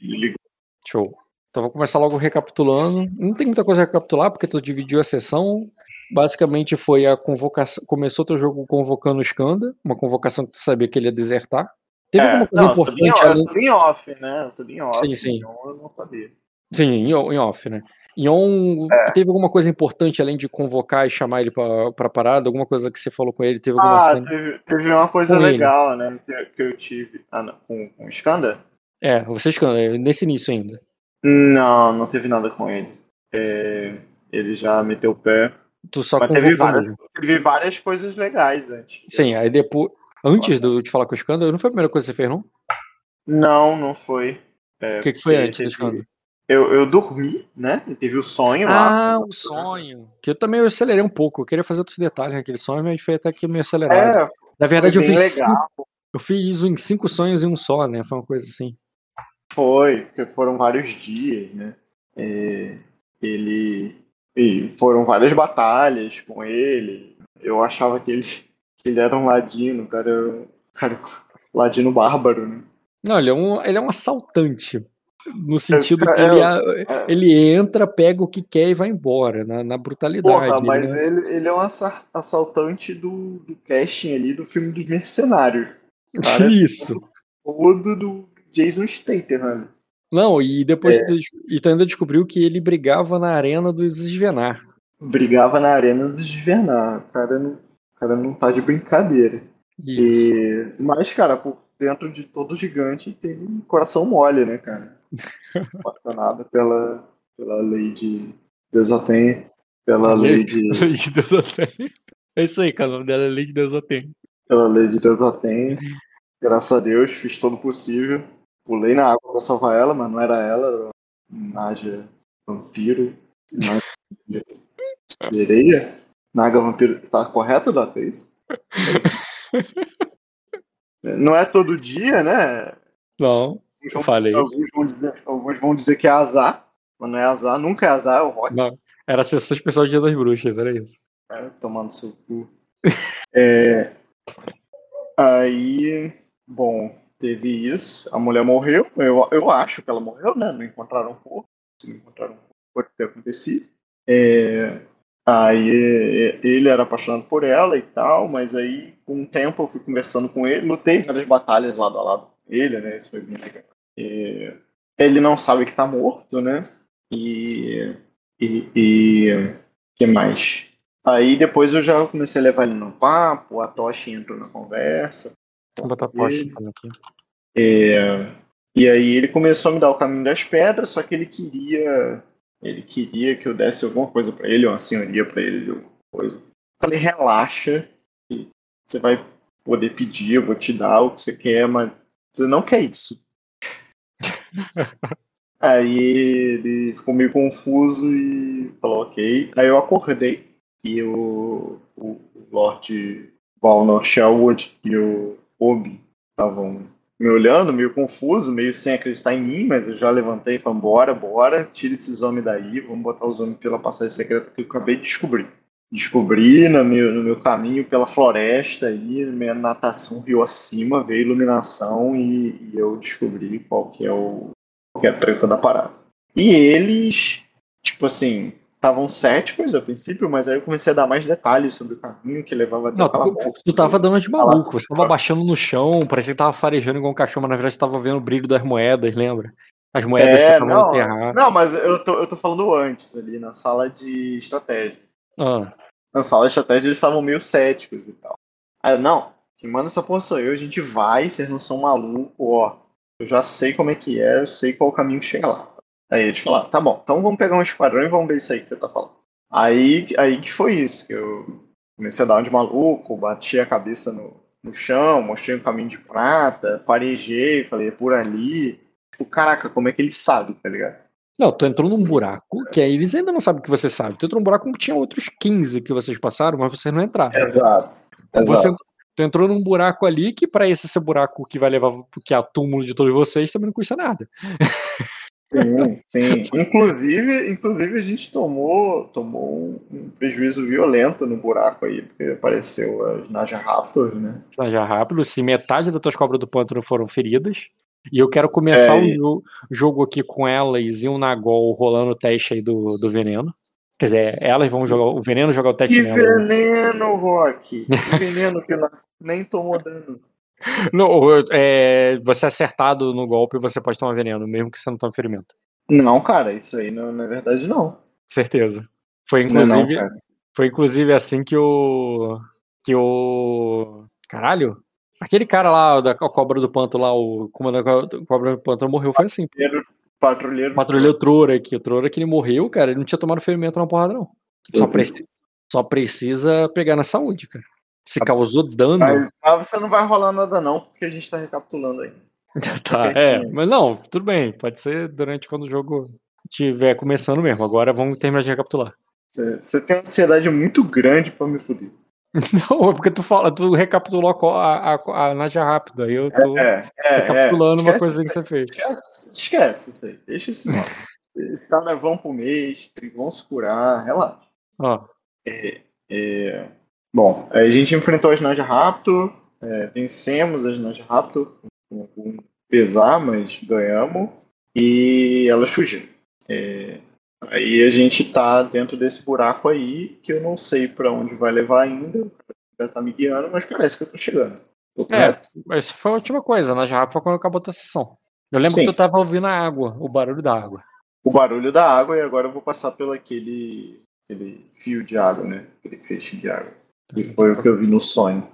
ligou. Show. Então vou começar logo recapitulando. Não tem muita coisa a recapitular, porque tu dividiu a sessão. Basicamente foi a convocação. Começou teu jogo convocando o Skanda, uma convocação que tu sabia que ele ia desertar. Teve É, alguma coisa não, eu importante subi eu subi em off, né? Eu subi em off. Sim, sim. então eu não sabia. Sim, em off, né? Em on, É. teve alguma coisa importante além de convocar e chamar ele pra, pra parada? Alguma coisa que você falou com ele? Teve alguma Ah, teve, teve uma coisa Com ele. legal, né? Que, que eu tive. Ah, não, com, com o Skanda? É, você Skanda, nesse início ainda. Não, não teve nada com ele. É, ele já meteu o pé. Tu só Mas teve várias, teve várias coisas legais antes. Sim, aí depois. Antes do, de falar com o Skanda, não foi a primeira coisa que você fez, não? Não, não foi. É, O que, que foi antes do Skanda? Eu, eu dormi, né? E teve o sonho lá. Ah, o sonho. Que eu também acelerei um pouco. Eu queria fazer outros detalhes naquele sonho, mas foi até que meio acelerado. É, Na verdade, eu fiz, cinco, eu fiz em cinco sonhos em um só, né? Foi uma coisa assim. Foi, porque foram vários dias, né? É, ele. E foram várias batalhas com ele. Eu achava que ele, que ele era um ladino, cara. Cara, ladino bárbaro, né? Não, ele é um, ele é um assaltante. No sentido que é, ele, é. a- ele entra, pega o que quer e vai embora, na, na brutalidade. Porra, mas né? ele, ele é um assa- assaltante do, do casting ali do filme dos mercenários. Parece Isso. todo do Jason Statham, né? Não, e depois É. e tu ainda descobriu que ele brigava na arena dos Svenar. Brigava na arena dos Desvernar. O cara não, o cara não tá de brincadeira. Isso. E, mas, cara, por dentro de todo gigante tem um coração mole, né, cara? Apaixonado pela, pela lei de Desaten, pela lei de, Lei de Deus Atém. É isso aí, cara. O nome dela é Lei de Deus Atém. pela lei de Desaten. Graças a Deus, fiz todo o possível. Pulei na água pra salvar ela, mas não era ela, era Naja vampiro. Naja sereia. Naga vampiro. Tá correto, Data? É isso? É isso? Não é todo dia, né? Não, Alguns eu falei. Alguns vão, dizer, alguns vão dizer que é azar, mas não é azar, nunca é azar, é o rock. Não. Era a sessão especial do Dia das Bruxas, era isso. É, tomando seu cu. É, aí, bom, teve isso. A mulher morreu. Eu, eu acho que ela morreu, né? Não encontraram o corpo. Se não encontraram o corpo, pode ter acontecido. É, aí é, ele era apaixonado por ela e tal, mas aí, com o tempo, eu fui conversando com ele. Lutei várias batalhas lado a lado com ele, né? Isso foi bem legal. É, ele não sabe que tá morto, né? E. E. e que mais? Aí depois eu já comecei a levar ele no papo, a Toshi entrou na conversa. Vou botar também aqui. É, e aí ele começou a me dar o caminho das pedras, só que ele queria. Ele queria que eu desse alguma coisa pra ele, uma senhoria pra ele, alguma coisa. Falei, relaxa, você vai poder pedir, eu vou te dar o que você quer, mas você não quer isso. Aí ele ficou meio confuso e falou ok. Aí eu acordei e o, o Lord Valnor Sherwood e o Obi estavam me olhando, meio confuso, meio sem acreditar em mim, mas eu já levantei e falei, bora, bora, tira esses homens daí, vamos botar os homens pela passagem secreta que eu acabei de descobrir. Descobri no meu, no meu caminho pela floresta aí, minha natação rio acima, veio iluminação e, e eu descobri qual que é o qual que é a treta da parada. E eles, tipo assim, estavam céticos a princípio, mas aí eu comecei a dar mais detalhes sobre o caminho que levava até Não, tu, bolsa. tu tava dando de maluco, você tava baixando no chão, parecia que tava farejando igual um cachorro, mas na verdade você tava vendo o brilho das moedas, lembra? As moedas que É, estavam não, enterradas. não, mas eu tô, eu tô falando antes ali, na sala de estratégia. Ah, Na sala de estratégia eles estavam meio céticos e tal. Aí eu, não, quem manda essa porra sou eu, a gente vai, vocês não são malucos, ó. Eu já sei como é que é, eu sei qual o caminho que chega lá. Aí eles falaram, tá bom, então vamos pegar um esquadrão e vamos ver isso aí que você tá falando. Aí, aí que foi isso, que eu comecei a dar um de maluco, bati a cabeça no, no chão, mostrei um caminho de prata, farejei, falei, é por ali. Tipo, caraca, como é que ele sabe, tá ligado? Não, tu entrou num buraco que aí eles ainda não sabem que você sabe. Tu entrou num buraco como tinha outros 15 que vocês passaram, mas vocês não entraram. Exato. Você tu entrou num buraco ali que pra esse ser buraco que vai levar que é a túmulo de todos vocês também não custa nada. Sim, sim. Inclusive, inclusive a gente tomou, tomou um, um prejuízo violento no buraco aí, porque apareceu as Naja Raptors, né? Já rápido, se metade das tuas cobras do pântano foram feridas, E eu quero começar é, o jo jogo aqui com elas e o Nagol rolando o teste aí do, do veneno. Quer dizer, elas vão jogar o veneno jogar o teste que nela. veneno, Rock! Que veneno que nem tomou dano. Não, é, você é acertado no golpe, você pode tomar veneno, mesmo que você não tome ferimento. Não, cara, isso aí não, na é verdade não. Certeza. Foi inclusive, não, não, foi inclusive assim que o que o caralho, aquele cara lá da cobra do panto lá, o comandante da cobra do panto morreu, foi assim. Patrulheiro. Patrulheiro Trora aqui. O Trora que ele morreu, cara, ele não tinha tomado ferimento na porrada, não. Só, preci só precisa pegar na saúde, cara. Se causou dano. Mas, mas, você não vai rolar nada, não, porque a gente tá recapitulando aí. tá, é. Mas não, tudo bem. Pode ser durante quando o jogo estiver começando mesmo. Agora vamos terminar de recapitular. Você tem uma ansiedade muito grande pra me fuder. Não, é porque tu fala, tu recapitulou a, a, a Naja rápida, aí eu tô é, é, recapitulando é. uma coisa que você fez. Esquece, esquece isso aí, deixa isso lá. Eles tá vão pro mês, vão se curar, relaxa. Ó. É, é, bom, a gente enfrentou as Naja Raptor, é, vencemos as Naja Raptor com, com pesar, mas ganhamos, e elas fugiram. É, Aí a gente tá dentro desse buraco aí, que eu não sei para onde vai levar ainda. Já tá me guiando, mas parece que eu tô chegando. Tô é, essa foi a última coisa, na Jarrapa foi quando acabou a sessão. Eu lembro Sim. que tu tava ouvindo a água, o barulho da água. O barulho da água, e agora eu vou passar pelo aquele, aquele fio de água, né? Aquele feixe de água. E foi o que eu vi no sonho.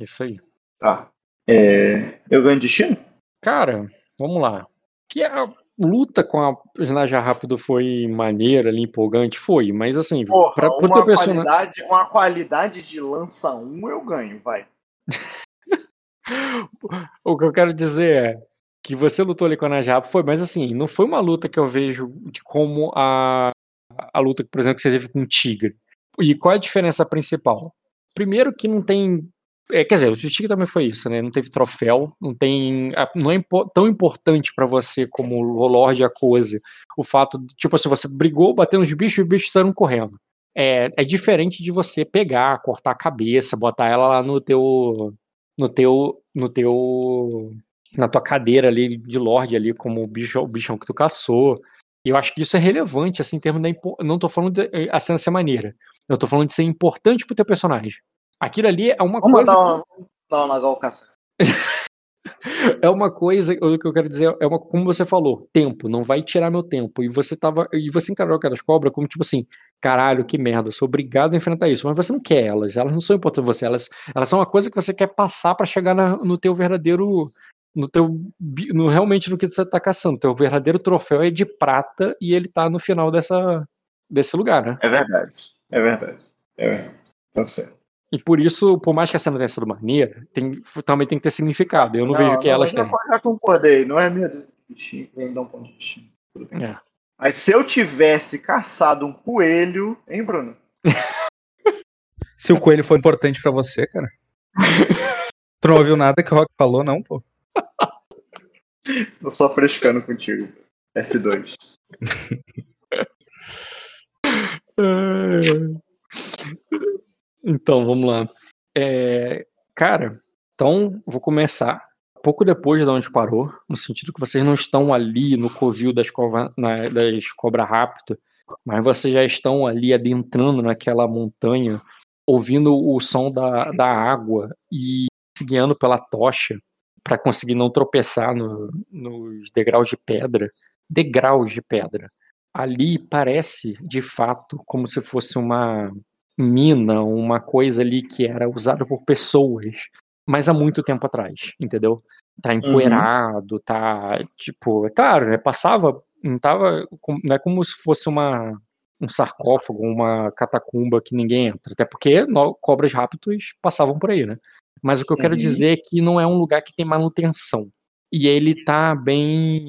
Isso aí. Tá. É... Eu ganho destino? Cara, vamos lá. Que é luta com a Naja Rápido foi maneira ali, empolgante, foi, mas assim, Porra, pra, pro uma, personagem... qualidade, uma qualidade de lança 1 eu ganho, vai. o que eu quero dizer é que você lutou ali com a Naja foi, mas assim, não foi uma luta que eu vejo de como a, a luta, por exemplo, que você teve com o Tigre. E qual é a diferença principal? Primeiro que não tem é, quer dizer, o Tigre também foi isso, né? Não teve troféu, não tem. Não é tão importante para você como o Lorde Akose o fato de, tipo, se assim, você brigou, bateu nos bichos e os bichos saíram correndo. É, é diferente de você pegar, cortar a cabeça, botar ela lá no teu. no teu. no teu. na tua cadeira ali de Lorde ali, como o, bicho, o bichão que tu caçou. Eu acho que isso é relevante, assim, em termos da. Não tô falando de a cena ser maneira. Eu tô falando de ser importante pro teu personagem. Aquilo ali é uma Vamos coisa. Dar uma, dar uma é uma coisa, o que eu quero dizer é uma, como você falou, tempo, não vai tirar meu tempo. E você tava, e você encarou aquelas cobras como tipo assim, caralho, que merda, eu sou obrigado a enfrentar isso. Mas você não quer elas, elas não são importantes pra você, elas, elas são uma coisa que você quer passar para chegar na, no teu verdadeiro, no teu, no, realmente no que você tá caçando. Teu verdadeiro troféu é de prata e ele tá no final dessa, desse lugar, né? É verdade, é verdade, é verdade. Tá certo. E por isso, por mais que a cena tenha sido maneira, tem, também tem que ter significado. Eu não, não vejo que não, elas têm. Eu já concordei, não é medo desse bichinho, vou dar um ponto de bichinho. É. Mas se eu tivesse caçado um coelho, hein, Bruno? se o coelho foi importante para você, cara. tu não ouviu nada que o Rock falou, não, pô? Tô só frescando contigo. S2. Então, vamos lá. É, cara, então vou começar pouco depois de onde parou, no sentido que vocês não estão ali no covil das, cova, na, das cobra rápido, mas vocês já estão ali adentrando naquela montanha, ouvindo o som da, da água e se guiando pela tocha para conseguir não tropeçar no, nos degraus de pedra. Degraus de pedra. Ali parece, de fato, como se fosse uma mina, uma coisa ali que era usada por pessoas, mas há muito tempo atrás, entendeu? Tá uhum. empoeirado, uhum. tá, tipo, é claro, né, passava, não tava, não é como se fosse uma um sarcófago, uma catacumba que ninguém entra, até porque no, cobras rápidos passavam por aí, né? Mas o que eu quero uhum. dizer é que não é um lugar que tem manutenção. E ele tá bem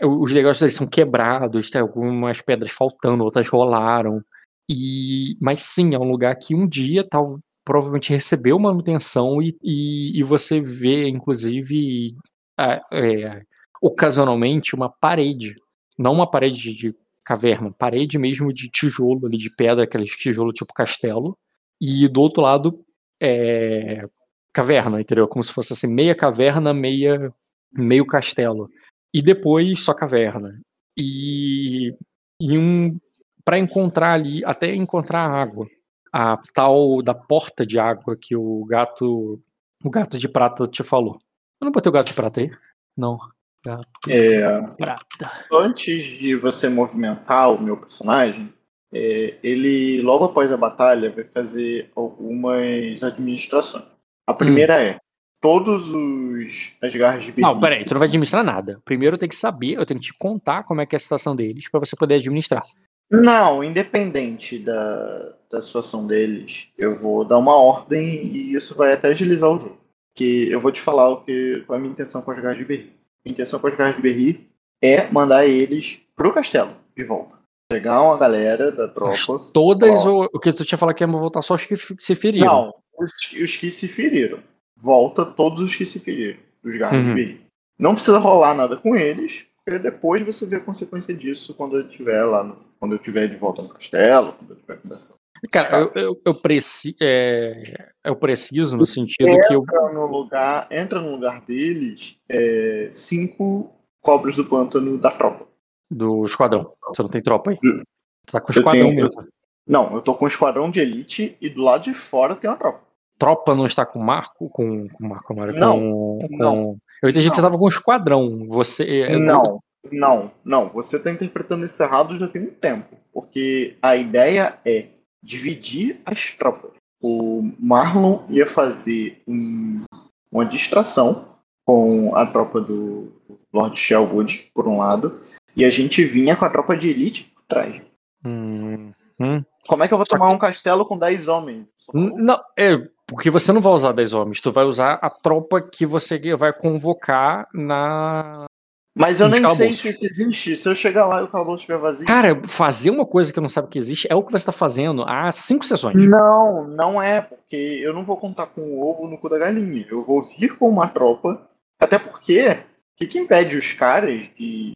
os negócios dele são quebrados, tem algumas pedras faltando, outras rolaram. E, mas sim, é um lugar que um dia tal, provavelmente recebeu manutenção e, e, e você vê, inclusive, é, ocasionalmente, uma parede. Não uma parede de caverna, parede mesmo de tijolo, ali, de pedra, aqueles tijolo tipo castelo. E do outro lado, é, caverna, entendeu? Como se fosse assim, meia caverna, meia meio castelo. E depois só caverna. E, e um para encontrar ali, até encontrar água. A tal da porta de água que o gato o gato de prata te falou. Eu não botei o gato de prata aí? Não. Gato É, de prata. antes de você movimentar o meu personagem, é, ele, logo após a batalha, vai fazer algumas administrações. A primeira é: todos os as garras de Não, peraí, tu não vai administrar nada. Primeiro eu tenho que saber, eu tenho que te contar como é que é a situação deles pra você poder administrar. Não, independente da, da situação deles, eu vou dar uma ordem e isso vai até agilizar o jogo. Que eu vou te falar o que, qual é a minha intenção com as garras de Berri. Minha intenção com as garras de Berri é mandar eles pro castelo de volta. Pegar uma galera da tropa. Todas, Ó. ou o que tu tinha falado que ia voltar só os que se feriram. Não, os, os que se feriram. Volta todos os que se feriram, dos garras Uhum. de Berri. Não precisa rolar nada com eles, porque depois você vê a consequência disso quando eu estiver lá, no- quando eu estiver de volta no castelo, quando eu estiver conversando. Cara, eu, eu, eu, preci, é, eu preciso no sentido que eu. entra no lugar, entra no lugar deles é, cinco cobras do pântano da tropa. Do esquadrão. Você não tem tropa aí. Eu- Tu tá com o esquadrão tenho- mesmo. Não, eu tô com um esquadrão de elite e do lado de fora tem uma tropa. Tropa não está com Marco? Com, com Marco, não, era Não, com, não. com- Eu entendi que você Não. tava com o esquadrão. Você. Não, não, não. Você tá interpretando isso errado já tem um tempo. Porque a ideia é dividir as tropas. O Marlon ia fazer um- uma distração com a tropa do Lord Shelwood, por um lado, e a gente vinha com a tropa de elite por trás. Hum, hum. Como é que eu vou tomar um castelo com 10 homens? Não, é, porque você não vai usar 10 homens, tu vai usar a tropa que você vai convocar na. Mas eu Nos nem sei calabouços. se isso existe. Se eu chegar lá e o calabouço estiver vazio. Cara, fazer uma coisa que eu não sabe que existe é o que você tá fazendo há cinco sessões. Não, não é, porque eu não vou contar com o ovo no cu da galinha. Eu vou vir com uma tropa. Até porque, o que, que impede os caras de.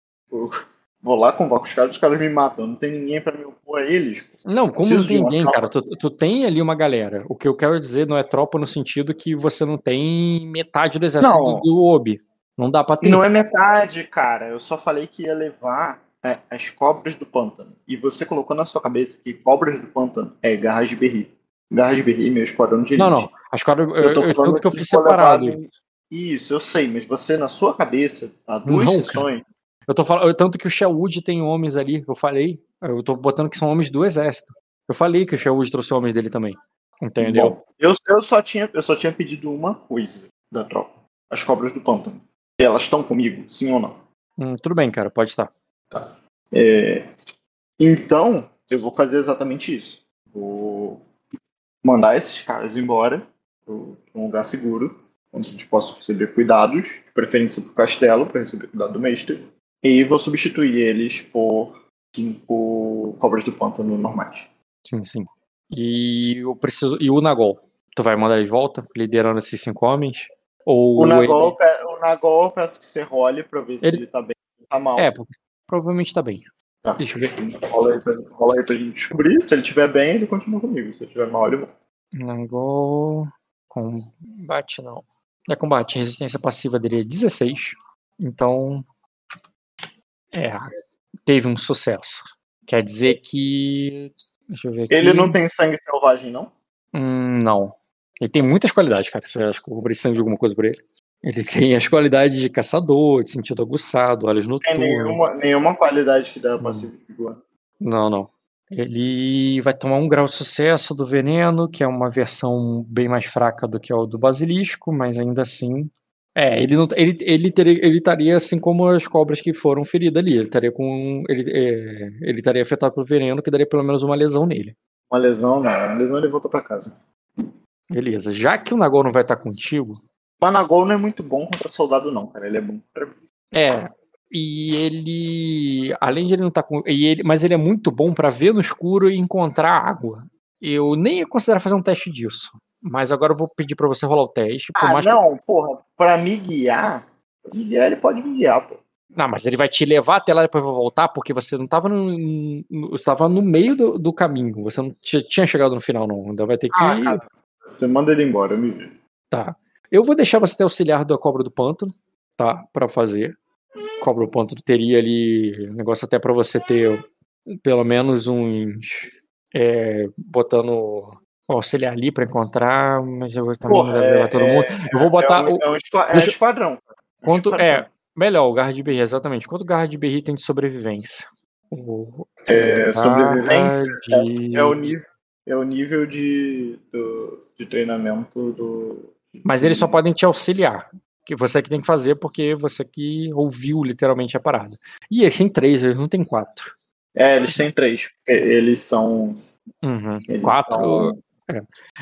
Eu vou lá, convoco os caras, os caras me matam. Não tem ninguém pra me opor a eles. Não, como não tem ninguém, cara? Tu, tu tem ali uma galera. O que eu quero dizer não é tropa no sentido que você não tem metade do exército Não. do, Obi. Não dá pra ter. Não é metade, cara. Eu só falei que ia levar é, as cobras do pântano. E você colocou na sua cabeça que cobras do pântano é garras de berri. Garras de berri, meu esquadrão de elite. Não, não. As quadras, eu, Eu tô eu, falando que eu que fiz foi separado. Isso, eu sei, mas você na sua cabeça, há duas Não, cara. Eu tô falando, tanto que o Sherwood tem homens ali, eu falei. Eu tô botando que são homens do exército. Eu falei que o Sherwood trouxe homens dele também. Entendeu? Bom, eu, eu, só tinha, eu só tinha pedido uma coisa da tropa. As cobras do pântano. Elas estão comigo, sim ou não? Hum, tudo bem, cara, pode estar. É, então, eu vou fazer exatamente isso. Vou mandar esses caras embora para um lugar seguro, onde a gente possa receber cuidados, de preferência para o castelo, para receber cuidado do mestre. E vou substituir eles por cinco cobras do pântano normais. Sim, sim. E eu preciso. E o Nagol? Tu vai mandar ele de volta, liderando esses cinco homens? Ou O ele- Nagol, pe- o Nagol eu peço que você role para ver se Ele- ele tá bem ou tá mal. É, provavelmente tá bem. Tá. Deixa eu ver. Rola aí, pra, rola aí pra gente descobrir. Se ele estiver bem, ele continua comigo. Se ele estiver mal, ele volta. Nagol. Combate não. É combate. Resistência passiva dele é 16. Então. É. Teve um sucesso. Quer dizer que. Deixa eu ver aqui. Ele não tem sangue selvagem, não? Hum, não. Ele tem muitas qualidades, cara. Você acha que eu sangue de alguma coisa por ele? Ele tem as qualidades de caçador, de sentido aguçado, olhos noturnos. nenhuma, nenhuma qualidade que dá passivo de figura. Não, não. Ele vai tomar um grau de sucesso do veneno, que é uma versão bem mais fraca do que o do basilisco, mas ainda assim. É, ele não, ele, ele, teria, ele estaria assim como as cobras que foram feridas ali. Ele estaria com. Ele, é, ele estaria afetado pelo veneno, que daria pelo menos uma lesão nele. Uma lesão, não. Uma lesão ele volta pra casa. Beleza. Já que o Nagol não vai estar contigo, Managol não é muito bom contra soldado, não, cara. Ele é bom contra. É. E ele, além de ele não estar com, e ele, mas ele é muito bom pra ver no escuro e encontrar água. Eu nem ia considerar fazer um teste disso, mas agora eu vou pedir pra você rolar o teste. Ah, mais que- não, porra. Pra me guiar, guiar, ele pode me guiar, pô. Não, mas ele vai te levar até lá e depois vai voltar, porque você não tava no, no- você tava no meio do, do caminho. Você não tinha, chegado no final, não. Ainda vai ter que. Ah, cara. Você manda ele embora, eu me vi. Tá. Eu vou deixar você ter auxiliar da cobra do pântano. tá? Pra fazer. Cobra o ponto. Teria ali negócio até pra você ter pelo menos uns. É, botando auxiliar ali pra encontrar, mas eu também Porra, não deve levar todo é- mundo. Eu vou botar é, o. é um esqua- é Deixa- esquadrão. É um Quanto, esquadrão. é, melhor, o Garra de Berri, exatamente. Quanto o Garra de Berri tem de sobrevivência? O, É, sobrevivência de- é o nível, é o nível de, do- de treinamento do. Mas eles só podem te auxiliar. Que você que tem que fazer porque você que ouviu literalmente a parada. E eles têm três, eles não têm quatro. É, eles têm três. Eles são. Uhum. Eles Quatro. são-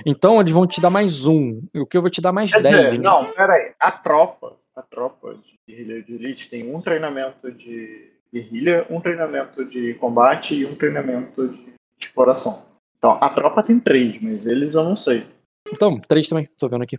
Então eles vão te dar mais um. O que eu vou te dar mais Quer dez. dizer, né? não, peraí. A tropa, a tropa de guerrilha de elite tem um treinamento de guerrilha, um treinamento de combate e um treinamento de exploração. Então, a tropa tem três, mas eles eu não sei. Então, três também, tô vendo aqui.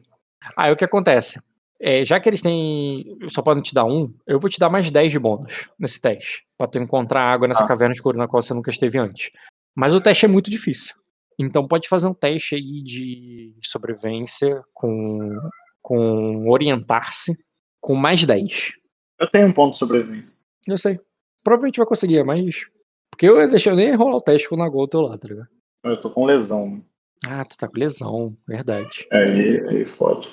Aí o que acontece? É, já que eles têm. Só podem te dar um, eu vou te dar mais 10 de bônus nesse teste. Pra tu encontrar água nessa Ah. caverna escura na qual você nunca esteve antes. Mas o teste é muito difícil. Então pode fazer um teste aí de sobrevivência com, com orientar-se com mais 10. Eu tenho um ponto de sobrevivência. Eu sei. Provavelmente vai conseguir, mas. Porque eu deixei eu nem rolar o teste com o Nagol teu lado, tá ligado? Eu tô com lesão. Ah, tu tá com lesão, verdade. Aí, aí fode.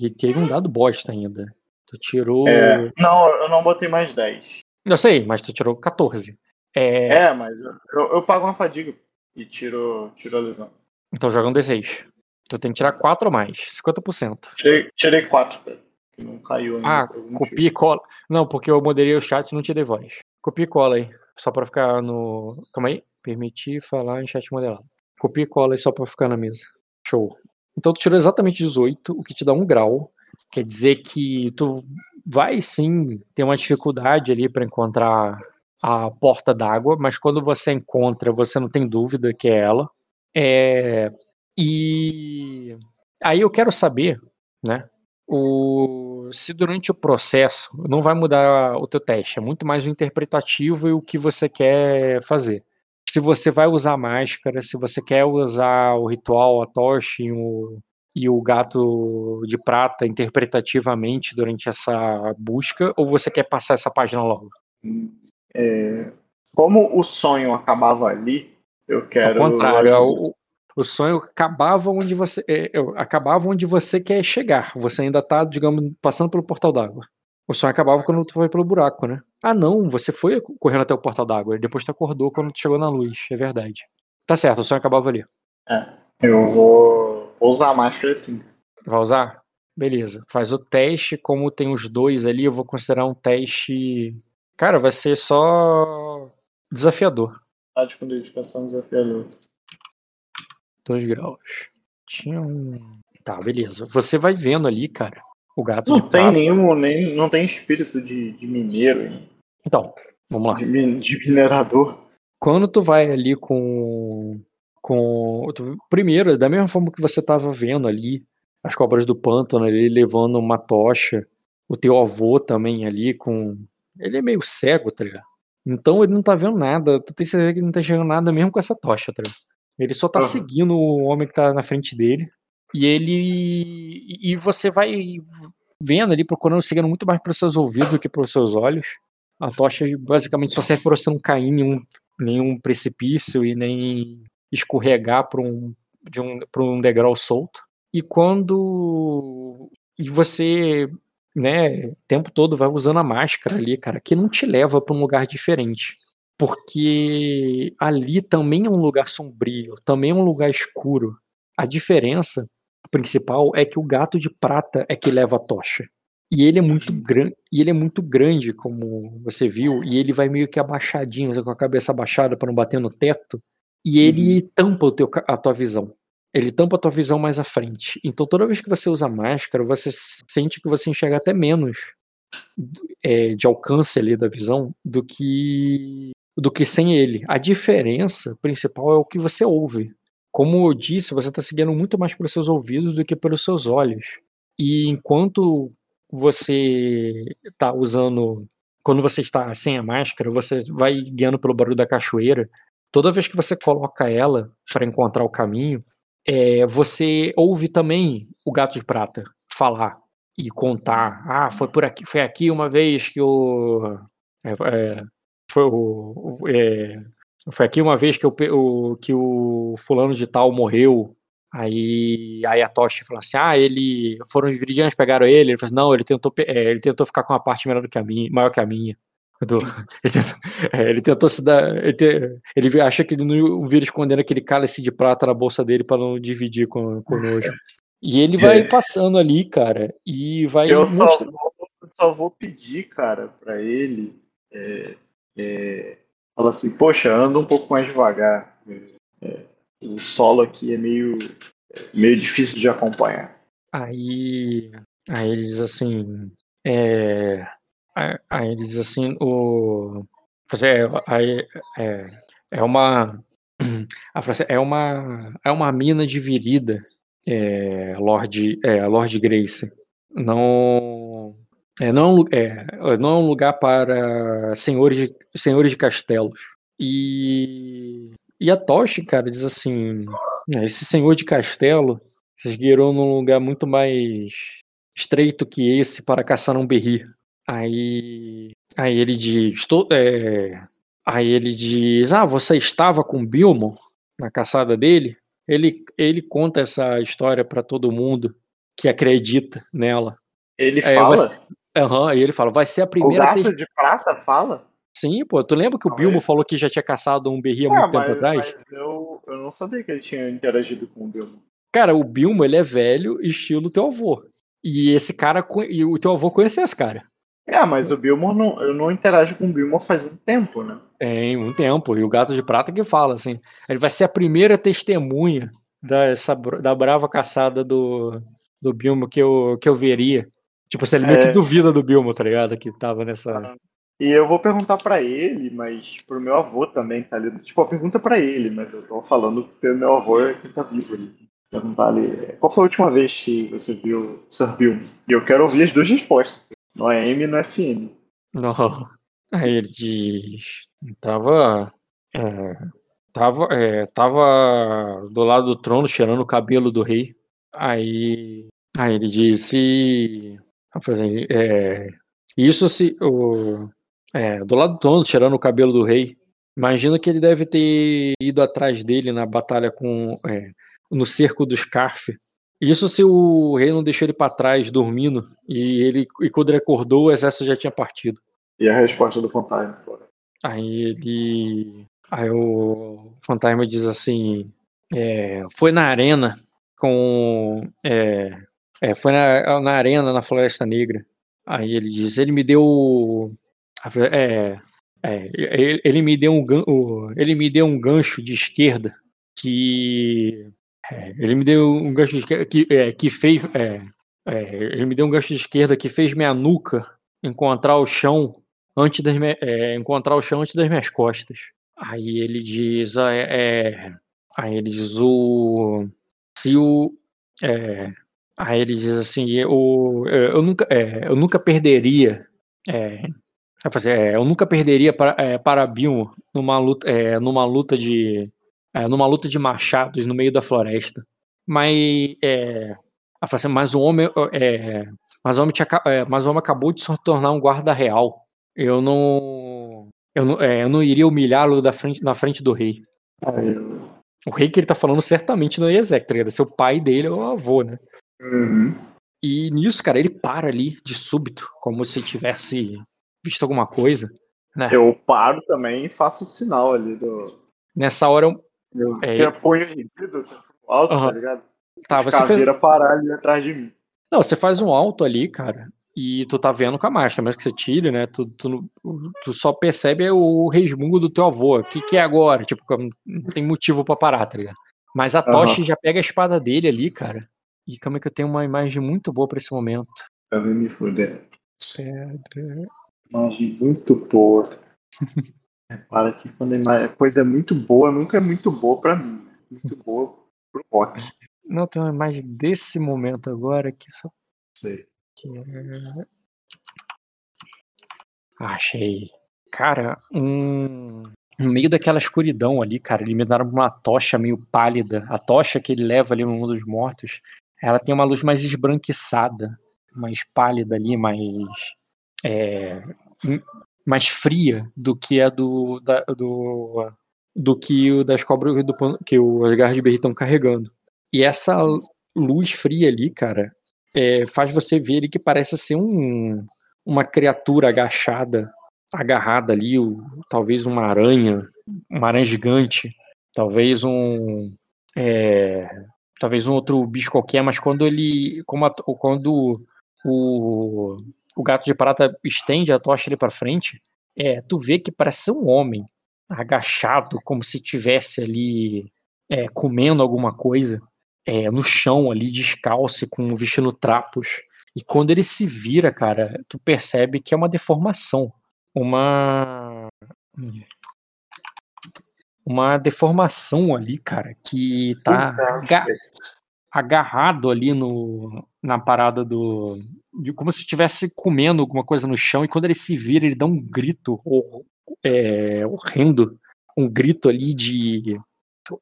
E teve um dado bosta ainda. Tu tirou. É, não, eu não botei mais 10. Eu sei, mas tu tirou 14. É, É, mas eu, eu, eu pago uma fadiga e tiro, tiro a lesão. Então joga um D6. Tu tem que tirar 4 ou mais. 50%. Tirei, tirei 4, cara. Que não caiu ainda. Ah, copia e cola. Não, porque eu moderei o chat e não te dei voz. Copia e cola aí. Só pra ficar no. Calma aí. Permitir falar em chat moderado. Copia e cola aí só pra ficar na mesa. Show. Então tu tirou exatamente 18, o que te dá um grau. Quer dizer que tu vai sim ter uma dificuldade ali pra encontrar a porta d'água, mas quando você encontra, você não tem dúvida que é ela. É... E aí eu quero saber, né? O... Se durante o processo não vai mudar o teu teste, é muito mais o interpretativo e o que você quer fazer. Se você vai usar máscara, se você quer usar o ritual, a tocha e o, e o gato de prata interpretativamente durante essa busca, ou você quer passar essa página logo? É, como o sonho acabava ali, eu quero. Ao contrário, o, o sonho acabava onde você é, é, acabava onde você quer chegar. Você ainda tá, digamos, passando pelo portal d'água. O sonho acabava quando tu foi pelo buraco, né? Ah, não, você foi correndo até o portal d'água. Depois tu acordou quando tu chegou na luz. É verdade. Tá certo, o sonho acabava ali. É, eu vou, vou usar a máscara sim. Vai usar? Beleza. Faz o teste. Como tem os dois ali, eu vou considerar um teste. Cara, vai ser só desafiador. Tático dedicação desafiador. 2 graus. Tinha um. Tá, beleza. Você vai vendo ali, cara. O gato Não tem prata. nenhum, nem, não tem espírito de, de mineiro, hein? Então, vamos lá. de, de minerador. Quando tu vai ali com. com tu- primeiro, da mesma forma que você tava vendo ali, as cobras do pântano ali levando uma tocha, o teu avô também ali com. Ele é meio cego, tá ligado? Então ele não tá vendo nada. Tu tem certeza que ele não tá enxergando nada mesmo com essa tocha, tá ligado? Ele só tá Aham. seguindo o homem que tá na frente dele. E ele. E você vai vendo ali, procurando, seguindo muito mais pelos seus ouvidos do que pelos seus olhos. A tocha basicamente só serve pra você não cair em nenhum, nenhum precipício e nem escorregar para um, de um, pra um degrau solto. E quando. E você, né, o tempo todo vai usando a máscara ali, cara, que não te leva pra um lugar diferente. Porque ali também é um lugar sombrio, também é um lugar escuro. A diferença principal é que o gato de prata é que leva a tocha. E ele é muito grande, e ele é muito grande, como você viu, e ele vai meio que abaixadinho, com a cabeça abaixada para não bater no teto, e ele tampa o teu, a tua visão. Ele tampa a tua visão mais à frente. Então toda vez que você usa máscara, você sente que você enxerga até menos é, de alcance ali da visão do que do que sem ele. A diferença principal é o que você ouve. Como eu disse, você está seguindo muito mais pelos seus ouvidos do que pelos seus olhos. E enquanto você está usando, quando você está sem a máscara, você vai guiando pelo barulho da cachoeira. Toda vez que você coloca ela para encontrar o caminho, é, você ouve também o gato de prata falar. e contar. Ah, foi por aqui, foi aqui uma vez que o. É, é, foi o. É, foi aqui uma vez que o, o, que o fulano de tal morreu. Aí, aí a Toshi falou assim: Ah, ele. Foram os viridianos, pegaram ele. Ele falou assim: Não, ele tentou, é, ele tentou ficar com uma parte menor do que a minha, maior que a minha. Do, ele, tentou, é, ele, tentou, se dar. Ele, te, ele acha que ele não vira escondendo aquele cálice de prata na bolsa dele para não dividir com, conosco. E ele vai é. passando ali, cara, e vai. Eu só vou, só vou pedir, cara, para ele. É, é, fala assim: Poxa, anda um pouco mais devagar. É, o solo aqui é meio, meio difícil de acompanhar. Aí, aí ele diz assim, é, aí ele diz assim, o, é, é, é uma, é uma, é uma mina dividida, é, Lord, é, Lord Grace. Não, é, não, é, não é um lugar para senhores de, senhores de castelos. E e a Toshi, cara, diz assim: ah, esse senhor de castelo se esgueirou num lugar muito mais estreito que esse para caçar um berri. Aí, aí ele diz: estou, é... aí ele diz: ah, você estava com Bilmo na caçada dele? Ele, ele conta essa história para todo mundo que acredita nela. Ele aí fala? Você... Uhum, aí ele fala: vai ser a primeira. O gato de prata fala? Sim, pô, tu lembra que o Bilmo falou que já tinha caçado um berri há ah, muito mas, tempo atrás? Mas eu, eu não sabia que ele tinha interagido com o Bilmo. Cara, o Bilmo, ele é velho, estilo teu avô. E esse cara, e o teu avô conhecia esse cara. É, mas o Bilmo, não, eu não interajo com o Bilmo faz um tempo, né? Tem, um tempo. E o Gato de Prata que fala, assim, ele vai ser a primeira testemunha dessa, da brava caçada do, do Bilmo que eu, que eu veria. Tipo, se ele meio é... que duvida do Bilmo, tá ligado? Que tava nessa... Ah. E eu vou perguntar para ele, mas pro meu avô também, tá ali. Tipo, a pergunta para ele, mas eu tô falando porque o meu avô é que tá vivo ali. Perguntar ali, qual foi a última vez que você viu o Sir Bill? E eu quero ouvir as duas respostas. No AM e no FM. Não. Aí ele diz. Tava. É, tava, é, tava do lado do trono cheirando o cabelo do rei. Aí. Aí ele disse. É, isso se. O, é, do lado do trono, tirando o cabelo do rei. Imagina que ele deve ter ido atrás dele na batalha com é, no cerco dos Scarf. Isso se o rei não deixou ele para trás dormindo e ele e quando ele acordou o exército já tinha partido. E a resposta do fantasma? Aí ele, aí o fantasma diz assim, é, foi na arena com, é, é, foi na, na arena na Floresta Negra. Aí ele diz, ele me deu é, é, ele, me deu um, ele me deu um gancho de esquerda que é, ele me deu um gancho de esquerda que, é, que fez é, é, ele me deu um gancho de esquerda que fez minha nuca encontrar o chão antes das encontrar o chão antes das minhas costas. Aí ele diz, é, aí ele diz o se o aí ele diz assim, eu, eu nunca eu nunca perderia é, é, eu nunca perderia para, é, para Bill numa luta, é, numa luta de é, numa luta de machados no meio da floresta. Mas é, assim, mas o homem é, mas o homem, tinha, é, mas o homem acabou de se tornar um guarda real. Eu não eu não, é, eu não iria humilhá-lo na frente do rei. O rei que ele tá falando certamente não é Ezek, tá Seu pai dele é o avô, né? Uhum. E nisso, cara, ele para ali de súbito, como se tivesse visto alguma coisa. Né? Eu paro também e faço o sinal ali do. Nessa hora eu. Eu, é, eu ponho erguido, alto, uhum. tá ligado? Tá, você fez. parar ali atrás de mim. Não, você faz um alto ali, cara, e tu tá vendo com a máscara, mas que você tire, né? Tu, tu, tu só percebe o resmungo do teu avô. O que, que é agora? Tipo, não tem motivo pra parar, tá ligado? Mas a Toshi uhum. já pega a espada dele ali, cara. E como é que eu tenho uma imagem muito boa pra esse momento? Eu me fuder. Pedra. Imagem muito boa. Repara que quando a coisa é muito boa, nunca é muito boa pra mim. Muito boa pro rock. Não, tem uma imagem desse momento agora que só. Sei. Que é... Achei. Cara, um. No meio daquela escuridão ali, cara, ele me deram uma tocha meio pálida. A tocha que ele leva ali no mundo dos mortos, ela tem uma luz mais esbranquiçada. mais pálida ali, mais é, mais fria do que a do, da, do, do que o das cobras do, que o de Berry estão carregando. E essa luz fria ali, cara, é, faz você ver ele que parece ser um, uma criatura agachada, agarrada ali, o, talvez uma aranha, uma aranha gigante, talvez um é, talvez um outro bicho qualquer, mas quando ele como a, quando o, o gato de prata estende a tocha ali para frente, é, tu vê que parece ser um homem agachado, como se tivesse ali é, comendo alguma coisa é, no chão ali, descalço, com vestindo trapos. E quando ele se vira, cara, tu percebe que é uma deformação. Uma. Uma deformação ali, cara, que tá aga agarrado ali no, na parada do. De, como se estivesse comendo alguma coisa no chão, e quando ele se vira, ele dá um grito é, horrendo. Um grito ali de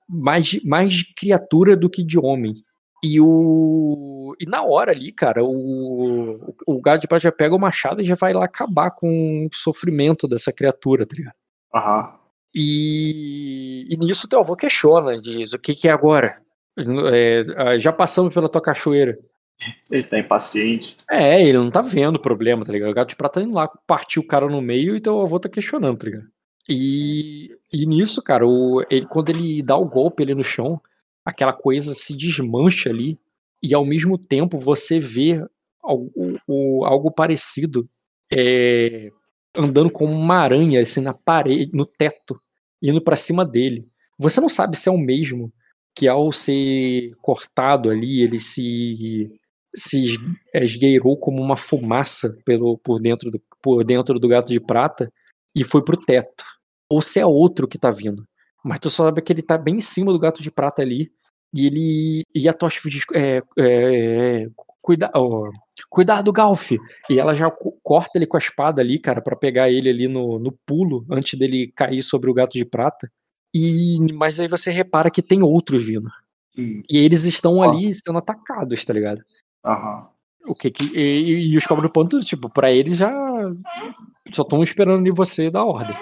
mais, mais de criatura do que de homem. E o. E na hora ali, cara, o, o gado de prata já pega o machado e já vai lá acabar com o sofrimento dessa criatura, tá ligado? Aham. E, e nisso teu avô questiona, diz: o que, que é agora? É, já passamos pela tua cachoeira. Ele tá impaciente. É, ele não tá vendo o problema, tá ligado? O gato de prata tá indo lá, partiu o cara no meio e teu avô tá questionando, tá ligado? E, e nisso, cara, o, ele, quando ele dá o golpe ali no chão, aquela coisa se desmancha ali, e ao mesmo tempo você vê algo, o, algo parecido é, andando como uma aranha assim na parede, no teto, indo para cima dele. Você não sabe se é o mesmo que ao ser cortado ali, ele se se esgueirou como uma fumaça pelo, por, dentro do, por dentro do gato de prata e foi pro teto ou se é outro que tá vindo. Mas tu sabe que ele tá bem em cima do gato de prata ali. E ele. E a Tocha diz: é, é, cuida, oh, cuidado, Galf! E ela já corta ele com a espada ali, cara, para pegar ele ali no, no pulo, antes dele cair sobre o gato de prata. E Mas aí você repara que tem outros vindo. Hum. E eles estão ali sendo atacados, tá ligado? Aham. O que que. E, e os cobras do ponto, tipo, pra eles já. Só estão esperando de você dar ordem.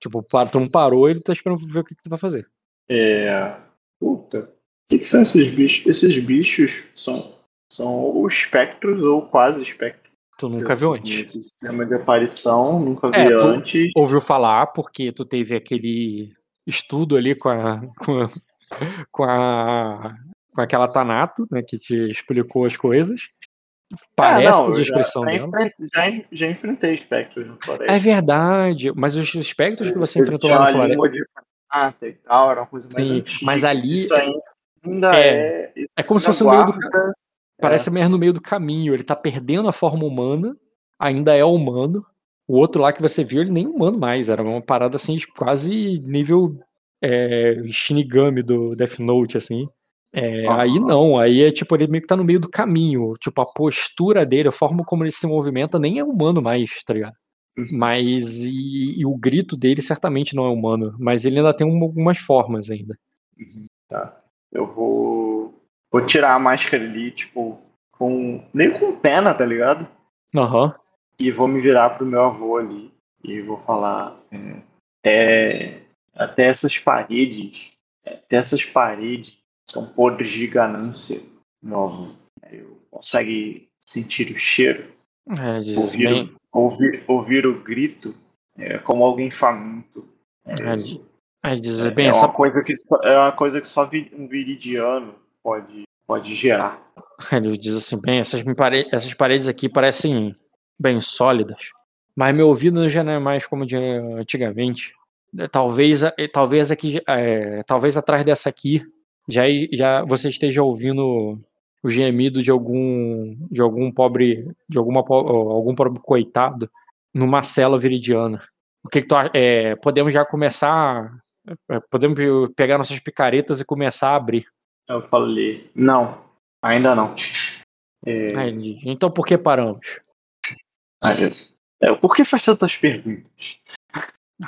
Tipo, tu não parou, ele tá esperando ver o que, que tu vai fazer. É. Puta. O que, que, são esses bichos? Esses bichos são, são os espectros ou quase espectros. Tu nunca viu antes. Esse sistema de aparição, nunca é, vi antes. Ouviu falar porque tu teve aquele estudo ali com a. com, a, com, a, com aquela Tanato, né, que te explicou as coisas. Parece é, não, a descrição já, dela. Já, já enfrentei espectros no floresta. É verdade, mas os espectros que você enfrentou lá no floresta. De prata e tal, era uma coisa mais Sim, antiga. Mas ali. Isso ainda é. É, é como se fosse guarda, no meio do. Parece é. mesmo no meio do caminho. Ele tá perdendo a forma humana, ainda é humano. O outro lá que você viu, ele nem humano mais. Era uma parada assim, quase nível é, Shinigami do Death Note, assim. É, Aí não, aí é tipo, ele meio que tá no meio do caminho. Tipo, a postura dele, a forma como ele se movimenta, nem é humano mais, tá ligado? Uhum. Mas e, e o grito dele certamente não é humano, mas ele ainda tem um, algumas formas ainda. Uhum. Tá. Eu vou. Vou tirar a máscara ali, tipo, com. Nem com pena, tá ligado? Aham. Uhum. E vou me virar pro meu avô ali. E vou falar. É, é, até essas paredes. Até essas paredes são podres de ganância novo. Eu consegue sentir o cheiro, é, ouvir, bem... ouvir, ouvir o grito, é, como alguém faminto. É, é, diz, é, bem, é, essa... uma coisa que só, é uma coisa que só um viridiano pode, pode gerar. Ele diz assim, bem, essas, pare... essas paredes aqui parecem bem sólidas, mas meu ouvido já não é mais como de antigamente. Talvez, talvez aqui, é, talvez atrás dessa aqui já, já você esteja ouvindo o gemido de algum de algum pobre de alguma algum pobre coitado numa cela viridiana. O que, que tu é, podemos já começar é, podemos pegar nossas picaretas e começar a abrir. Eu falei, não, ainda não. É... então por que paramos? É, por que faz tantas perguntas?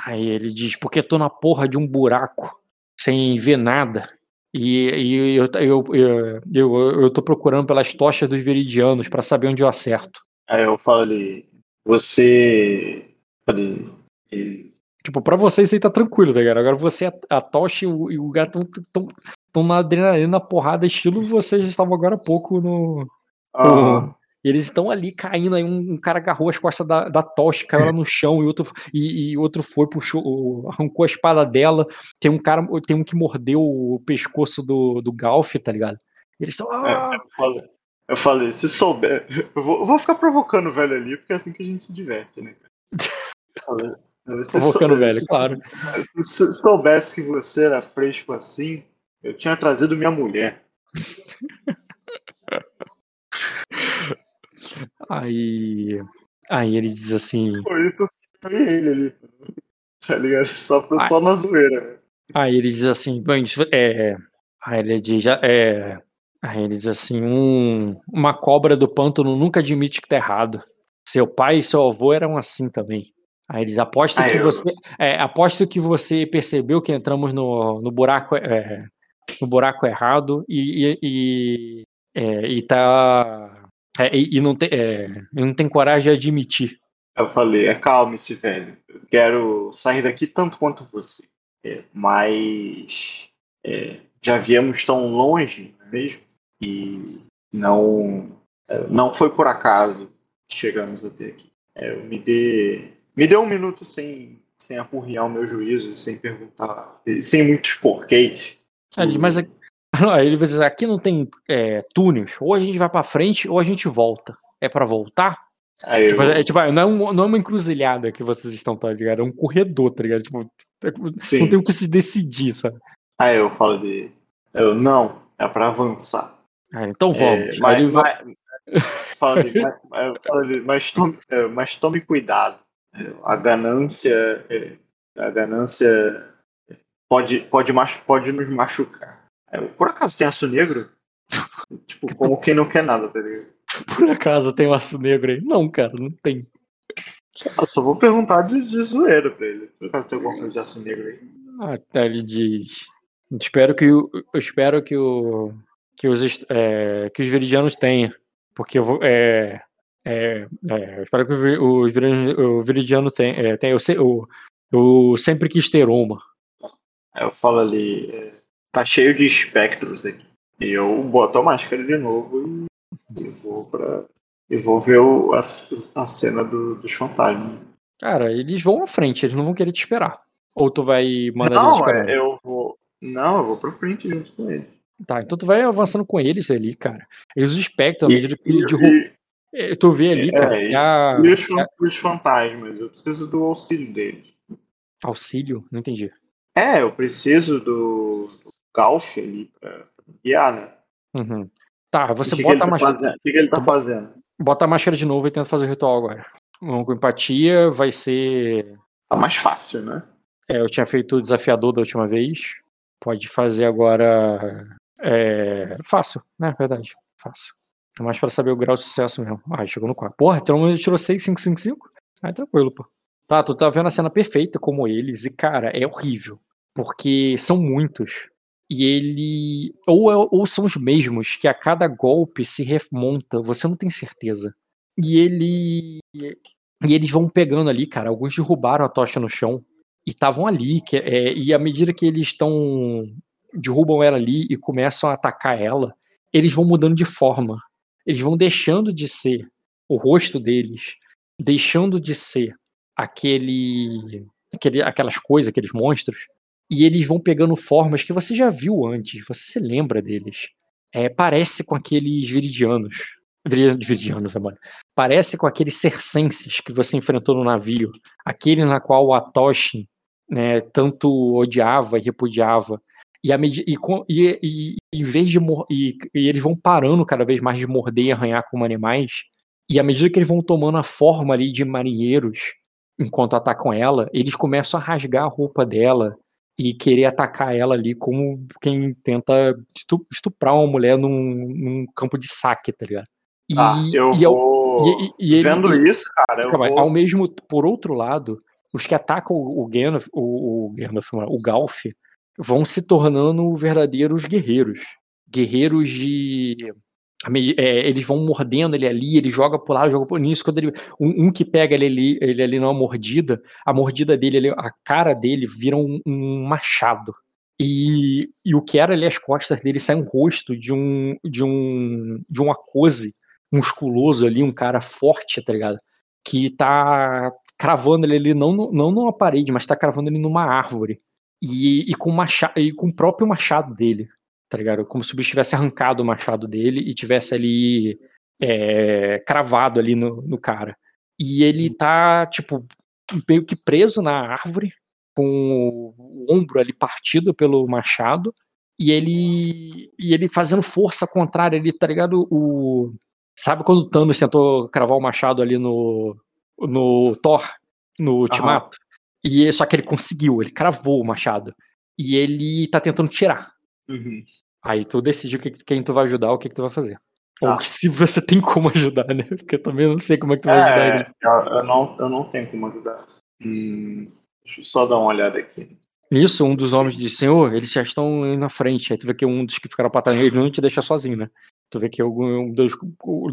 Aí ele diz, porque tô na porra de um buraco, sem ver nada E, e eu, eu, eu, eu, eu tô procurando pelas tochas dos veridianos para saber onde eu acerto. Aí eu falo ali, você. Falei, Tipo, pra vocês aí tá tranquilo, tá ligado? Agora você, a, a tocha e o, e o gato tão, tão, na adrenalina, na porrada, estilo vocês estavam agora há pouco no. Eles estão ali caindo, aí um, um cara agarrou as costas da, da tocha, caiu lá no chão, e outro, e, e outro foi, puxou, arrancou a espada dela. Tem um cara, tem um que mordeu o pescoço do, do Galf, tá ligado? Eles estão. Ah! É, eu, falei, eu falei, se souber. Eu vou, eu vou ficar provocando o velho ali, porque é assim que a gente se diverte, né? Provocando o velho, se- claro. Se, se soubesse que você era fresco assim, eu tinha trazido minha mulher. Aí. Aí ele diz assim. Sentindo ele ali. Tá ligado? Só, só na zoeira. Aí ele diz assim, isso é, aí ele diz, já- é, aí ele diz assim, um, uma cobra do pântano nunca admite que tá errado. Seu pai e seu avô eram assim também. Aí eles aposto Ah, que eu- você, é, aposto que você percebeu que entramos no, no buraco, é, no buraco errado e, e, e, é, e tá é, e, e não tem, é, e não tem coragem de admitir. Eu falei, acalme-se, velho. Eu quero sair daqui tanto quanto você. É, mas é, já viemos tão longe, não é mesmo? E não, é, não foi por acaso que chegamos até aqui. É, eu me dê, me dê um minuto sem, sem apurriar o meu juízo, sem perguntar, sem muitos porquês. Diz, mas aí ele vai dizer, aqui não tem é, túneis, ou a gente vai pra frente ou a gente volta. É pra voltar? Aí eu, Tipo, é, tipo, não, é um- não é uma encruzilhada que vocês estão, tá ligado? É um corredor, tá ligado? Tipo, é- sim. não tem o que se decidir, sabe? Aí eu falo de. Eu, não, é pra avançar. Ah, então É, vamos. Aí mas, ele vai- fala ali, mas, fala ali, mas tome, é, mas tome cuidado. É, A ganância, é, a ganância pode, pode, machu- pode nos machucar. É, Por acaso tem aço negro? tipo, como quem não quer nada, tá ligado? Por acaso tem um aço negro aí? Não, cara, não tem. Eu só vou perguntar de, de zoeiro pra ele. Por acaso tem alguma coisa de aço negro aí? Até ele diz. Espero que o, eu espero que o que os é, que os veridianos tenham, porque eu vou é, é, é, eu espero que o viri- o veridiano tenha, é, tenha eu, eu, eu sempre quis ter uma. Aí eu falo ali, é, tá cheio de espectros aqui. E eu boto a máscara de novo e, e vou pra. E vou ver o, a, a cena do- dos fantasmas. Cara, eles vão à frente, eles não vão querer te esperar. Ou tu vai mandar eles Não, esperar. é, eu vou. Não, eu vou pra frente junto com ele. Tá, então tu vai avançando com eles ali, cara. Eles os espectros, à E, medida que e- de roupa. é, Tu vê ali, é, cara, e- há e os, fan- os fantasmas, eu preciso do auxílio deles. auxílio, não entendi. É, eu preciso do, do Galf ali pra guiar, né? Uhum. Tá, você que, que bota a tá máscara. fazendo? O que, que ele tá fazendo? Bota a máscara de novo e tenta fazer o ritual agora. Com empatia, vai ser. Tá mais fácil, né? É, eu tinha feito o desafiador da última vez. Pode fazer agora. É, fácil, né? Verdade. Fácil. É mais pra saber o grau de sucesso mesmo. Ah, chegou no 4. Porra, então ele tirou 6, 5, 5, 5. Aí tranquilo, pô. Tá, tu tá vendo a cena perfeita como eles, e cara, é horrível. Porque são muitos. E ele. Ou, é- ou são os mesmos, que a cada golpe se remonta, você não tem certeza. E ele. E eles vão pegando ali, cara. Alguns derrubaram a tocha no chão e estavam ali. Que, é, e à medida que eles estão. derrubam ela ali e começam a atacar ela, eles vão mudando de forma. Eles vão deixando de ser o rosto deles, deixando de ser aquele, aquele aquelas coisas, aqueles monstros, e eles vão pegando formas que você já viu antes, você se lembra deles. É, parece com aqueles viridianos. Viri- Viridianos, amor. Parece com aqueles circenses que você enfrentou no navio. Aquele na qual o Atoshi né, tanto odiava e repudiava. E, a e, e- e- em vez de e, e eles vão parando cada vez mais de morder e arranhar como animais. E à medida que eles vão tomando a forma ali de marinheiros enquanto atacam ela, eles começam a rasgar a roupa dela e querer atacar ela ali como quem tenta estu- estuprar uma mulher num, num campo de saque, tá ligado? E, Ah, eu e vou. e- e- ele- Vendo isso, cara, eu vou. Ao mesmo, por outro lado, os que atacam o, o Gandalf, o, o Gandalf, o Galf, vão se tornando verdadeiros guerreiros. Guerreiros de. É, eles vão mordendo ele ali, ele joga por lá, joga por nisso. Quando ele, um, um, que pega ele ali, ele ali numa mordida, a mordida dele, a cara dele vira um, um machado. E, e, o que era ali as costas dele sai um rosto de um de um de um acose musculoso ali, um cara forte, tá ligado? Que tá cravando ele ali não, não numa parede, mas tá cravando ele numa árvore. E, e, com machado, e com o próprio machado dele, tá ligado? Como se o bicho tivesse arrancado o machado dele e tivesse ali é, cravado ali no, no cara. E ele tá, tipo, meio que preso na árvore, com o ombro ali partido pelo machado, e ele e ele fazendo força contrária ali, tá ligado? O, sabe quando o Thanos tentou cravar o machado ali no, no Thor, no Ultimato? E só que ele conseguiu, ele cravou o machado. E ele tá tentando tirar. Uhum. Aí tu decide que, quem tu vai ajudar, o que, que tu vai fazer. Tá. Ou se você tem como ajudar, né? Porque eu também não sei como é que tu vai é, ajudar ele. Eu, eu, não, eu não tenho como ajudar. Hum, deixa eu só dar uma olhada aqui. Isso, um dos homens diz, senhor, eles já estão na frente. Aí tu vê que um dos que ficaram pra trás, ele não te deixa sozinho, né? Tu vê que algum dos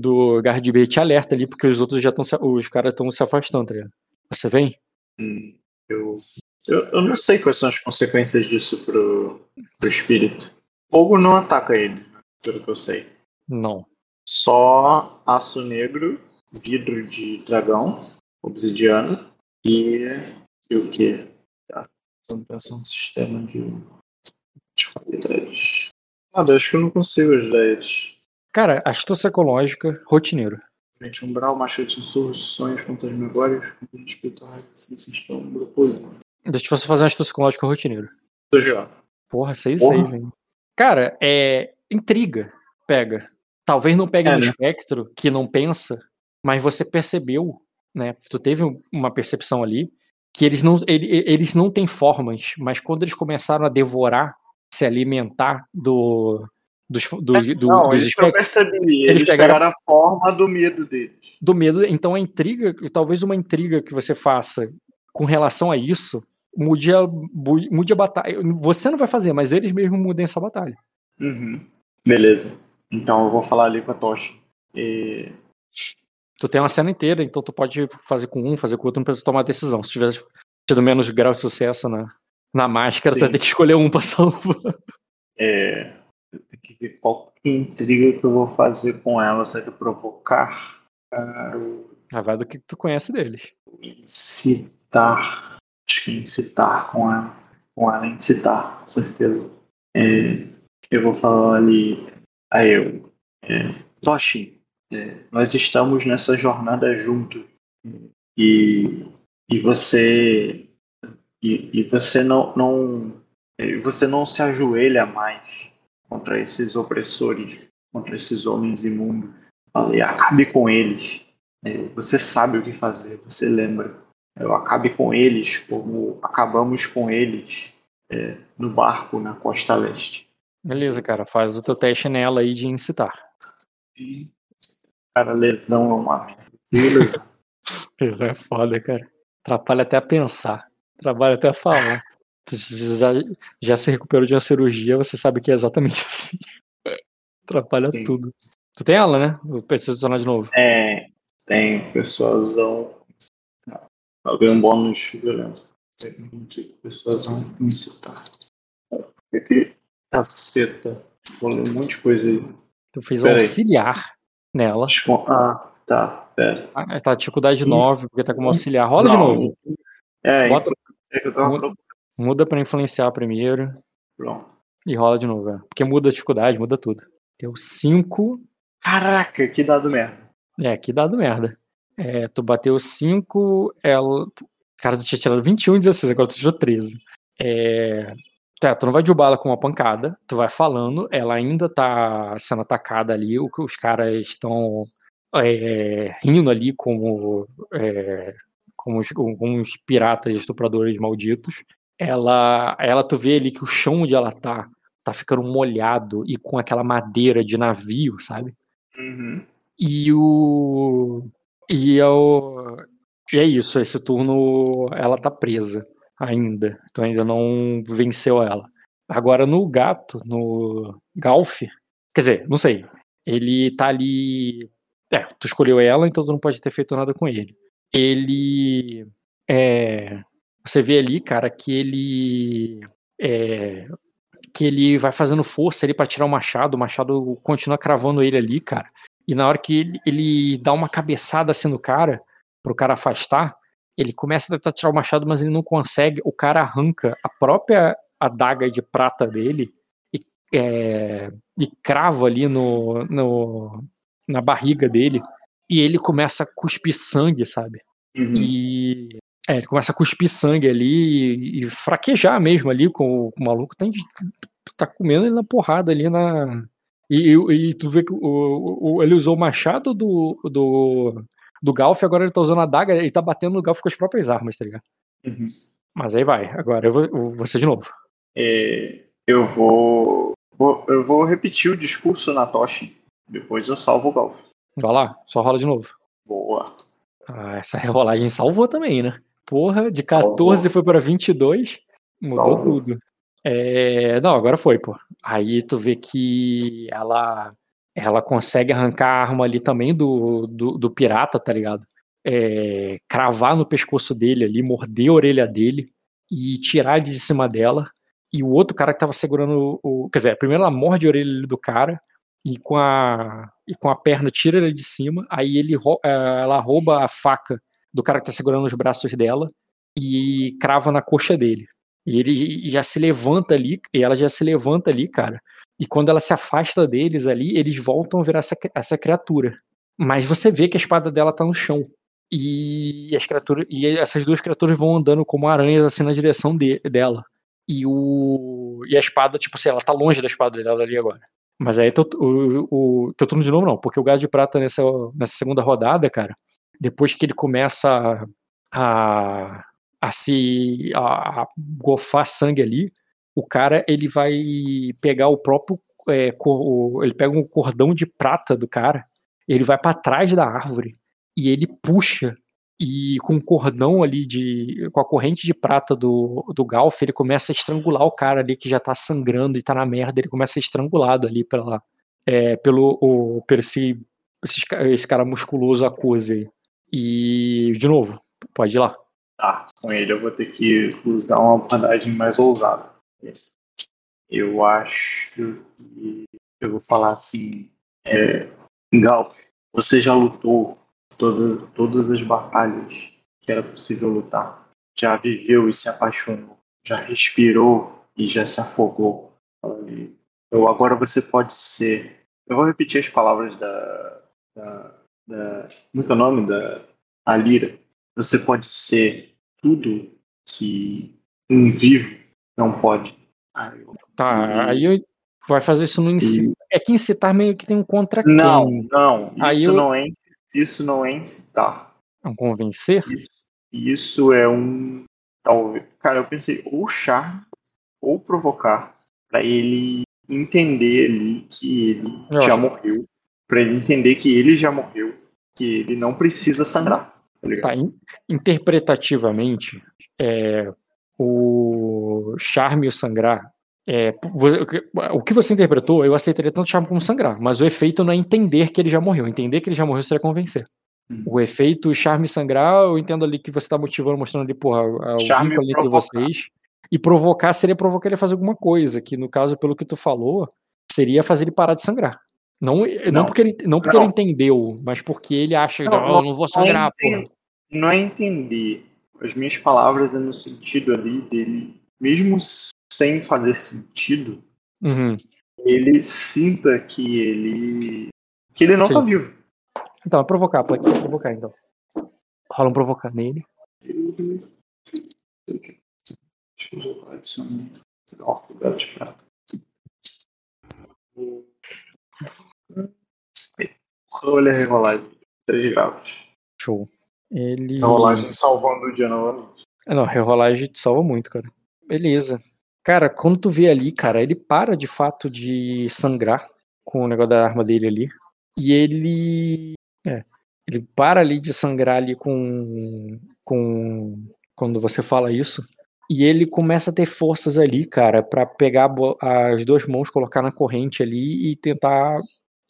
do Guard te alerta ali, porque os outros já estão os caras estão se afastando, tá ligado? Você vem? Hum, eu, eu, eu, não sei quais são as consequências disso pro, pro espírito. Fogo não ataca ele, pelo que eu sei. Não. Só aço negro, vidro de dragão, obsidiano e, e o que? Tá. Estamos pensando no sistema de, de qualidades. Ah, acho que eu não consigo ajudar eles. Cara, astúcia ecológica, rotineiro. Frente umbral, marcha de insurros, sonhos, contas memórias, espiritual, assim, sistema, grupo. Deixa eu fazer uma astúcia ecológica rotineiro. Tô já. Porra, 6 6, velho. Cara, é. Intriga. Pega. Talvez não pegue é, no né? espectro, que não pensa, mas você percebeu, né? Tu teve uma percepção ali que eles não, eles não têm formas, mas quando eles começaram a devorar, se alimentar do, dos, do, é, do, não, dos isso eu percebi. Eles, eles pegaram, pegaram, a forma do medo deles. Do medo. Então a intriga, talvez uma intriga que você faça com relação a isso, mude a, mude a batalha. Você não vai fazer, mas eles mesmos mudem essa batalha. Uhum. Beleza. Então eu vou falar ali com a Tocha. E... Tu tem uma cena inteira, então tu pode fazer com um, fazer com o outro, não precisa tomar decisão. Se tivesse tido menos grau de sucesso na, na máscara, Sim. tu vai ter que escolher um pra salvar. É. Eu tenho que ver qual intriga que eu vou fazer com ela. Será que provocar? Ah, vai do que tu conhece deles. Incitar. Acho que incitar com ela. Com ela, incitar, com certeza. É, eu vou falar ali a eu. É, Toshi, é, nós estamos nessa jornada juntos. E, e você. E, e você não, não. Você não se ajoelha mais contra esses opressores, contra esses homens imundos. Falei, acabe com eles. É, você sabe o que fazer, você lembra. Eu acabe com eles como acabamos com eles é, no barco na costa leste. Beleza, cara, faz o teu teste nela aí de incitar. Cara, lesão é uma merda. Beleza. lesão é foda, cara. Atrapalha até a pensar. Trabalha até a falar já, já se recuperou de uma cirurgia, você sabe que é exatamente assim. Atrapalha Sim. tudo. Tu tem ela, né? Eu preciso adicionar de novo. É, tem. Persuasão. Alguém um bônus violento. Persuasão incitar. Que que. Caceta. Vou ler um monte de coisa aí. Tu fez pera auxiliar aí. nela. Ah, tá. Pera. Ah, tá, dificuldade 9, porque tá como auxiliar. Rola de novo. É, Bota... é que eu tava Muda para influenciar primeiro. Pronto. E rola de novo. É. Porque muda a dificuldade, muda tudo. Deu 5. Caraca, que dado merda. É, que dado merda. É, tu bateu 5, ela. Cara, tu tinha tirado 21 e 16, agora tu tirou 13. É. Tá, tu não vai derrubar ela com uma pancada, tu vai falando, ela ainda tá sendo atacada ali, os caras estão é, rindo ali como, é, como, os, como os piratas estupradores malditos ela, ela tu vê ali que o chão onde ela tá tá ficando molhado e com aquela madeira de navio, sabe? Uhum. E o e é o e é isso, esse turno ela tá presa ainda, tu ainda não venceu ela. Agora no gato, no Golf, quer dizer, não sei. Ele tá ali. É, tu escolheu ela, então tu não pode ter feito nada com ele. Ele. É, você vê ali, cara, que ele. É, que ele vai fazendo força ali para tirar o machado, o machado continua cravando ele ali, cara. E na hora que ele, ele dá uma cabeçada assim no cara, pro cara afastar, ele começa a tentar tirar o machado, mas ele não consegue. O cara arranca a própria adaga de prata dele e, é, e crava ali no, no, na barriga dele. E ele começa a cuspir sangue, sabe? Uhum. E é, ele começa a cuspir sangue ali e, e fraquejar mesmo ali com o, com o maluco. Tá, tá comendo ele na porrada ali na. E, e, tu vê que o, o, ele usou o machado do, do, do Galf, agora ele tá usando a daga, ele tá batendo no Galf com as próprias armas, tá ligado? Uhum. Mas aí vai, agora eu vou, eu ser de novo. É, eu vou, vou. Eu vou repetir o discurso na Toshi. Depois eu salvo o Golf. Vai lá, só rola de novo. Boa. Ah, essa rolagem salvou também, né? Porra, de 14 Salvou. foi pra 22, mudou Salvou. tudo. É, não, agora foi, pô. Aí tu vê que ela ela consegue arrancar a arma ali também do, do, do pirata, tá ligado? É, cravar no pescoço dele ali, morder a orelha dele e tirar de cima dela. E o outro cara que tava segurando o. Quer dizer, primeiro ela morde a orelha do cara e com a, e com a perna tira ele de cima. Aí ele, eh, ela rouba a faca do cara que tá segurando os braços dela e crava na coxa dele. E ele já se levanta ali, e ela já se levanta ali, cara. E quando ela se afasta deles ali, eles voltam a virar essa, essa criatura. Mas você vê que a espada dela tá no chão. E as criaturas e essas duas criaturas vão andando como aranhas assim na direção de- dela. E o e a espada, tipo assim, ela tá longe da espada dela ali agora. Mas aí teu, o, o teu turno de novo não, porque o Gado de Prata nessa, nessa segunda rodada, cara, depois que ele começa a se a, a gofar sangue ali, o cara ele vai pegar o próprio é, ele pega um cordão de prata do cara, ele vai pra trás da árvore e ele puxa e com o cordão ali de com a corrente de prata do, do Galf, ele começa a estrangular o cara ali que já tá sangrando e tá na merda, ele começa a ser estrangulado ali pela é, pelo o, por esse, esse, ca- esse cara musculoso Akuse aí. E de novo, pode ir lá. Tá, com ele eu vou ter que usar uma abordagem mais ousada. Eu acho que eu vou falar assim. É, Galp, você já lutou todas, todas as batalhas que era possível lutar. Já viveu e se apaixonou. Já respirou e já se afogou. Eu, agora você pode ser. Eu vou repetir as palavras da. da, da como é que é o nome? Da Alira. Você pode ser tudo que um vivo não pode. Ah, eu- Tá, E- aí eu, vai fazer isso no incitar. É que incitar meio que tem um contra Não, quem? não. Aí Isso eu- não é isso não é incitar. É um convencer? Isso, isso é um. Talvez. Cara, eu pensei ou charme ou provocar pra ele entender ali que ele Eu já acho- morreu. Pra ele entender que ele já morreu. Que ele não precisa sangrar. Tá? Tá, in- interpretativamente, é, o charme e o sangrar. É, o que- que você interpretou, eu aceitaria tanto charme como sangrar, mas o efeito não é entender que ele já morreu. Entender que ele já morreu seria convencer. Hum. O efeito charme e sangrar, eu entendo ali que você tá motivando, mostrando ali, porra, o Charme vínculo entre vocês. E provocar seria provocar ele a fazer alguma coisa, que no caso, pelo que tu falou, seria fazer ele parar de sangrar. Não, não, Não. porque, ele, não porque Não. ele entendeu, mas porque ele acha, Não, não, eu não vou sangrar, não, porra. Não é entender. As minhas palavras é no sentido ali dele, mesmo sem fazer sentido, Uhum. ele sinta que ele. que ele não Sim. tá vivo. Então, é provocar, pode ser provocar, então. Rola um provocar nele. Deixa eu adicionar. Ó, gato de prata. Olha a rolagem. 3 graus. Show. Ele. A rolagem salvando o dia novamente. Ah, Não, rerolagem te salva muito, cara. Beleza. Cara, quando tu vê ali, cara, ele para de fato de sangrar com o negócio da arma dele ali. E ele. É. Ele para ali de sangrar ali com. com. Quando você fala isso. E ele começa a ter forças ali, cara, para pegar as duas mãos, colocar na corrente ali e tentar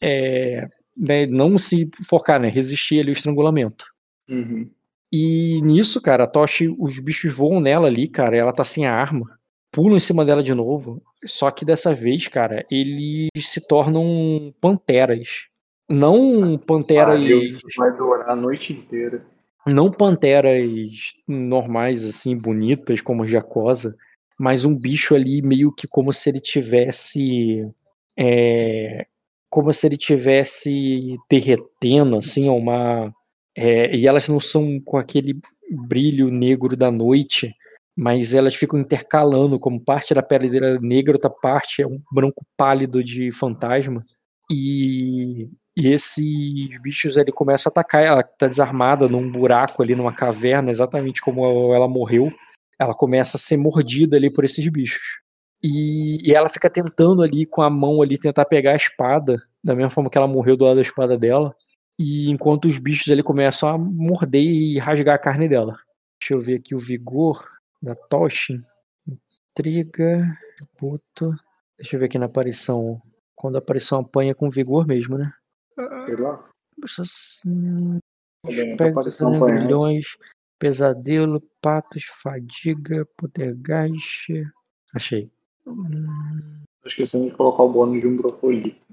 é, né, não se focar, né? Resistir ali o estrangulamento. Uhum. E nisso, cara, a Toshi, os bichos voam nela ali, cara, ela tá sem a arma, pulam em cima dela de novo. Só que dessa vez, cara, eles se tornam panteras. Não panteras. Ah, isso vai durar a noite inteira. Não panteras normais, assim, bonitas, como Jacosa, mas um bicho ali meio que como se ele tivesse. É, como se ele tivesse derretendo, assim, uma. É, e elas não são com aquele brilho negro da noite, mas elas ficam intercalando, como parte da pele é negra, outra parte é um branco pálido de fantasma. E, e esses bichos ele começam a atacar. Ela tá desarmada num buraco ali, numa caverna, exatamente como ela morreu. Ela começa a ser mordida ali por esses bichos. E, e, ela fica tentando ali com a mão ali tentar pegar a espada, da mesma forma que ela morreu do lado da espada dela. E enquanto os bichos ali começam a morder e rasgar a carne dela. Deixa eu ver aqui o vigor da Toshi. Intriga, puto. Deixa eu ver aqui na aparição. Quando a aparição apanha com vigor mesmo, né? Sei lá. Aspectos, milhões, pesadelo, patos, fadiga, poltergeist. Achei. Tô esquecendo de colocar o bônus de um brocolito.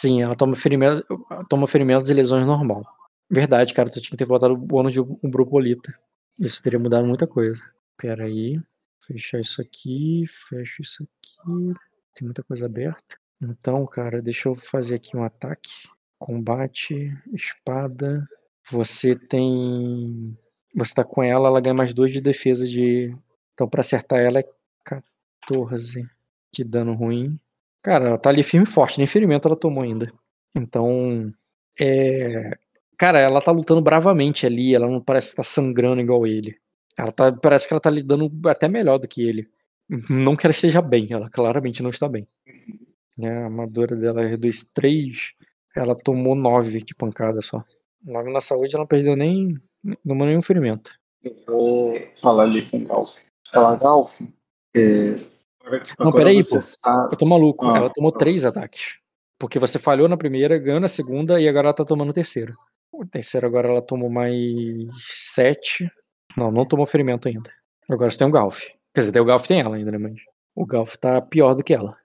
Sim, ela toma ferimento, toma ferimentos e lesões normal. Verdade, cara, tu tinha que ter botado o bônus de um brocolita. Isso teria mudado muita coisa. Pera aí. Fechar isso aqui, fecho isso aqui. Tem muita coisa aberta. Então, cara, deixa eu fazer aqui um ataque. Combate, espada. Você tem. Você tá com ela, ela ganha mais dois de defesa de. Então, para acertar ela é 14 de dano ruim. Cara, ela tá ali firme e forte, nem ferimento ela tomou ainda. Então. É. Cara, ela tá lutando bravamente ali, ela não parece estar tá sangrando igual ele. Ela tá, parece que ela tá lidando até melhor do que ele. Não que ela esteja bem, ela claramente não está bem. Né, a armadura dela reduz 3, ela tomou 9 de pancada só. 9 na saúde, ela não perdeu nem. não tomou nenhum ferimento. Eu vou falar ali com o Galf. Ela, Galf, é... Não, peraí, pô. Sabe... Eu tô maluco. Ah, ela tomou 3 ataques. Porque você falhou na primeira, ganhou na segunda e agora ela tá tomando o terceiro. O terceiro agora ela tomou mais 7. Não, não tomou ferimento ainda. Agora você tem o Galf. Quer dizer, o Galf tem ela ainda, né? Mas o Galf tá pior do que ela.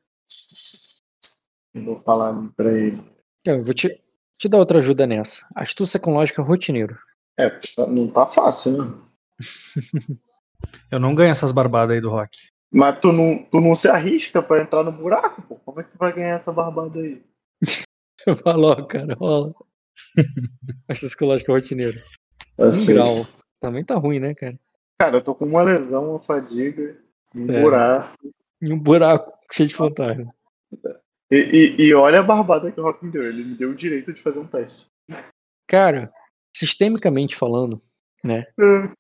Vou falar pra ele. Eu vou te, te dar outra ajuda nessa. Astúcia com lógica rotineiro. É, não tá fácil, né? Eu não ganho essas barbadas aí do Rock. Mas tu não, tu não se arrisca pra entrar no buraco, pô. Como é que tu vai ganhar essa barbada aí? Falou, cara, rola. Astúcia com lógica rotineiro. Um grau. Também tá ruim, né, cara? Cara, eu tô com uma lesão, uma fadiga, um é. buraco. E um buraco cheio de fantasma. E, e, e, olha a barbada que o Rock me deu. Ele me deu o direito de fazer um teste. Cara, sistemicamente falando, né? É.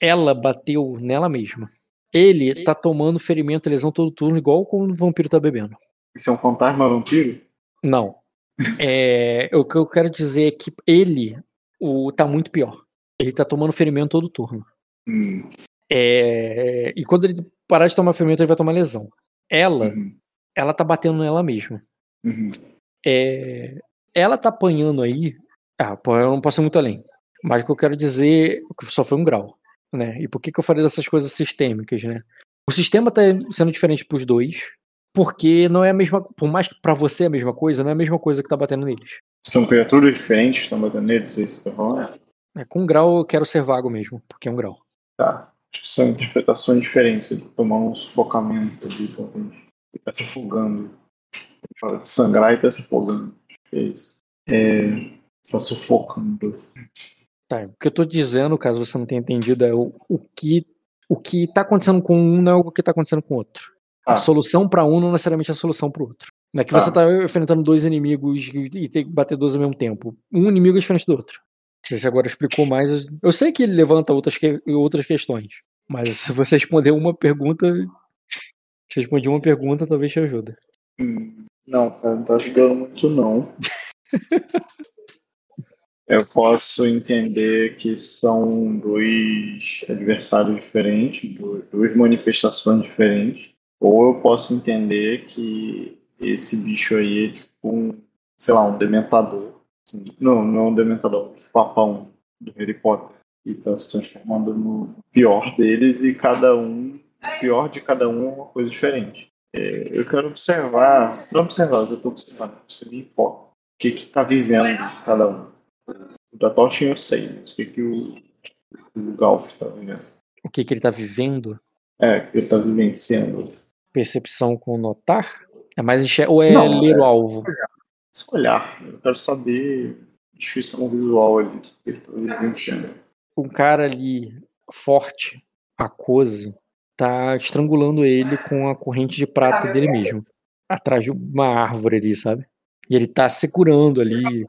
Ela bateu nela mesma. Ele tá tomando ferimento e lesão todo turno, igual quando o vampiro tá bebendo. Isso é um fantasma vampiro? Não. É, o que eu quero dizer é que ele o, tá muito pior. Ele tá tomando ferimento todo turno. Hum. É, e quando ele parar de tomar ferimento, ele vai tomar lesão. Ela uhum ela tá batendo nela mesma. Uhum. É, ela tá apanhando aí. Ah, eu não posso ir muito além. Mas o que eu quero dizer que só foi um grau. Né? E por que, que eu falei dessas coisas sistêmicas, né? O sistema tá sendo diferente pros dois, porque não é a mesma. Por mais que pra você é a mesma coisa, não é a mesma coisa que tá batendo neles. São criaturas diferentes que estão batendo neles, é isso que você tá falando? É, com grau eu quero ser vago mesmo, porque é um grau. Tá. Acho que são interpretações diferentes. Tomar um sufocamento ali, potente tá se afogando. Fala de sangrar e tá se afogando. É isso. É, tá sufocando. Tá, o que eu tô dizendo, caso você não tenha entendido, é o, o que o que tá acontecendo com um não é o que tá acontecendo com o outro. Ah. A solução para um não necessariamente é a solução para o outro. Não é que ah. você tá enfrentando dois inimigos e tem que bater dois ao mesmo tempo. Um inimigo é diferente do outro. Se você agora explicou mais. Eu sei que ele levanta outras, que, outras questões. Mas se você responder uma pergunta, se respondi uma pergunta, talvez te ajude. Hum, não, cara, não tá ajudando muito não. Eu posso entender que são dois adversários diferentes, du- duas manifestações diferentes. Ou eu posso entender que esse bicho aí é tipo um, sei lá, um dementador. Não, não é um dementador, um papão do Harry Potter. E tá se transformando no pior deles e cada um, o pior de cada um é uma coisa diferente. É, eu quero observar, não observar, eu tô observando, você me. O que que tá vivendo cada um. O da Toshin eu sei, mas o que que o, o Golf tá vivendo? O que, que ele tá vivendo? É, que ele tá vivenciando. Percepção com notar? É mais enxer... Ou é Não, ler é- o alvo? Se olhar, eu quero saber a descrição visual ali que ele tá vivenciando. Um cara ali forte, aquoso, tá estrangulando ele com a corrente de prata dele mesmo. Atrás de uma árvore ali, sabe? E ele tá se curando ali.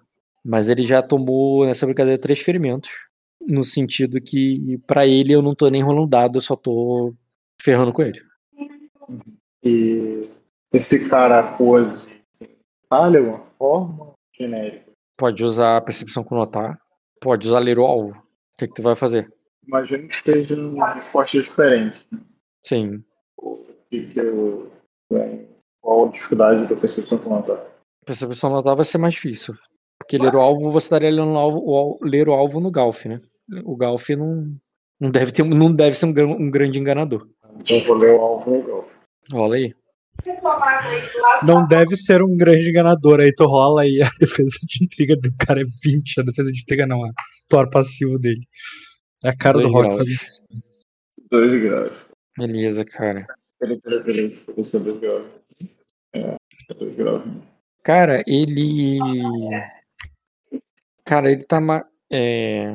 Mas ele já tomou nessa brincadeira três ferimentos. No sentido que, pra ele, eu não tô nem rolando dado, eu só tô ferrando com ele. E esse cara pose falha uma forma genérica. Pode usar percepção com notar. Pode usar ler o alvo. O que, que tu vai fazer? Imagino que esteja uma resposta diferente. Sim. O que eu. Qual a dificuldade da percepção com nota? Percepção notar vai ser mais difícil. Porque ler o alvo, você estaria lendo o alvo, ler o alvo no Galf, né? O Galf não, não, deve, ter, não deve ser um, um grande enganador. Então eu vou ler o alvo legal. Rola aí. Não deve ser um grande enganador. Aí tu rola e a defesa de intriga do cara é 20. A defesa de intriga não, a tor passivo dele. É a cara do Dois Rock graus. fazendo essas coisas. Dois graus. Beleza, cara. Peraí, peraí, peraí. Deixa eu ver se é dois graus. É, é dois graus. Cara, ele. Cara, ele tá. Ma... É...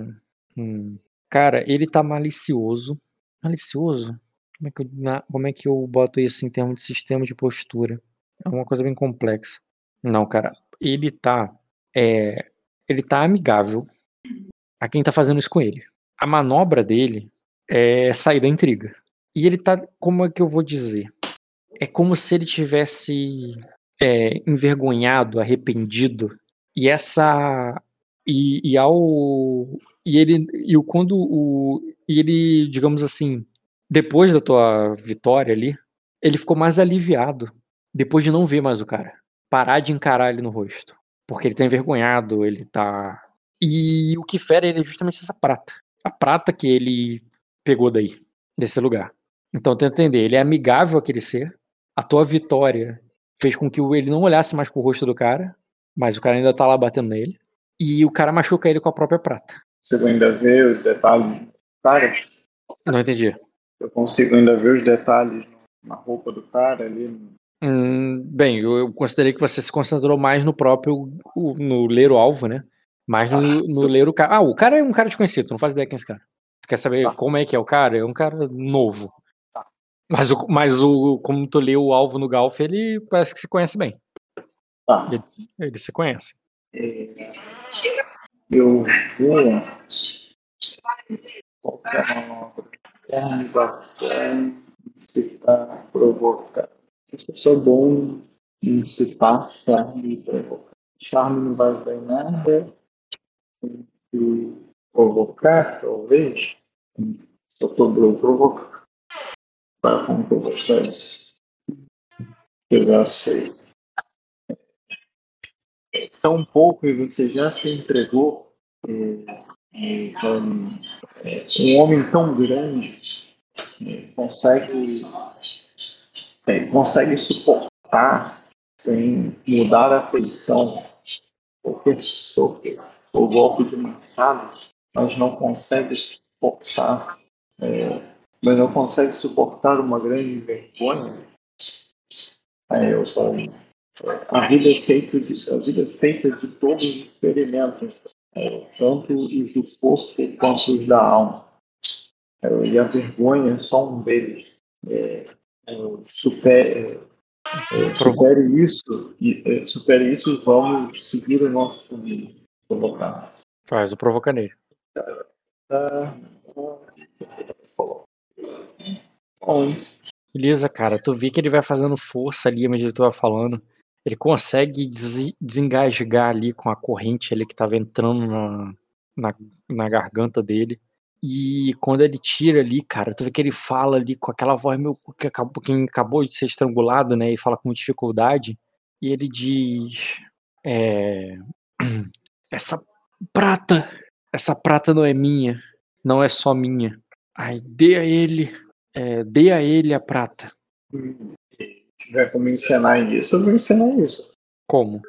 hum. Cara, ele tá malicioso. Malicioso? Como é, que eu... na- Como é que eu boto isso em termos de sistema de postura? É uma coisa bem complexa. Não, cara. Ele tá. É... Ele tá amigável a quem tá fazendo isso com ele. A manobra dele é sair da intriga. E ele tá. Como é que eu vou dizer? É como se ele tivesse é, envergonhado, arrependido, e essa e, e ao e ele e o quando o e ele, digamos assim, depois da tua vitória ali, ele ficou mais aliviado depois de não ver mais o cara, parar de encarar ele no rosto, porque ele tá envergonhado, ele tá e o que fere ele é justamente essa prata, a prata que ele pegou daí, desse lugar. Então tenta entender, ele é amigável aquele ser, a tua vitória fez com que ele não olhasse mais pro rosto do cara, mas o cara ainda tá lá batendo nele. E o cara machuca ele com a própria prata. Você ainda vê os detalhes. Cara, Não entendi. eu consigo ainda ver os detalhes na roupa do cara ali. Hum, bem, eu, eu considerei que você se concentrou mais no próprio. o- no ler o alvo, né? Mais no, no ler o cara. Ah, o cara é um cara desconhecido, tu não faz ideia quem é esse cara. Tu quer saber Tá. como é que é o cara? É um cara novo. Mas, o, mas o, como tu leu o alvo no Golf, ele parece que se conhece bem. Tá. Ele, ele se conhece. É, Eu vou. Qualquer organização incitar, provocar. Eu sou bom em incitar, charme e provocar. Charme não vai ver nada. E provocar, talvez. Eu sobrou provocar. Tá, como que fazer isso? Eu já sei. Tão pouco e você já se entregou. é, Então, é, um homem tão grande é, consegue, é, consegue suportar sem mudar a feição qualquer soco ou golpe de machado, mas não consegue suportar, é, mas não consegue suportar uma grande vergonha. É, eu sou a vida é feita de a vida é feita de todos os experimentos, é, tanto os do corpo quanto os da alma. É, e a vergonha é só um deles. É, é, supere, supere isso e supere isso vamos seguir o nosso caminho. Colocar. Faz o provoca nele. Bom, Beleza, cara. Tu vê que ele vai fazendo força ali à medida que tu vai falando. Ele consegue des desengasgar ali com a corrente ali que tava entrando na, na, na garganta dele. E quando ele tira ali, cara, tu vê que ele fala ali com aquela voz meio que acabou, quem acabou de ser estrangulado, né? E fala com dificuldade. E ele diz: é, Essa prata, essa prata não é minha, não é só minha. Ai, dê a ele, é, dê a ele a prata. Tiver como ensinar isso, eu vou ensinar isso. Como?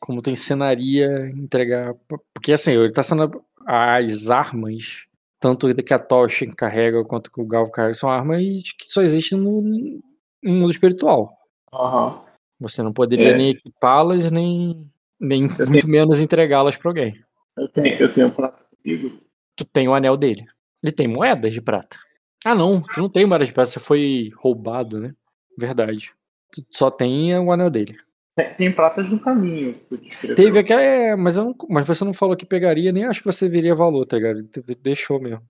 Como tu ensinaria entregar. Porque assim, ele tá sendo. As armas tanto que a tocha carrega quanto que o Galvo carrega são armas que só existem no, no mundo espiritual. Uhum. Você não poderia é. nem equipá-las, nem, nem muito tenho... menos entregá-las para alguém. Eu tenho, eu tenho prata comigo. Tu tem o anel dele. Ele tem moedas de prata. Ah, não, tu não tem moedas de prata, você foi roubado, né? Verdade. Só tem o anel dele. Tem, tem pratas no caminho. Teve aquela. É, mas, não, mas você não falou que pegaria, nem acho que você veria valor, tá ligado? Deixou mesmo.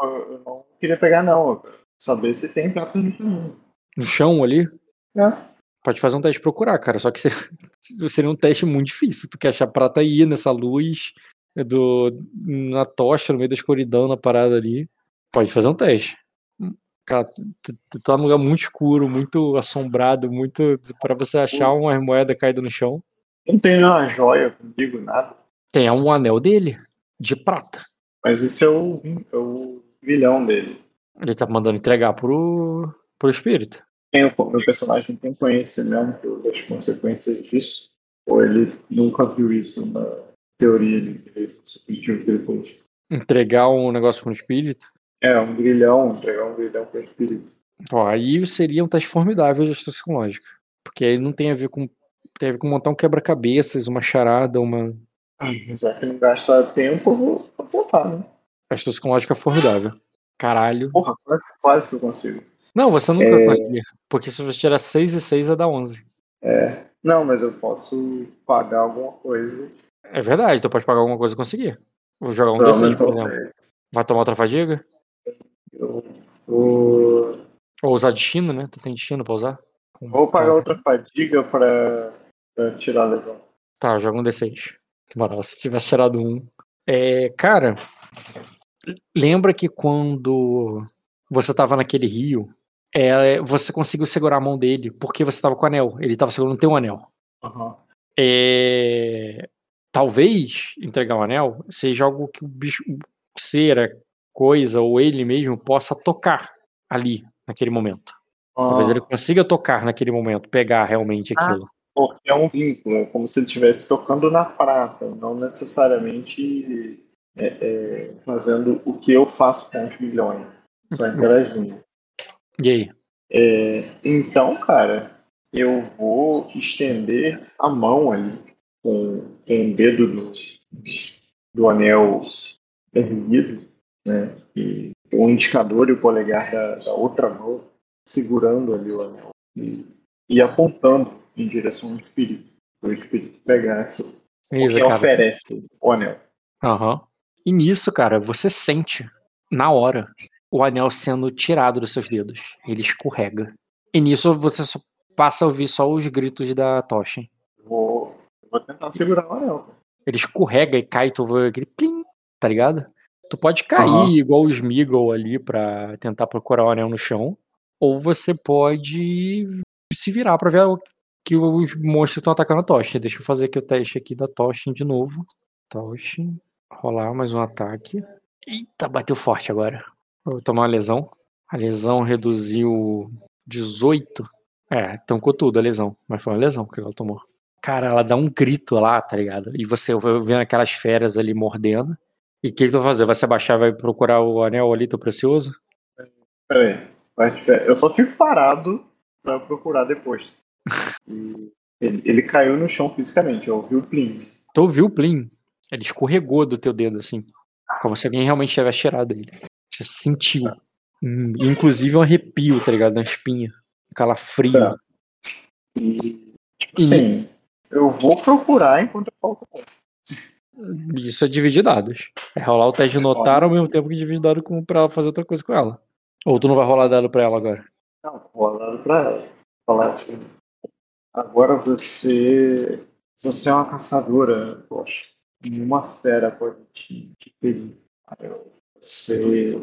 Eu não queria pegar, não. Saber se tem pratas no caminho. No chão ali? É. Pode fazer um teste de procurar, cara. Só que seria um teste muito difícil. Tu quer achar prata aí nessa luz, do, na tocha, no meio da escuridão, na parada ali. Pode fazer um teste. Cara, tu tá num lugar muito escuro, muito assombrado, muito. para você achar uma moeda caída no chão. Não tem uma joia comigo, nada. Tem um anel dele, de prata. Mas esse é o, é o vilão dele. Ele tá mandando entregar pro, pro espírito. Tem, meu personagem tem conhecimento das consequências disso? Ou ele nunca viu isso na teoria de que ele pôde? Entregar um negócio pro espírito? É, um grilhão, pegar um grilhão com espírito. Ó, aí seria um teste formidável de astúcia psicológica. Porque aí não tem a ver com. Tem a ver com montar um quebra-cabeças, uma charada, uma. Ah, já que não gasta tempo, vou tentar, né? Astúcia psicológica é formidável. Caralho. Porra, quase, quase que eu consigo. Não, você nunca é... conseguir. Porque se você tirar 6 e 6 é dar 11. É. Não, mas eu posso pagar alguma coisa. É verdade, tu pode pagar alguma coisa e conseguir. Vou jogar um D6, por exemplo. Vai tomar outra fadiga? Eu vou. Ou usar destino, né? Tu tem destino pra usar? Vou pagar outra fadiga pra, pra tirar a lesão. Tá, joga um D6. Que moral, se tivesse tirado um. É, cara, lembra que quando você tava naquele rio, é, você conseguiu segurar a mão dele porque você tava com o anel. Ele tava segurando o teu anel. Uhum. É, talvez entregar o anel seja algo que o bicho, cera, coisa ou ele mesmo possa tocar ali naquele momento. Oh. Talvez ele consiga tocar naquele momento, pegar realmente ah, aquilo. Porque é um vínculo, é como se ele estivesse tocando na prata, não necessariamente é, é, fazendo o que eu faço com os milhões, só interagindo. E aí? É, então, cara, eu vou estender a mão ali com, com o dedo do, do anel erguido né? E o indicador e o polegar da, da outra mão segurando ali o anel e, e apontando em direção ao espírito, para o espírito pegar aquilo. Isso, que oferece o anel. Uhum. E nisso, cara, você sente na hora o anel sendo tirado dos seus dedos. Ele escorrega. E nisso você só passa a ouvir só os gritos da tocha. Vou, vou tentar segurar o anel. Ele escorrega e cai, tu vê aquele plim, tá ligado? Tu pode cair uhum. igual os Meagle ali para tentar procurar o anel no chão, ou você pode se virar para ver que os monstros estão atacando a tocha. Deixa eu fazer aqui o teste aqui da tocha de novo. Tocha, rolar mais um ataque. Eita, bateu forte agora. Vou tomar uma lesão. A lesão reduziu 18. É, tancou tudo a lesão. Mas foi uma lesão que ela tomou. Cara, ela dá um grito lá, tá ligado? E você vendo aquelas feras ali mordendo. E o que, que tu vai fazer? Vai se abaixar vai procurar o anel ali, teu precioso? Peraí. Eu só fico parado pra procurar depois. ele, ele, caiu no chão fisicamente, eu ouvi o plim. Tu ouviu o plim? Ele escorregou do teu dedo, assim. Como se alguém realmente tivesse cheirado ele. Você sentiu. Hum, inclusive um arrepio, tá ligado? Na espinha. Um calafrio. Tá. E, tipo assim, eu vou procurar enquanto eu falta isso é dividir dados. É rolar o teste de notar ao mesmo tempo que dividir dado com, pra ela fazer outra coisa com ela. Ou tu não vai rolar dado pra ela agora? Não, vou rolar dado pra ela. Falar assim. Agora você. Você é uma caçadora, poxa. Uma fera pode te, te ferir. Você.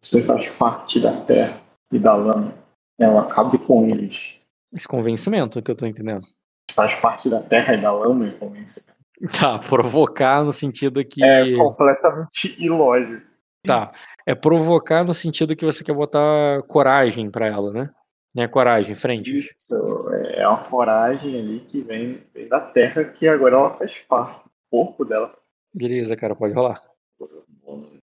Você faz parte da terra e da lama. Ela cabe com eles. Esse convencimento que eu tô entendendo. Faz parte da terra e da lama e convencimento. Tá, provocar no sentido que. É completamente ilógico. Tá. É provocar no sentido que você quer botar coragem para ela, né? É coragem, frente. Isso, é uma coragem ali que vem, vem da terra que agora ela faz parte do corpo dela. Beleza, cara, pode rolar.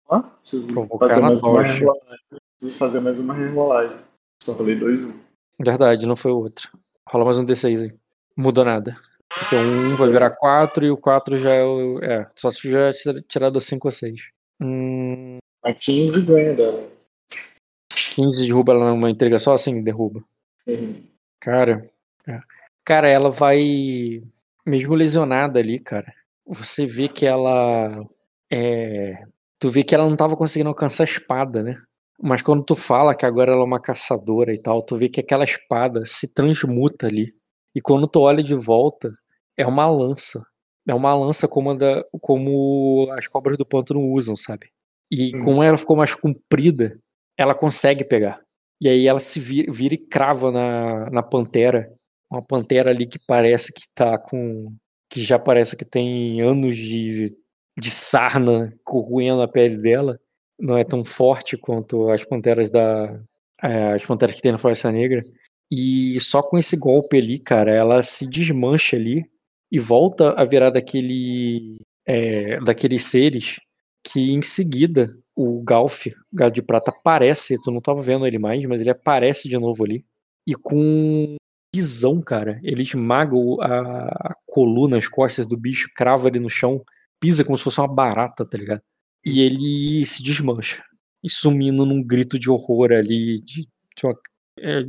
Ah, preciso Provocar fazer mais uma rebolagem. Preciso fazer mais uma. Só rolei 2 1. Verdade, não foi o outro. Rola mais um D6 aí. Mudou nada. Porque um vai virar 4 e o 4 já é o. É, só se já tirado 5 ou 6. Hum... A 15 ganha dela. 15 derruba ela numa entrega só assim, derruba. Uhum. Cara. É. Cara, ela vai. Mesmo lesionada ali, cara. Você vê que ela. É. Tu vê que ela não tava conseguindo alcançar a espada, né? Mas quando tu fala que agora ela é uma caçadora e tal, tu vê que aquela espada se transmuta ali. E quando tu olha de volta, é uma lança. É uma lança como, da, como as cobras do pântano usam, sabe? E hum. como ela ficou mais comprida, ela consegue pegar. E aí ela se vira, vira, e crava na, na pantera. Uma pantera ali que parece que tá com. que já parece que tem anos de, de sarna corroendo a pele dela. Não é tão forte quanto as panteras da. É, as panteras que tem na Floresta Negra. E só com esse golpe ali, cara, ela se desmancha ali e volta a virar daquele. É, daqueles seres que em seguida o Galf, Galo de Prata, aparece, tu não tava vendo ele mais, mas ele aparece de novo ali. E com pisão, cara, ele esmaga a, a coluna, as costas do bicho, crava ele no chão, pisa como se fosse uma barata, tá ligado? E ele se desmancha. E sumindo num grito de horror ali, de, de uma, é,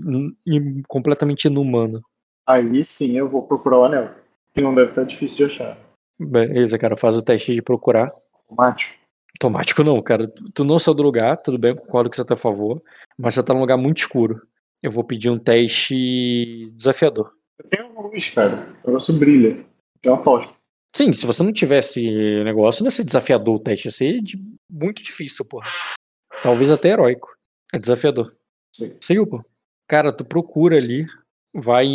completamente inumano. Aí sim eu vou procurar o anel. Que não deve estar difícil de achar. Beleza, cara, faz o teste de procurar. Automático. Automático não, cara. Tu não saiu do lugar, tudo bem, concordo que você tá a favor, mas você tá num lugar muito escuro. Eu vou pedir um teste desafiador. Eu tenho uma luz, cara. O negócio brilha. Tem uma tocha. Sim, se você não tivesse negócio, não ia ser desafiador o teste, ia ser de... muito difícil, porra. Talvez até heróico. É desafiador. Sim. Seguiu, pô. Cara, tu procura ali, vai.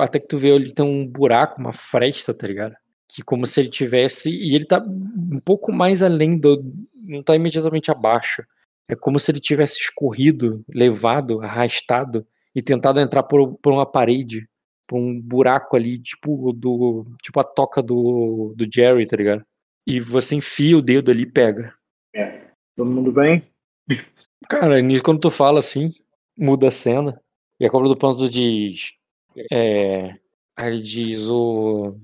Até que tu vê ali tem um buraco, uma fresta, tá ligado? que como se ele tivesse e ele tá um pouco mais além do não tá imediatamente abaixo. É como se ele tivesse escorrido, levado, arrastado e tentado entrar por, por uma parede, por um buraco ali, tipo do tipo a toca do, do Jerry, tá ligado? E você enfia o dedo ali e pega. É. Todo mundo bem? Cara, quando tu fala assim, muda a cena. E a cobra do panto diz. É, aí ele diz o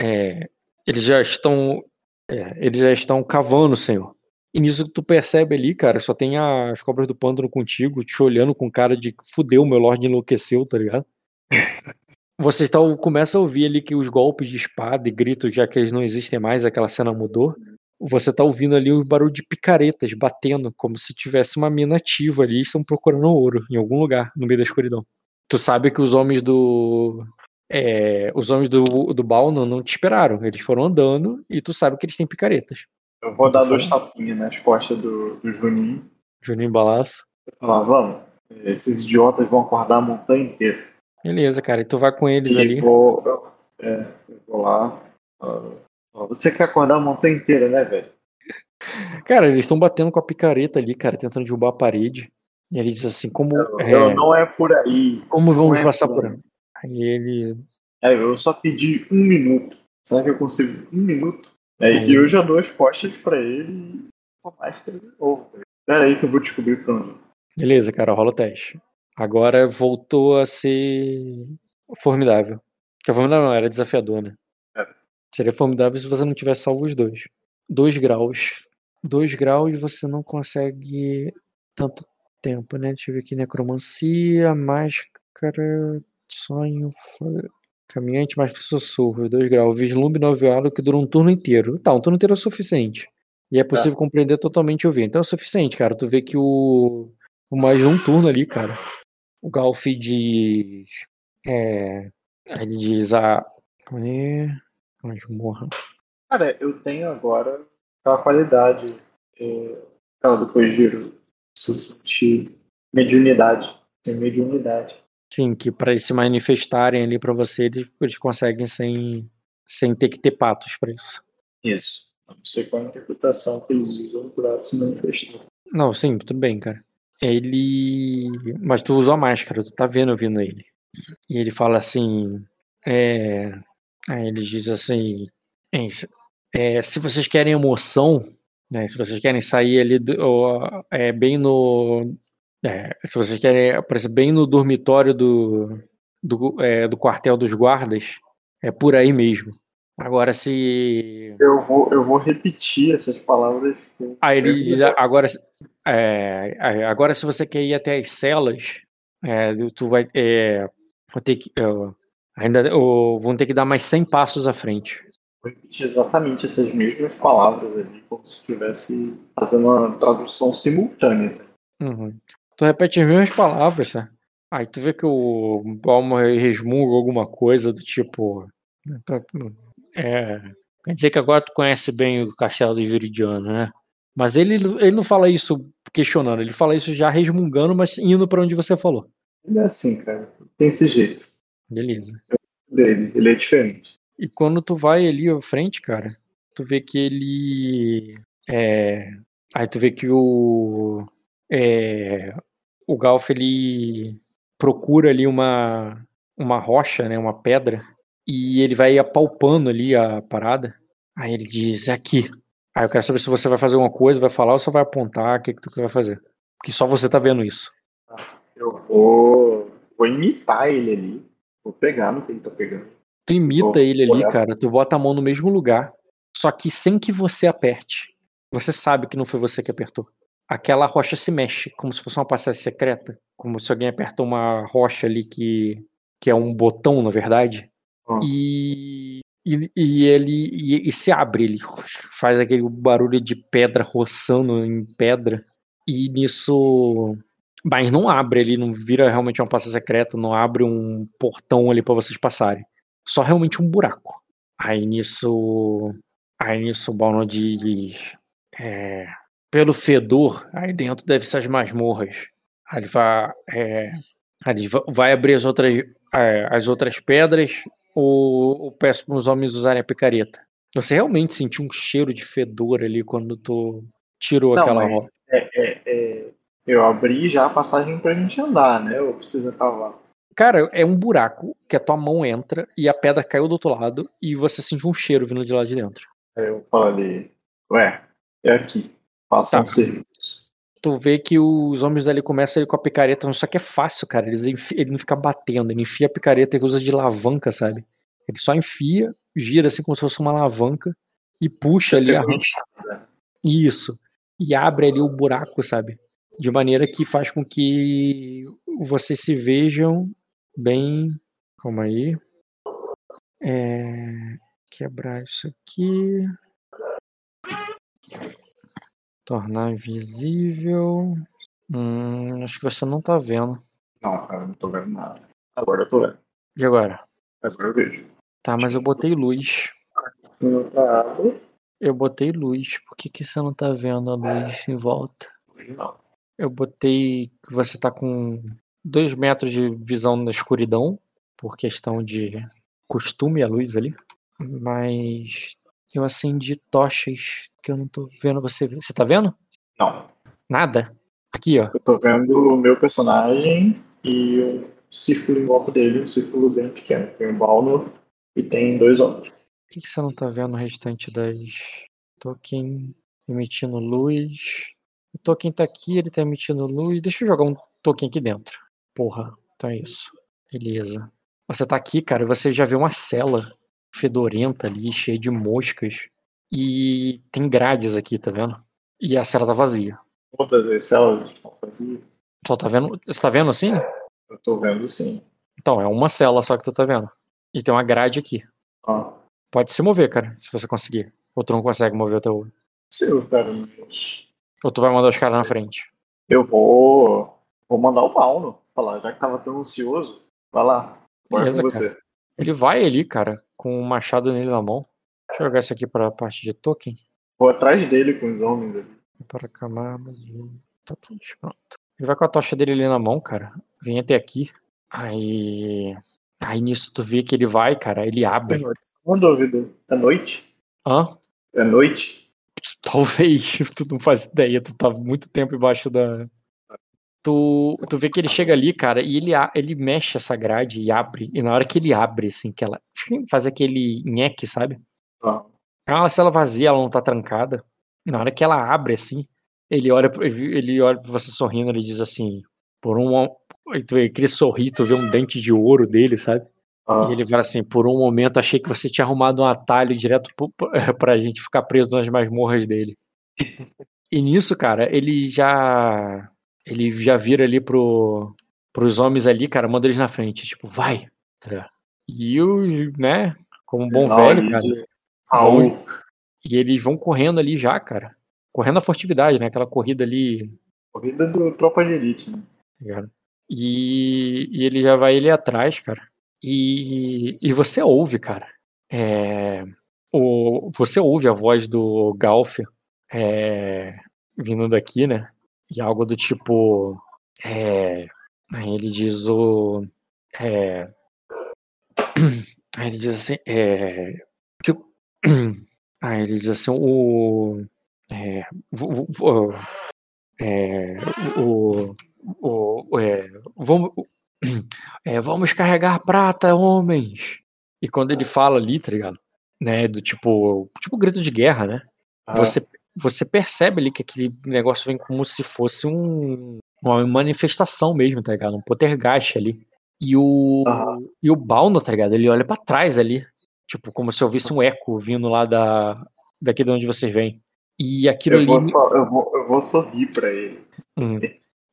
é, eles já estão é, eles já estão cavando, Senhor. E nisso que tu percebe ali, cara, só tem as cobras do pântano contigo, te olhando com cara de fudeu, meu Lorde enlouqueceu, tá ligado? Você está, começa a ouvir ali que os golpes de espada e gritos, já que eles não existem mais, aquela cena mudou. Você tá ouvindo ali o barulho de picaretas batendo, como se tivesse uma mina ativa ali, estão procurando ouro em algum lugar, no meio da escuridão. Tu sabe que os homens do, é, os homens do, do Baal não, te esperaram. Eles foram andando e tu sabe que eles têm picaretas. Eu vou dar dois tapinhas nas costas do, do Juninho. Juninho Balaço. Falar, vamos. Esses idiotas vão acordar a montanha inteira. Beleza, cara. E tu vai com eles e ali. Vou, é, eu vou lá. Você quer acordar a montanha inteira, né, velho? Cara, eles estão batendo com a picareta ali, cara, tentando derrubar a parede. E ele diz assim, como. Não, é, não é por aí. Como vamos é passar por aí? Aí ele. É, eu só pedi um minuto. Será que eu consigo um minuto? Aí, aí. eu já dou as costas pra ele e mais que ele de novo. Pera aí que eu vou descobrir pra onde. Beleza, cara, rola o teste. Agora voltou a ser formidável. Porque formidável não, era desafiador, né? Seria formidável se você não tivesse salvo os dois. Dois graus. Dois graus você não consegue tanto tempo, né? Deixa eu ver aqui. Necromancia, máscara, Sonho. Caminhante mais que sussurro, 2 graus. Vislumbre noveado que dura um turno inteiro. Tá, um turno inteiro é suficiente. E é possível tá. compreender totalmente o ver. Então é o suficiente, cara. Tu vê que o. o mais um turno ali, cara. O Galf diz. É, ele diz a. Como é? Masmorra. Cara, eu tenho agora a qualidade. É, aquela depois de se sentir mediunidade. Tem mediunidade. Sim, que para eles se manifestarem ali para você, eles, eles conseguem sem, sem ter que ter patos para isso. Isso. Não sei qual a interpretação que eles usam para se manifestar. Não, sim, tudo bem, cara. Ele. Mas tu usou a máscara, tu tá vendo ouvindo ele. E ele fala assim. É... Aí ele diz assim. É, se vocês querem emoção, né, se vocês querem sair ali do, é, bem no. É, se vocês querem aparecer bem no dormitório do, do, é, do quartel dos guardas, é por aí mesmo. Agora se. Eu vou, eu vou repetir essas palavras. Aí ele diz, agora, é, agora se você quer ir até as celas, é, tu vai, é, vai ter que. Ainda vão ter que dar mais 100 passos à frente. Vou repetir exatamente essas mesmas palavras ali, como se estivesse fazendo uma tradução simultânea. Uhum. Tu repete as mesmas palavras, tá? Aí tu vê que o Balma resmunga alguma coisa do tipo. É, quer dizer que agora tu conhece bem o castelo de Viridiano, né? Mas ele, ele não fala isso questionando, ele fala isso já resmungando, mas indo para onde você falou. Ele é assim, cara. Tem esse jeito. Beleza. Dele, ele é diferente. E quando tu vai ali à frente, cara, tu vê que ele. É... Aí tu vê que o. É... O Galf ele procura ali uma, uma rocha, né, uma pedra, e ele vai apalpando ali a parada. Aí ele diz: é aqui. Aí eu quero saber se você vai fazer alguma coisa, vai falar ou só vai apontar, o que, que tu vai fazer. Porque só você tá vendo isso. Eu vou, vou imitar ele ali. Vou pegar no que ele tá pegando. Tu imita ele ali, cara, tu bota a mão no mesmo lugar, só que sem que você aperte. Você sabe que não foi você que apertou. Aquela rocha se mexe, como se fosse uma passagem secreta. Como se alguém apertou uma rocha ali que, que é um botão, na verdade. Hum. E, e, e, ele e, e, se abre, ele faz aquele barulho de pedra roçando em pedra. E nisso. Mas não abre ali, não vira realmente uma passagem secreta, não abre um portão ali para vocês passarem só realmente um buraco. Aí nisso. Aí nisso o Balno diz. É, pelo fedor, aí dentro deve ser as masmorras. Aí ele vai. É, ele vai abrir as outras, é, as outras pedras ou, ou peço para os homens usarem a picareta. Você realmente sentiu um cheiro de fedor ali quando tu tirou Não, aquela roupa? É, é, é, eu abri já a passagem pra gente andar, né? Eu preciso cavar. Cara, é um buraco que a tua mão entra e a pedra caiu do outro lado e você sente um cheiro vindo de lá de dentro. Aí eu falei, ué, é aqui. Faça tá. um serviço. Tu vê que os homens dali começam com a picareta, só que é fácil, cara. Eles ele não fica batendo, ele enfia a picareta e usa de alavanca, sabe? Ele só enfia, gira assim como se fosse uma alavanca e puxa ali a né? Isso. E abre ali o buraco, sabe? De maneira que faz com que vocês se vejam bem. Calma aí. É, quebrar isso aqui. Tornar invisível. Hum, acho que você não tá vendo. Não, cara, não tô vendo nada. Agora eu tô vendo. E agora? Agora eu vejo. Tá, mas eu botei luz. Eu botei luz. Por que, que você não tá vendo a luz em volta? Não. Eu botei que você tá com dois metros de visão na escuridão, por questão de costume a luz ali. Mas eu acendi tochas que eu não tô vendo você ver. Você tá vendo? Não. Nada? Aqui, ó. Eu tô vendo o meu personagem e o círculo em volta dele, um círculo bem pequeno. Tem um Balno e tem dois homens. Por que, que você não tá vendo o restante das token emitindo luz? O token tá aqui, ele tá emitindo luz. Deixa eu jogar um token aqui dentro. Porra, então é isso. Beleza. Você tá aqui, cara, você já vê uma cela fedorenta ali, cheia de moscas. E tem grades aqui, tá vendo? E a cela tá vazia. Todas as celas estão vazias. Só tá vendo. Você tá vendo assim? Eu tô vendo sim. Então, é uma cela só que tu tá vendo. E tem uma grade aqui. Ah. Pode se mover, cara, se você conseguir. Ou tu não consegue mover o teu. Se eu, cara. Ou tu vai mandar os caras na frente? Eu vou. Vou mandar o Paulo falar, já que tava tão ansioso, vai lá. Beleza, com cara. você. Ele vai ali, cara, com o machado nele na mão. Deixa eu jogar isso aqui pra parte de token. Vou atrás dele com os homens ali. Para camadas tokens. Pronto. Ele vai com a tocha dele ali na mão, cara. Vem até aqui. Aí. Aí nisso tu vê que ele vai, cara. Ele abre. Uma dúvida. É noite? Hã? É noite? Talvez, tu não faz ideia, tu tá muito tempo embaixo da. Tu, tu vê que ele chega ali, cara, e ele, ele mexe essa grade e abre. E na hora que ele abre, assim, que ela faz aquele nheque, sabe? Ah, É uma cela vazia, ela não tá trancada. E na hora que ela abre, assim, ele olha, ele olha pra você sorrindo, ele diz assim, por um. Tu vê aquele sorrir, tu vê um dente de ouro dele, sabe? Ah, E ele fala assim, por um momento achei que você tinha arrumado um atalho direto pra gente ficar preso nas masmorras dele. E nisso, cara, ele já. Ele já vira ali pro, pros homens ali, cara, manda eles na frente, tipo, vai. E os, né, como um bom Não, velho, cara. de- Raul. E eles vão correndo ali já, cara. Correndo a furtividade, né? Aquela corrida ali, Corrida do Tropa de Elite, né? tá? E, e ele já vai ali atrás, cara. E, e você ouve, cara. É, o, você ouve a voz do Galf é, vindo daqui, né? E algo do tipo. É, aí ele diz o. É, aí ele diz assim. É, que, o- aí ele diz assim: o. É, vo- vo- vo- é, o, o, é, vamos, é, vamos carregar prata, homens. E quando ele fala ali, tá ligado? Né, do tipo, tipo grito de guerra, né? Ah, Você, você percebe ali que aquele negócio vem como se fosse um, uma manifestação mesmo, tá ligado? Um poltergeist ali. E o, Aham. e o Balno, tá ligado? Ele olha pra trás ali. Tipo, como se ouvisse um eco vindo lá da, daqui de onde vocês vêm. E aquilo eu, ali. vou só, eu, vou, eu vou sorrir pra ele. Hum.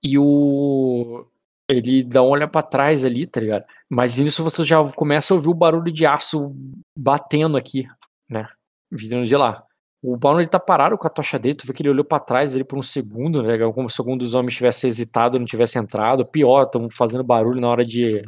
E o. Ele dá uma olhada pra trás ali, tá ligado? Mas nisso você já começa a ouvir o barulho de aço batendo aqui, né? Vindo de lá. O Balno ele tá parado com a tocha dele, tu vê que ele olhou pra trás ali por um segundo, né? Como se algum dos homens tivesse hesitado, não tivesse entrado. Pior, estão fazendo barulho na hora de.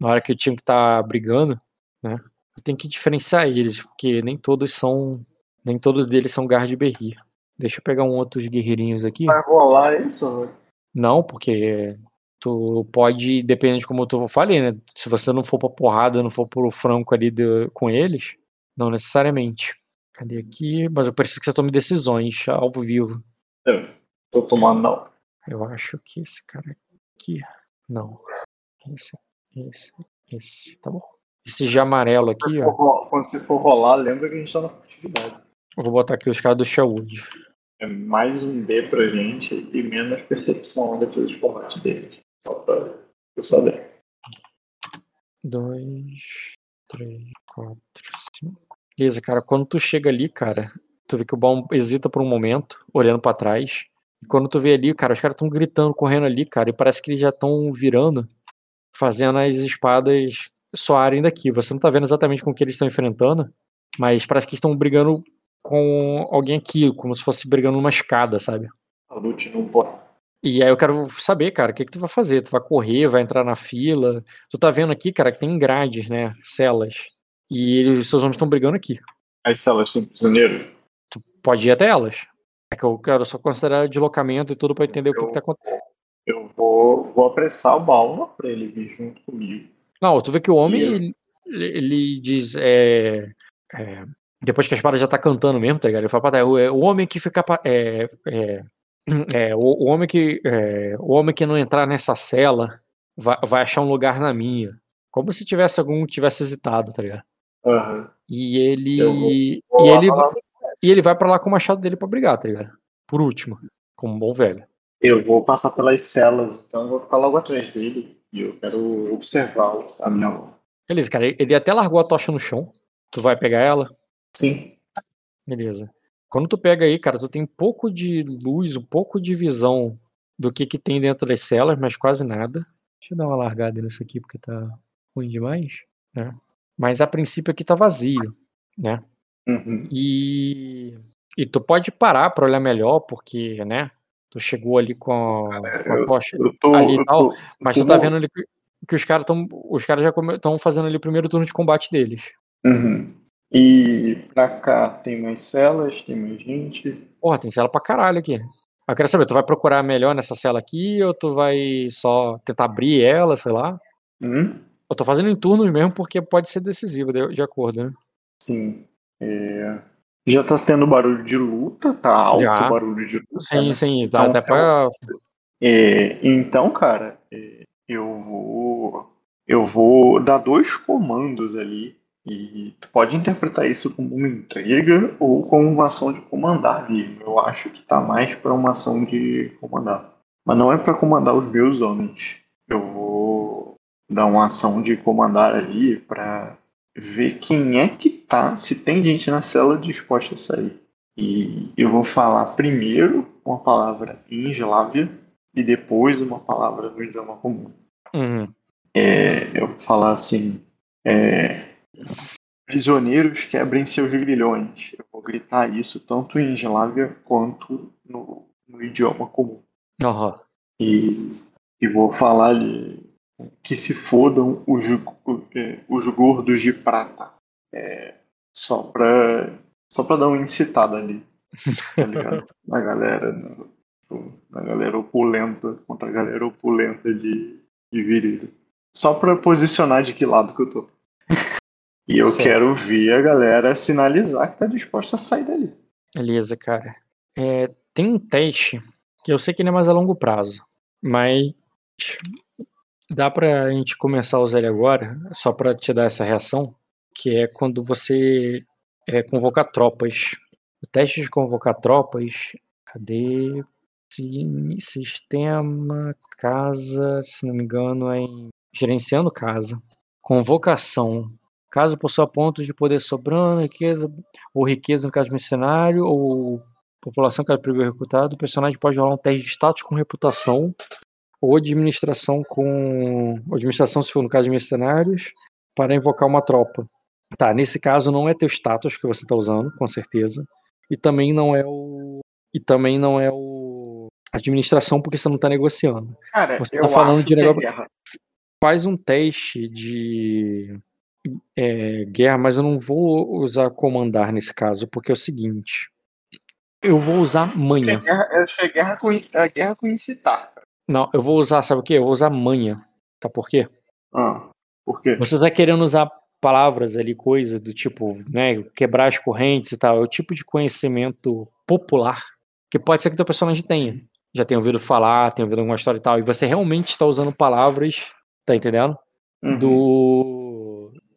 Na hora que eu tinha que estar brigando, né? Tenho que diferenciar eles, porque nem todos são. Nem todos deles são Guard Berry. Deixa eu pegar um outros guerreirinhos aqui. Vai rolar isso? Não, porque tu pode, dependendo de como eu falei, né? Se você não for pra porrada, não for pro franco ali do- com eles, não necessariamente. Cadê aqui? Mas eu preciso que você tome decisões ao vivo. Eu tô tomando não. Eu acho que esse cara aqui. Não. Esse, esse, esse. Tá bom. Esse de amarelo aqui, Se ó. for Quando você for rolar, lembra que a gente tá na furtividade. Eu vou botar aqui os caras do Sherwood. É mais um D pra gente e menos percepção na defesa de combate deles. Só pra você saber. dois, três, quatro, cinco. Beleza, cara. Quando tu chega ali, cara, tu vê que o Baum hesita por um momento, olhando pra trás. E quando tu vê ali, cara, os caras estão gritando, correndo ali, cara, e parece que eles já estão virando, fazendo as espadas soarem daqui. Você não tá vendo exatamente com o que eles estão enfrentando, mas parece que estão brigando com alguém aqui, como se fosse brigando numa escada, sabe? A lute não pode. E aí eu quero saber, cara, o que, que tu vai fazer? Tu vai correr, vai entrar na fila? Tu tá vendo aqui, cara, que tem grades, né? Celas. E eles, os seus homens estão brigando aqui. As celas são prisioneiros? Tu pode ir até elas. É que eu quero só considerar deslocamento e tudo pra entender o que, que tá acontecendo. Eu vou, vou apressar o Balma pra ele vir junto comigo. Não, tu vê que o homem, eu? ele, ele diz. É, é, depois que a espada já tá cantando mesmo, tá ligado? Ele fala pra trás, o, é, o homem que fica. É, é, é, o, o homem que. é, o homem que não entrar nessa cela vai, vai achar um lugar na minha. Como se tivesse algum tivesse hesitado, tá ligado? Aham. E ele. Vou- e, Vou lá ele falar- va- e ele vai pra lá com o machado dele pra brigar, tá ligado? Por último. Como um bom velho. Eu vou passar pelas celas, então eu vou ficar logo atrás dele. E eu quero observá-lo a minha mão. Beleza, cara. Ele até largou a tocha no chão. Tu vai pegar ela? Sim. Beleza. Quando tu pega aí, cara, tu tem um pouco de luz, um pouco de visão do que que tem dentro das celas, mas quase nada. Deixa eu dar uma largada nisso aqui porque tá ruim demais, né? Mas a princípio aqui tá vazio, né? Uhum. E e tu pode parar pra olhar melhor porque, né? Tu chegou ali com a, com a tocha ali e tal, tô- mas tu tá vendo ali que que os caras estão os caras já estão fazendo ali o primeiro turno de combate deles. Uhum. E pra cá tem mais celas, tem mais gente. Porra, tem cela pra caralho aqui. Eu quero saber, tu vai procurar melhor nessa cela aqui ou tu vai só tentar abrir ela, sei lá? Hum? Eu tô fazendo em turnos mesmo porque pode ser decisivo, de, de acordo, né? Sim. É... Já tá tendo barulho de luta, tá alto Já. barulho de luta. Sim, né? sim, dá Então, até pra. É, então, cara, é, eu vou. Eu vou dar dois comandos ali. E tu pode interpretar isso como uma intriga ou como uma ação de comandar ali. Eu acho que tá mais pra uma ação de comandar. Mas não é pra comandar os meus homens. Eu vou dar uma ação de comandar ali pra ver quem é que tá, se tem gente na cela disposta a sair. E eu vou falar primeiro uma palavra em eslávia e depois uma palavra no idioma comum. Uhum. É, eu vou falar assim: é, prisioneiros quebrem seus grilhões. Eu vou gritar isso tanto em eslávia quanto no, no idioma comum. Aham. E, e vou falar ali que se fodam os, é, os gordos de prata. É, só pra só pra dar uma incitada ali. Tá? Na galera. Na galera opulenta contra a galera opulenta de, de. Só pra posicionar de que lado que eu tô. E eu Certo. quero ver a galera sinalizar que tá disposta a sair dali. Beleza, cara. É, tem um teste que eu sei que ele é mais a longo prazo, mas dá pra gente começar a usar ele agora, só pra te dar essa reação, que é quando você é, convocar tropas. O teste de convocar tropas, cadê? Sim, Sistema, casa, se não me engano, é em gerenciando casa. Convocação. Caso possua pontos de poder sobrando, riqueza, ou riqueza no caso mercenário, ou população que prevê recrutado, o personagem pode rolar um teste de status com reputação, ou administração com. ou administração, se for no caso de mercenários, para invocar uma tropa. Tá, nesse caso não é teu status que você está usando, com certeza. E também não é o. E também não é o. Administração, porque você não está negociando. Cara, Você eu tá falando de é negócio-. Faz um teste de é, guerra, mas eu não vou usar comandar nesse caso, porque é o seguinte. Eu vou usar É manha. guerra, eu acho que é guerra com, é guerra com incitar. Não, eu vou usar, sabe o quê? Eu vou usar manha. Tá por quê? Ah, por quê? Você tá querendo usar palavras ali, coisa do tipo, né, quebrar as correntes e tal. É o tipo de conhecimento popular que pode ser que teu personagem tenha. Já tenha ouvido falar, tenha ouvido alguma história e tal. E você realmente está usando palavras, tá entendendo? Uhum. do,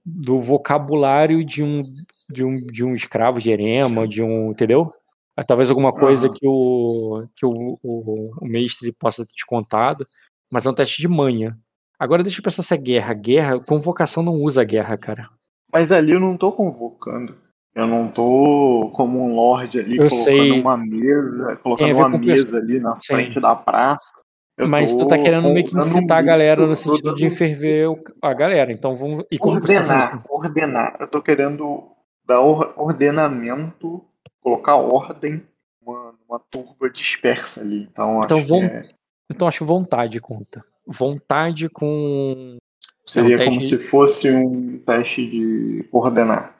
do vocabulário de um, de um, de um escravo de erema, de um, entendeu? Ah, Talvez alguma coisa Aham. que, o, que o, o, o mestre possa ter te contado, mas é um teste de manha. Agora deixa eu pensar se é guerra. Guerra, convocação não usa guerra, cara. Mas ali eu não tô convocando. Eu não tô como um lord ali Eu colocando sei. uma mesa, colocando uma mesa ali na Sim. frente da praça. Eu mas tu tá querendo meio que incitar a galera no sentido tô de dando- ferver a galera. Então vamos. E como ordenar, ordenar. Eu tô querendo dar or- ordenamento, colocar ordem numa, numa turba dispersa ali. Então, Então acho que é- Então acho vontade conta. Vontade com. seria É um como se fosse um teste de ordenar.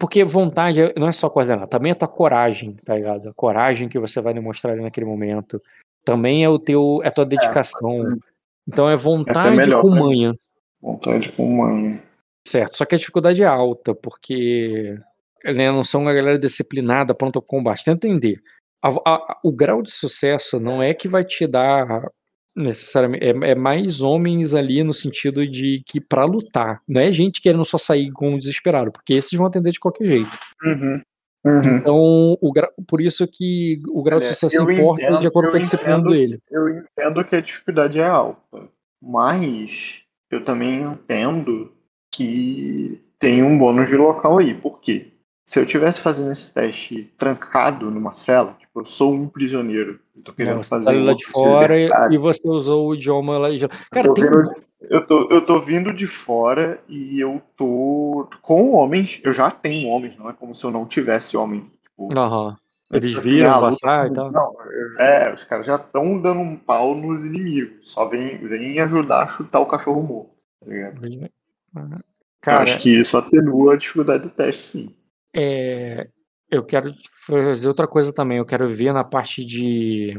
Porque vontade é- não é só coordenar, também é a tua coragem, tá ligado? A coragem que você vai demonstrar ali naquele momento. Também é o teu, é a tua dedicação. Sim, então é vontade melhor com mim. manha, vontade com manha. certo? Só que a dificuldade é alta, porque né, não são uma galera disciplinada, pronta ao combate. Tenta entender. A- a- o grau de sucesso não é que vai te dar necessariamente é, é mais homens ali no sentido de que pra lutar, não é gente querendo só sair com um desesperado, porque esses vão atender de qualquer jeito. Uhum. Uhum. Então, o gra- por isso que o grau de sucesso eu importa entendo- de acordo com a disciplina dele. Eu entendo que a dificuldade é alta, mas eu também entendo que tem um bônus de local aí. Por quê? Se eu tivesse fazendo esse teste trancado numa cela, tipo, eu sou um prisioneiro, eu tô querendo fazer tá lá de fora e, e você usou o idioma lá. Cara, Eu tem. tô vendo- Eu tô, eu tô vindo de fora e eu tô com homens. Eu já tenho homens, não é como se eu não tivesse homens. Tipo, Aham. Eles assim, viram a luta passar e tal. Não, é, os caras já estão dando um pau nos inimigos. Só vem, vem ajudar a chutar o cachorro morto. Tá ligado? Ah, Eu Cara, acho que isso atenua a dificuldade do teste, sim. É, eu quero fazer outra coisa também. Eu quero ver na parte de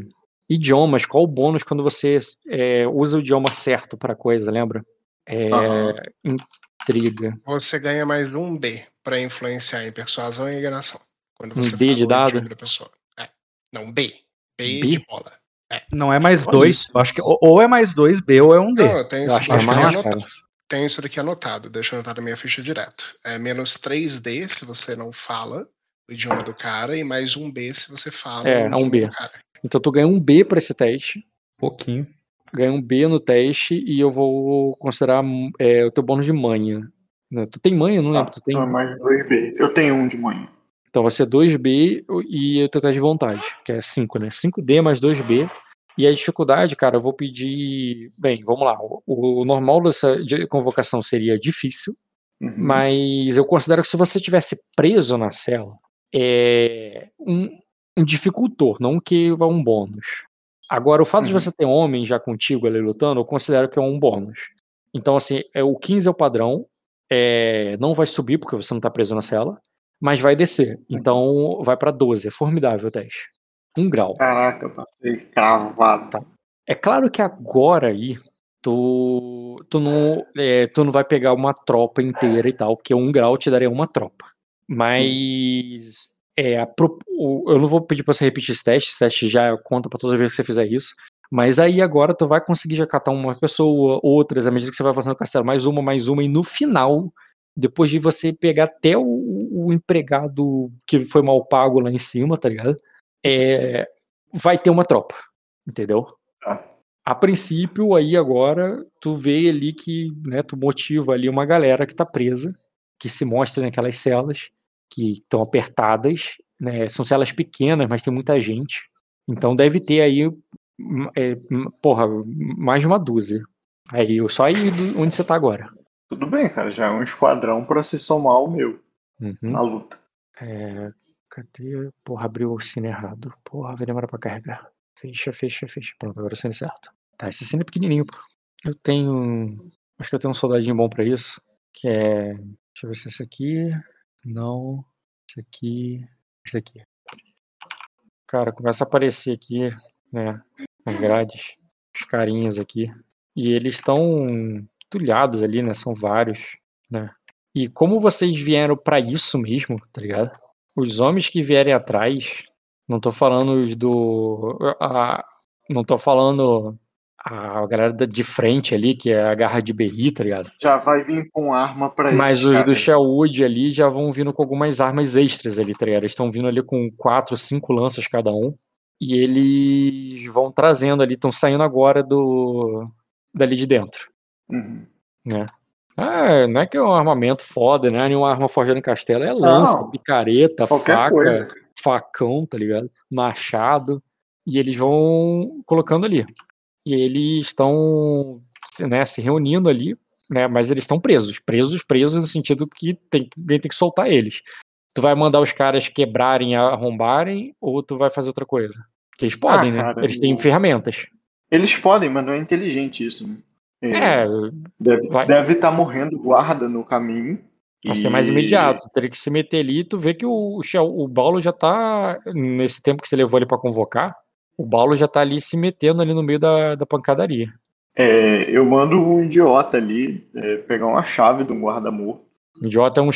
idiomas qual o bônus quando você é, usa o idioma certo para coisa, lembra? É, Aham. intriga. Você ganha mais um B pra influenciar em persuasão e enganação. Quando Um você D de dado? da pessoa. É. Não, B. B, B? de bola. Não é mais dois. acho que ou- é mais dois B ou é um D. Não, eu tenho Eu acho que é que daqui mais, cara. Tenho isso daqui anotado. Deixa eu anotar na minha ficha direto. É menos 3D se você não fala o idioma do cara e mais um B se você fala É, o é um idioma B. do cara. Então tu ganha um B para esse teste. Pouquinho. Ganha um B no teste e eu vou considerar é, o teu bônus de manha. Tu tem manha? Não Tá, lembro. Tu tem? então é mais 2B. Eu tenho um de manhã. Então vai ser 2B e o teu teste de vontade, que é 5, né? 5D mais 2B. E a dificuldade, cara, eu vou pedir. Bem, vamos lá. O, o normal dessa de- convocação seria difícil, Uhum. mas eu considero que se você tivesse preso na cela, é um, um dificultor, não que é um bônus. Agora, o fato de Uhum. você ter homem já contigo ali lutando, eu considero que é um bônus. Então, assim, é, o 15 é o padrão, é, não vai subir porque você não tá preso na cela, mas vai descer. Então, vai pra 12. É formidável o teste. Um grau. Caraca, eu passei cravado. Tá. É claro que agora aí tu, tu, não, é, tu não vai pegar uma tropa inteira e tal, porque um grau te daria uma tropa. Mas é, a eu não vou pedir pra você repetir esse teste, esse teste já conta pra todas as vezes que você fizer isso. Mas aí agora tu vai conseguir já catar uma pessoa, outras, à medida que você vai avançando no castelo, mais uma, mais uma, e no final, depois de você pegar até o, o empregado que foi mal pago lá em cima, tá ligado? É, vai ter uma tropa, entendeu? Tá. A princípio, aí agora, tu vê ali que, né, tu motiva ali uma galera que tá presa, que se mostra naquelas celas, que estão apertadas, né, são celas pequenas, mas tem muita gente, então deve ter aí, hum, é, hum, porra, mais de uma dúzia. Aí, só aí onde você tá agora. Tudo bem, cara. Já é um esquadrão pra se somar ao meu Uhum. na luta. É, cadê? Porra, abriu o cine errado. Porra, vai demorar pra carregar. Fecha, fecha, fecha. Pronto, agora o cine certo. Tá, esse cine é pequenininho, pô. Eu tenho. Acho que eu tenho um soldadinho bom pra isso. Que é. Deixa eu ver se é esse aqui. Não. Esse aqui. Esse aqui. Cara, começa a aparecer aqui, né? As grades. Os carinhas aqui. E eles estão tulhados ali, né? São vários, né? E como vocês vieram pra isso mesmo, tá ligado? Os homens que vierem atrás, não tô falando os do. a- não tô falando a galera de frente ali, que é a garra de berri, tá ligado? Já vai vir com arma pra Mas os do caras. Sherwood ali já vão vindo com algumas armas extras ali, tá ligado? Eles estão vindo ali com quatro, cinco lanças cada um. E eles vão trazendo ali, estão saindo agora do. dali de dentro. Uhum. né? Ah, não é que é um armamento foda, né? Nenhuma arma forjada em castelo. É lança, Não. picareta, faca, coisa. facão, tá ligado? Machado. E eles vão colocando ali. E eles estão né, se reunindo ali, né? Mas eles estão presos. Presos, presos no sentido que tem, alguém tem que soltar eles. Tu vai mandar os caras quebrarem, arrombarem, ou tu vai fazer outra coisa? Porque eles podem, né? cara, Eles têm o- ferramentas. Eles podem, mas não é inteligente isso. Né? É, Deve vai. deve estar morrendo guarda no caminho. Pra ser e- mais imediato. Teria que se meter ali e tu vê que o, o Paulo já tá. Nesse tempo que você levou ele pra convocar, o Paulo já tá ali se metendo ali no meio da, da pancadaria. É, eu mando um idiota ali é, pegar uma chave de um guarda morto. O idiota é um um-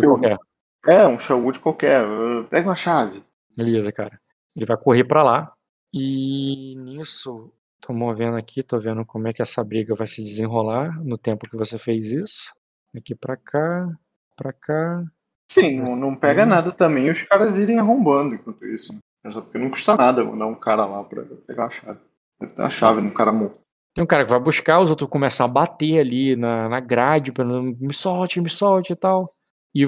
qualquer. É, um Sherwood qualquer. Pega uma chave. Beleza, cara. Ele vai correr pra lá. E nisso, tô movendo aqui, tô vendo como é que essa briga vai se desenrolar no tempo que você fez isso. Aqui pra cá, pra cá. Sim, não, não pega Hum. nada também os caras irem arrombando enquanto isso. É só porque não custa nada mandar um cara lá pra pegar a chave. Deve ter a chave no cara morto. Tem um cara que vai buscar, os outros começam a bater ali na, na grade, pra me solte, me solte e tal. E,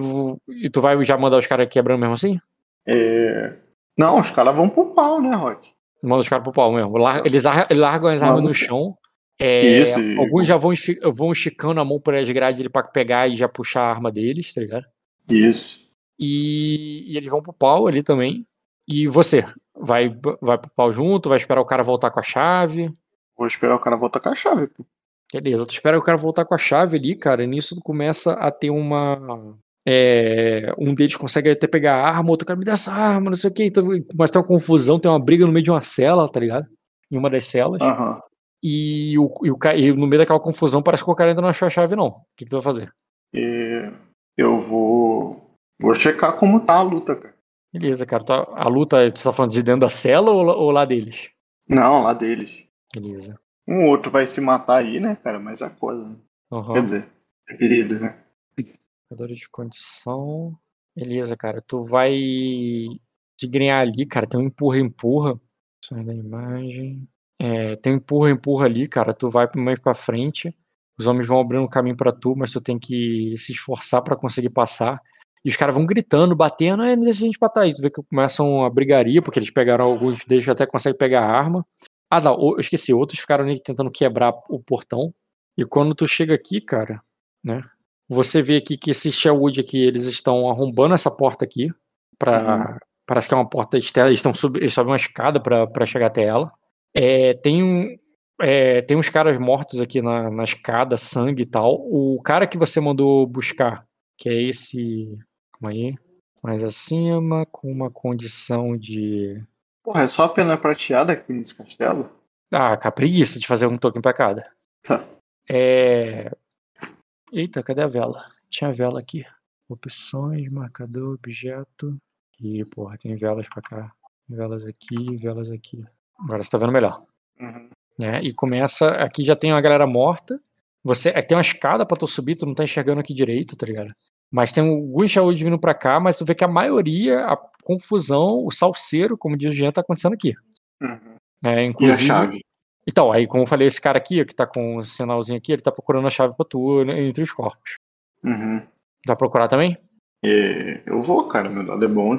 e tu vai já mandar os caras quebrando mesmo assim? É, Não, os caras vão pro pau, né, Rock? Manda os caras pro pau mesmo. Eles ar- largam as armas no chão. é, Isso, e- alguns já vão, vão esticando a mão por as grades pra pegar e já puxar a arma deles, tá ligado? Isso. E, e eles vão pro pau ali também. E você? Vai, vai pro pau junto? Vai esperar o cara voltar com a chave? Vou esperar o cara voltar com a chave. pô. Beleza, tu espera o cara voltar com a chave ali, cara, e nisso tu começa a ter uma. É, um deles consegue até pegar a arma, outro cara me dá essa arma, não sei o que. Então, mas tem uma confusão, tem uma briga no meio de uma cela, tá ligado? Em uma das celas. Aham. E, o, e, o, e no meio daquela confusão parece que o cara ainda não achou a chave, não. O que, que tu vai fazer? E eu vou. Vou checar como tá a luta, cara. Beleza, cara. A luta, tu tá falando de dentro da cela ou, lá- ou lá deles? Não, lá deles. Beleza. Um outro vai se matar aí, né, cara? Mas é coisa. né? Aham. Quer dizer, é querido, né? Jogador de condição. Beleza, cara. Tu vai de ganhar ali, cara. Tem um empurra-empurra. Sai da imagem. É, tem um empurra-empurra ali, cara. Tu vai mais pra frente. Os homens vão abrindo um caminho pra tu, mas tu tem que se esforçar pra conseguir passar. E os caras vão gritando, batendo, "Ai, não deixa a gente pra trás. Tu vê que começam a brigaria, porque eles pegaram alguns deles até conseguem pegar a arma. Ah, não, o- eu esqueci, outros ficaram ali tentando quebrar o portão. E quando tu chega aqui, cara, né? Você vê aqui que esse Sherwood aqui, eles estão arrombando essa porta aqui. Pra, Parece que é uma porta externa, eles estão sub, eles sobem uma escada pra pra chegar até ela. É, tem, um, é, tem uns caras mortos aqui na, na escada, sangue e tal. O cara que você mandou buscar, que é esse. Calma aí. Mais acima, com uma condição de. Porra, é só a pena prateada aqui nesse castelo? Ah, cara, preguiça de fazer um token pra cada. Tá. É. Eita, cadê a vela? Tinha vela aqui. Opções, marcador, objeto. E, porra, tem velas pra cá. Velas aqui, velas aqui. Agora você tá vendo melhor. Uhum. Né? E começa. Aqui já tem uma galera morta. Você é, tem uma escada pra tu subir, tu não tá enxergando aqui direito, tá ligado? Mas tem alguns Shaold vindo pra cá, mas tu vê que a maioria, a confusão, o salseiro, como diz o Jean, tá acontecendo aqui. Uhum. É, E a inclusive, chave? Então, aí, como eu falei, esse cara aqui, que tá com o sinalzinho aqui, ele tá procurando a chave pra tu né, entre os corpos. Uhum. Vai procurar também? E eu vou, cara. Meu dado é bom.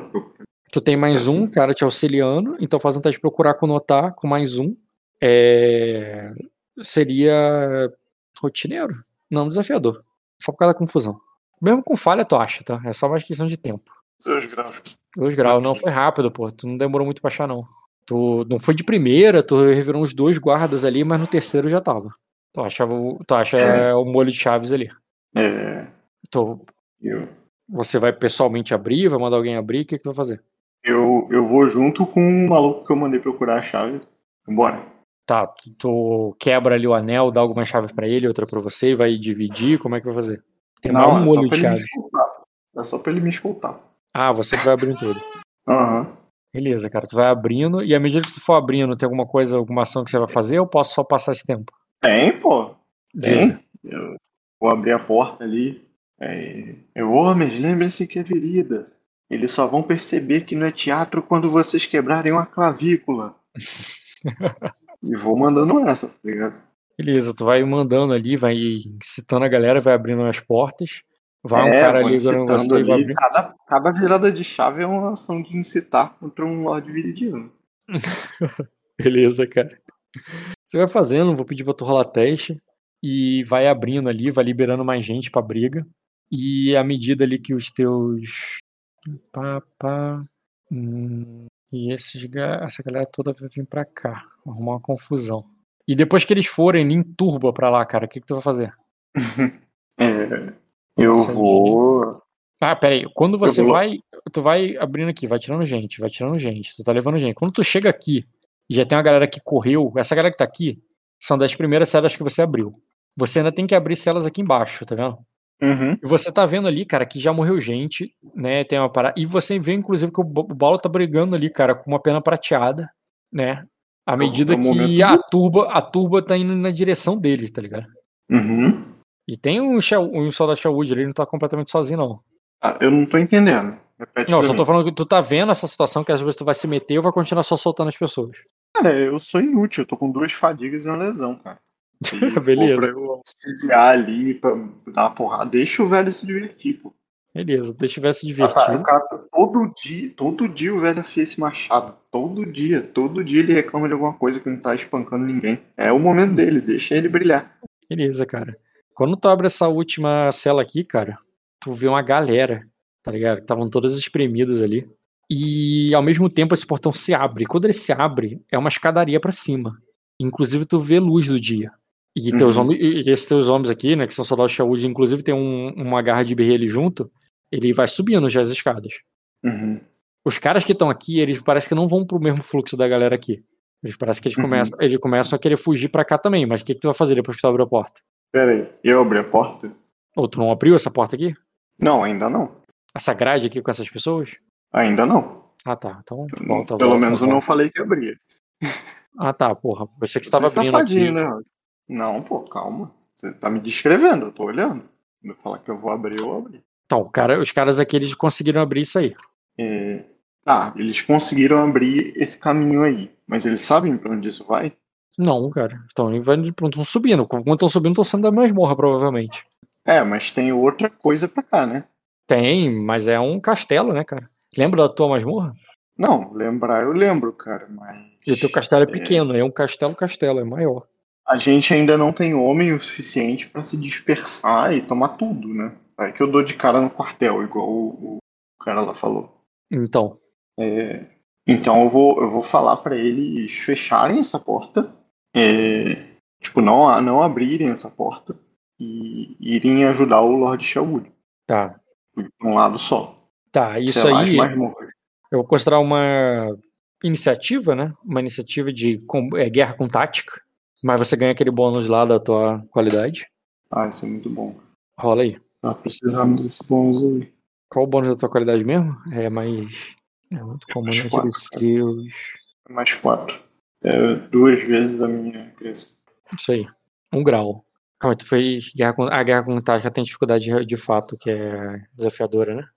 Tu tem mais Assim. um cara te auxiliando, então faz um teste de procurar com notar com mais um. É... Seria rotineiro? Não, desafiador. Só por causa da confusão. Mesmo com falha, tu acha, tá? É só mais questão de tempo. Dois graus. Dois graus, não foi rápido, pô. Tu não demorou muito pra achar, não. Tu não foi de primeira, tu revirou uns dois guardas ali, mas no terceiro já tava. Tu achava tu acha É. o molho de chaves ali. É. Tu, Eu, você vai pessoalmente abrir, vai mandar alguém abrir, o que, que tu vai fazer? eu, eu vou junto com o maluco que eu mandei procurar a chave. Bora. Tá, tu, tu quebra ali o anel, dá alguma chave pra ele, outra pra você, e vai dividir, como é que vai fazer? Tem mais um Não, é molho de ele me chave. escutar. É só pra ele me escutar. Ah, você que vai abrindo tudo. Aham. Beleza, cara, tu vai abrindo, e à medida que tu for abrindo, tem alguma coisa, alguma ação que você vai fazer, ou posso só passar esse tempo? Tem, pô. Tem. Eu vou abrir a porta ali. É, eu, homens, lembrem-se que é virida. Eles só vão perceber que não é teatro quando vocês quebrarem uma clavícula. e vou mandando essa, tá ligado? Beleza, tu vai mandando ali, vai incitando a galera, vai abrindo as portas. Vai um É, cara vou ali você vai. Cada, cada virada de chave é uma ação de incitar contra um Lorde Viridiano. Beleza, cara. Você vai fazendo, vou pedir pra tu rolar teste. E vai abrindo ali, vai liberando mais gente pra briga. E à medida ali que os teus. Pá, pá. hum, e esses, essa galera toda vai vir pra cá. Arrumar uma confusão. E depois que eles forem em turbo pra lá, cara, o que, que tu vai fazer? É, eu Nossa, vou. Ah, peraí. Quando você vou- vai. Tu vai abrindo aqui, vai tirando gente, vai tirando gente. Tu tá levando gente. Quando tu chega aqui e já tem uma galera que correu, essa galera que tá aqui são das primeiras celas que você abriu. Você ainda tem que abrir celas aqui embaixo, tá vendo? Uhum. E você tá vendo ali, cara, que já morreu gente, né? Tem uma parada. E você vê, inclusive, que o Ba- o Paulo tá brigando ali, cara, com uma pena prateada, né? À medida é que momento a turba, a turba tá indo na direção dele, tá ligado? Uhum. E tem um, Shao- um soldado Sherwood ali, ele não tá completamente sozinho, não. Ah, eu não tô entendendo. Repete Não, só mim. tô falando que tu tá vendo essa situação que às vezes tu vai se meter ou vai continuar só soltando as pessoas. Cara, eu sou inútil, eu tô com duas fadigas e uma lesão, cara. Beleza. Pra eu auxiliar ali, pra dar uma porrada, deixa o velho se divertir, pô. Beleza, deixa eu ver se Ah, tá, divertir. o cara, todo dia, todo dia o velho afia esse machado. Todo dia, todo dia ele reclama de alguma coisa que não tá espancando ninguém. É o momento dele, deixa ele brilhar. Beleza, cara. Quando tu abre essa última cela aqui, cara, tu vê uma galera, tá ligado? Que estavam todas espremidas ali. E ao mesmo tempo esse portão se abre. Quando ele se abre, é uma escadaria pra cima. Inclusive tu vê luz do dia. E, teus Uhum. homens, e esses teus homens aqui, né, que são soldados de Shawood, inclusive tem um, uma garra de berri ali junto, ele vai subindo já as escadas. Uhum. Os caras que estão aqui, eles parece que não vão pro mesmo fluxo da galera aqui. Eles parece que eles Uhum. começam, eles começam a querer fugir pra cá também, mas o que, que tu vai fazer depois que tu abre a porta? Pera aí, eu abri a porta? Ou tu não abriu essa porta aqui? Não, ainda não. Essa grade aqui com essas pessoas? Ainda não. Ah tá, então Não, volta, Pelo volta, menos eu não falei que abria. Ah tá, porra, você que estava Você é abrindo safadinho, aqui. né? Não, pô, calma. Você tá me descrevendo, eu tô olhando. Quando eu falar que eu vou abrir, eu abri. Então, cara, os caras aqui, eles conseguiram abrir isso aí. É... Ah, eles conseguiram abrir esse caminho aí. Mas eles sabem pra onde isso vai? Não, cara. Então, eles estão subindo. Quando estão subindo, estão saindo da masmorra, provavelmente. É, mas tem outra coisa pra cá, né? Tem, mas é um castelo, né, cara? Lembra da tua masmorra? Não, lembrar eu lembro, cara, mas. E o teu castelo é pequeno, é um castelo-castelo, é maior. A gente ainda não tem homem o suficiente pra se dispersar e tomar tudo, né? É que eu dou de cara no quartel, igual o, o cara lá falou. Então, É, então eu vou, eu vou falar pra eles fecharem essa porta, é, tipo, não, não abrirem essa porta e irem ajudar o Lord Sherwood, tá. por um lado só. Tá, isso Sei aí eu vou considerar uma iniciativa, né? Uma iniciativa de com- é, guerra com tática. Mas você ganha aquele bônus lá da tua qualidade. Ah, isso é muito bom. Rola aí. Tá precisando desse bônus aí. Qual o bônus da tua qualidade mesmo? É mais. É muito comum, Mais né? quatro, seus. Mais quatro. É duas vezes a minha crença. Isso aí. Um grau. Calma, aí, tu fez guerra com. A guerra com tática tem dificuldade de, de fato, que é desafiadora, né?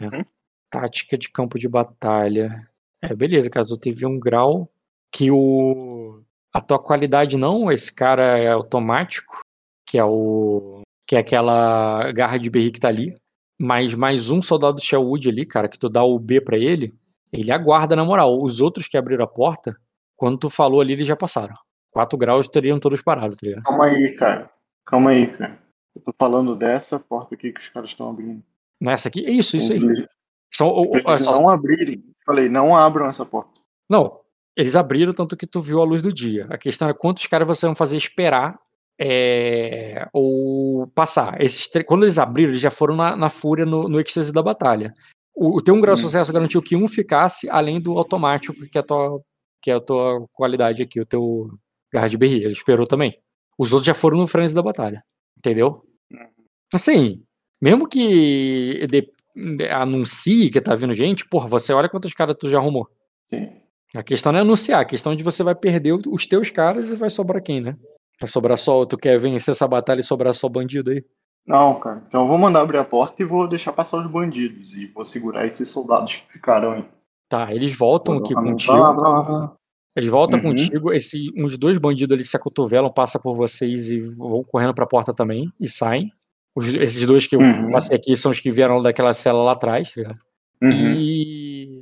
É. Uhum. Tática de campo de batalha. É, beleza, cara. Tu teve um grau que o. A tua qualidade não, esse cara é automático, que é o. Que é aquela garra de berri que tá ali. Mas mais um soldado Sherwood ali, cara, que tu dá o B pra ele, ele aguarda na moral. Os outros que abriram a porta, quando tu falou ali, eles já passaram. 4 graus teriam todos parados, tá ligado? Calma aí, cara. Calma aí, cara. Eu tô falando dessa porta aqui que os caras estão abrindo. Nessa aqui? Isso, isso aí. Eles, São, o- o- olha eles só. não abrirem. Falei, não abram essa porta. Não, eles abriram tanto que tu viu a luz do dia. A questão é quantos caras você vão fazer esperar é, ou passar. Esses Quando eles abriram, eles já foram na, na fúria, no, no êxtase da batalha. O, o teu um grau de Hum. sucesso garantiu que um ficasse além do automático, que a tua, que é a tua qualidade aqui, o teu garra de berri. Ele esperou também. Os outros já foram no frenzy da batalha. Entendeu? Uhum. Assim, mesmo que de- de- anuncie que tá vindo gente, porra, você olha quantos caras tu já arrumou. Sim. A questão não é anunciar, a questão é de você vai perder os teus caras e vai sobrar quem, né? Vai sobrar só, tu quer vencer essa batalha e sobrar só bandido aí? Não, cara. Então eu vou mandar abrir a porta e vou deixar passar os bandidos. E vou segurar esses soldados que ficaram aí. Tá, eles voltam aqui lá, contigo. lá, lá. Eles voltam Uhum. contigo, esse, uns dois bandidos ali se acotovelam, passam por vocês e vão correndo pra porta também e saem. Os- esses dois que eu Uhum. passei aqui são os que vieram daquela cela lá atrás, tá ligado? Uhum. E,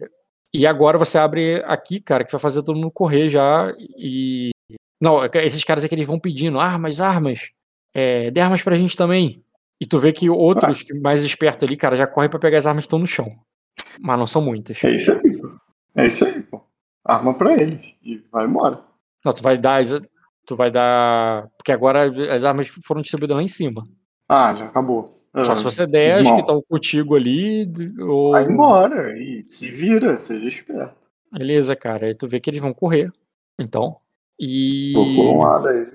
e agora você abre aqui, cara, que vai fazer todo mundo correr já. E. Não, é esses caras aqui eles vão pedindo armas, armas. É, dê armas pra gente também. E tu vê que outros que mais espertos ali, cara, já correm pra pegar as armas que estão no chão. Mas não são muitas. É isso aí. É isso aí, pô. Arma pra eles. E vai embora. Não, tu vai dar. Tu vai dar. Porque agora as armas foram distribuídas lá em cima. Ah, já acabou. Só Ah, se você der irmão, que estão contigo ali. Ou... Vai embora. E se vira, seja esperto. Beleza, cara. Aí tu vê que eles vão correr. Então. E. Tô por um lado aí.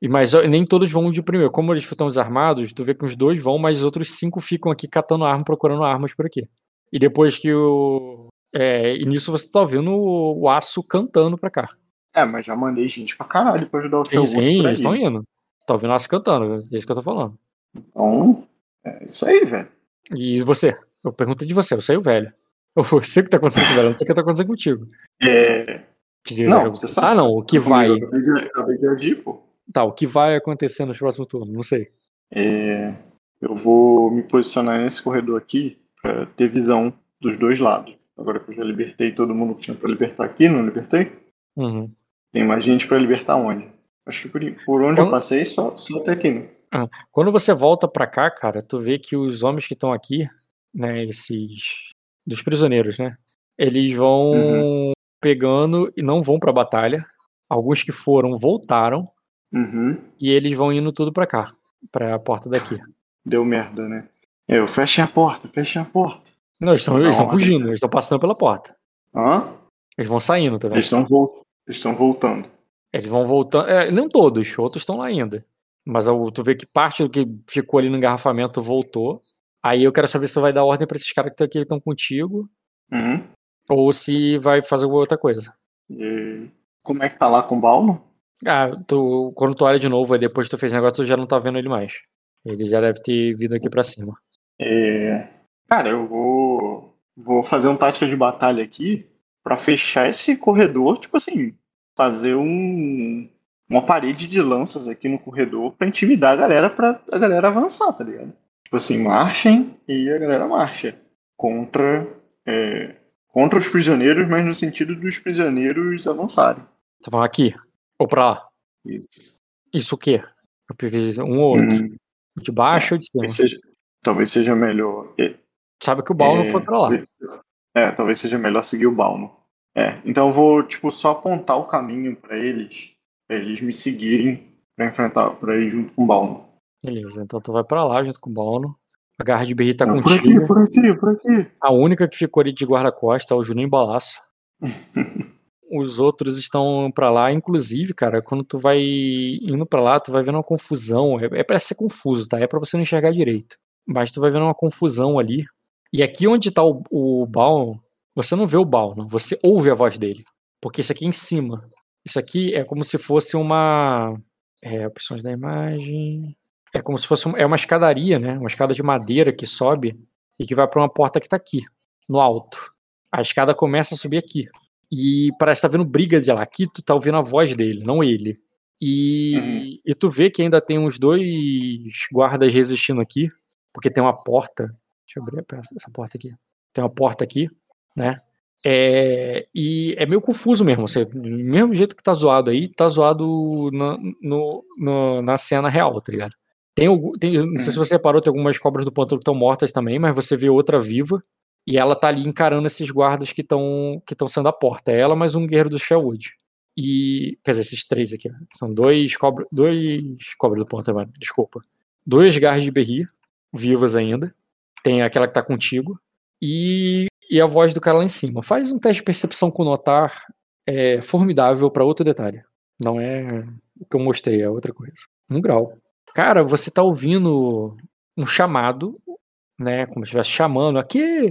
E mas nem todos vão de primeiro. Como eles estão desarmados, tu vê que uns dois vão, mas os outros cinco ficam aqui catando arma, procurando armas por aqui. E depois que o. É, e nisso você tá vendo o, o aço cantando pra cá. É, mas já mandei gente pra caralho pra ajudar o Sim, sim, eles estão indo. Tá ouvindo o aço cantando, é isso que eu tô falando. Então, é isso aí, velho. E você? Eu pergunto de você, você é o velho. Eu sei o que tá acontecendo com o velho, eu não sei o que tá acontecendo contigo. É. Não, você sabe. Ah, não, o que vai. Eu acabei de- agir, pô. Tá, o que vai acontecer nos próximos turnos, não sei. É, eu vou me posicionar nesse corredor aqui pra ter visão dos dois lados. Agora que eu já libertei todo mundo que tinha pra libertar aqui, não libertei? Uhum. Tem mais gente pra libertar onde? Acho que por, por onde eu Quando- passei, só, só até aqui, né? Quando você volta pra cá, cara, tu vê que os homens que estão aqui, né, esses dos prisioneiros, né, eles vão Uhum. pegando e não vão pra batalha. Alguns que foram voltaram Uhum. E eles vão indo tudo pra cá, pra porta daqui. Deu merda, né? Eu, fechem a porta, fechem a porta. Não, eles estão Não, eles estão olha. fugindo, eles estão passando pela porta. Hã? Eles vão saindo, tá vendo? Eles estão eles estão voltando. Eles vão voltando. É, não todos, outros estão lá ainda. Mas tu vê que parte do que ficou ali no engarrafamento voltou. Aí eu quero saber se tu vai dar ordem pra esses caras que estão aqui estão contigo. Uhum. Ou se vai fazer alguma outra coisa. E como é que tá lá com o Balno? Ah, tu, quando tu olha de novo, aí depois que tu fez o negócio, tu já não tá vendo ele mais. Ele já deve ter vindo aqui pra cima. É, Cara, eu vou, vou fazer um tática de batalha aqui pra fechar esse corredor, tipo assim, fazer um, uma parede de lanças aqui no corredor pra intimidar a galera pra a galera avançar, tá ligado? Tipo assim, marchem e a galera marcha contra é, contra os prisioneiros, mas no sentido dos prisioneiros avançarem. Tu vai aqui, ou pra lá. Isso. Isso o quê? Um ou outro. Hum, De baixo ou de cima? talvez, seja, talvez seja melhor. Sabe que o Baal não É, foi pra lá. É, talvez seja melhor seguir o Balno. É, então eu vou, tipo, só apontar o caminho pra eles, pra eles me seguirem pra enfrentar, pra ir junto com o Balno. Beleza, então tu vai pra lá junto com o Balno. A garra de Berri tá Não, por contigo. aqui, por aqui, por aqui. A única que ficou ali de guarda-costa é o Juninho Balaço. Os outros estão pra lá, inclusive, cara, quando tu vai indo pra lá, tu vai vendo uma confusão. É, é pra ser confuso, tá? É pra você não enxergar direito. Mas tu vai vendo uma confusão ali. E aqui onde tá o, o Baal, você não vê o não. você ouve a voz dele. Porque isso aqui é em cima. Isso aqui é como se fosse uma. É, opções da imagem. É como se fosse um- é uma escadaria, né? Uma escada de madeira que sobe e que vai pra uma porta que tá aqui, no alto. A escada começa a subir aqui. E parece que tá vendo briga de lá. Aqui tu tá ouvindo a voz dele, não ele. E, Uhum. e tu vê que ainda tem uns dois guardas resistindo aqui, porque tem uma porta. Deixa eu abrir essa porta aqui. Tem uma porta aqui, né? É, e é meio confuso mesmo. Você, do mesmo jeito que tá zoado aí, tá zoado na, no- no- na cena real, tá ligado? Tem, tem- não sei se você reparou, tem algumas cobras do pântano que estão mortas também, mas você vê outra viva. E ela tá ali encarando esses guardas que estão que sendo a porta. É ela mais um guerreiro do Sherwood. E. Quer dizer, esses três aqui. São dois cobras. Dois. Cobras do pântano, desculpa. Dois garras de berri, vivas ainda. Tem aquela que tá contigo. E, e a voz do cara lá em cima. Faz um teste de percepção com notar. É formidável pra outro detalhe. Não é o que eu mostrei, é outra coisa. Um grau. Cara, você tá ouvindo um chamado, né? Como se estivesse chamando aqui,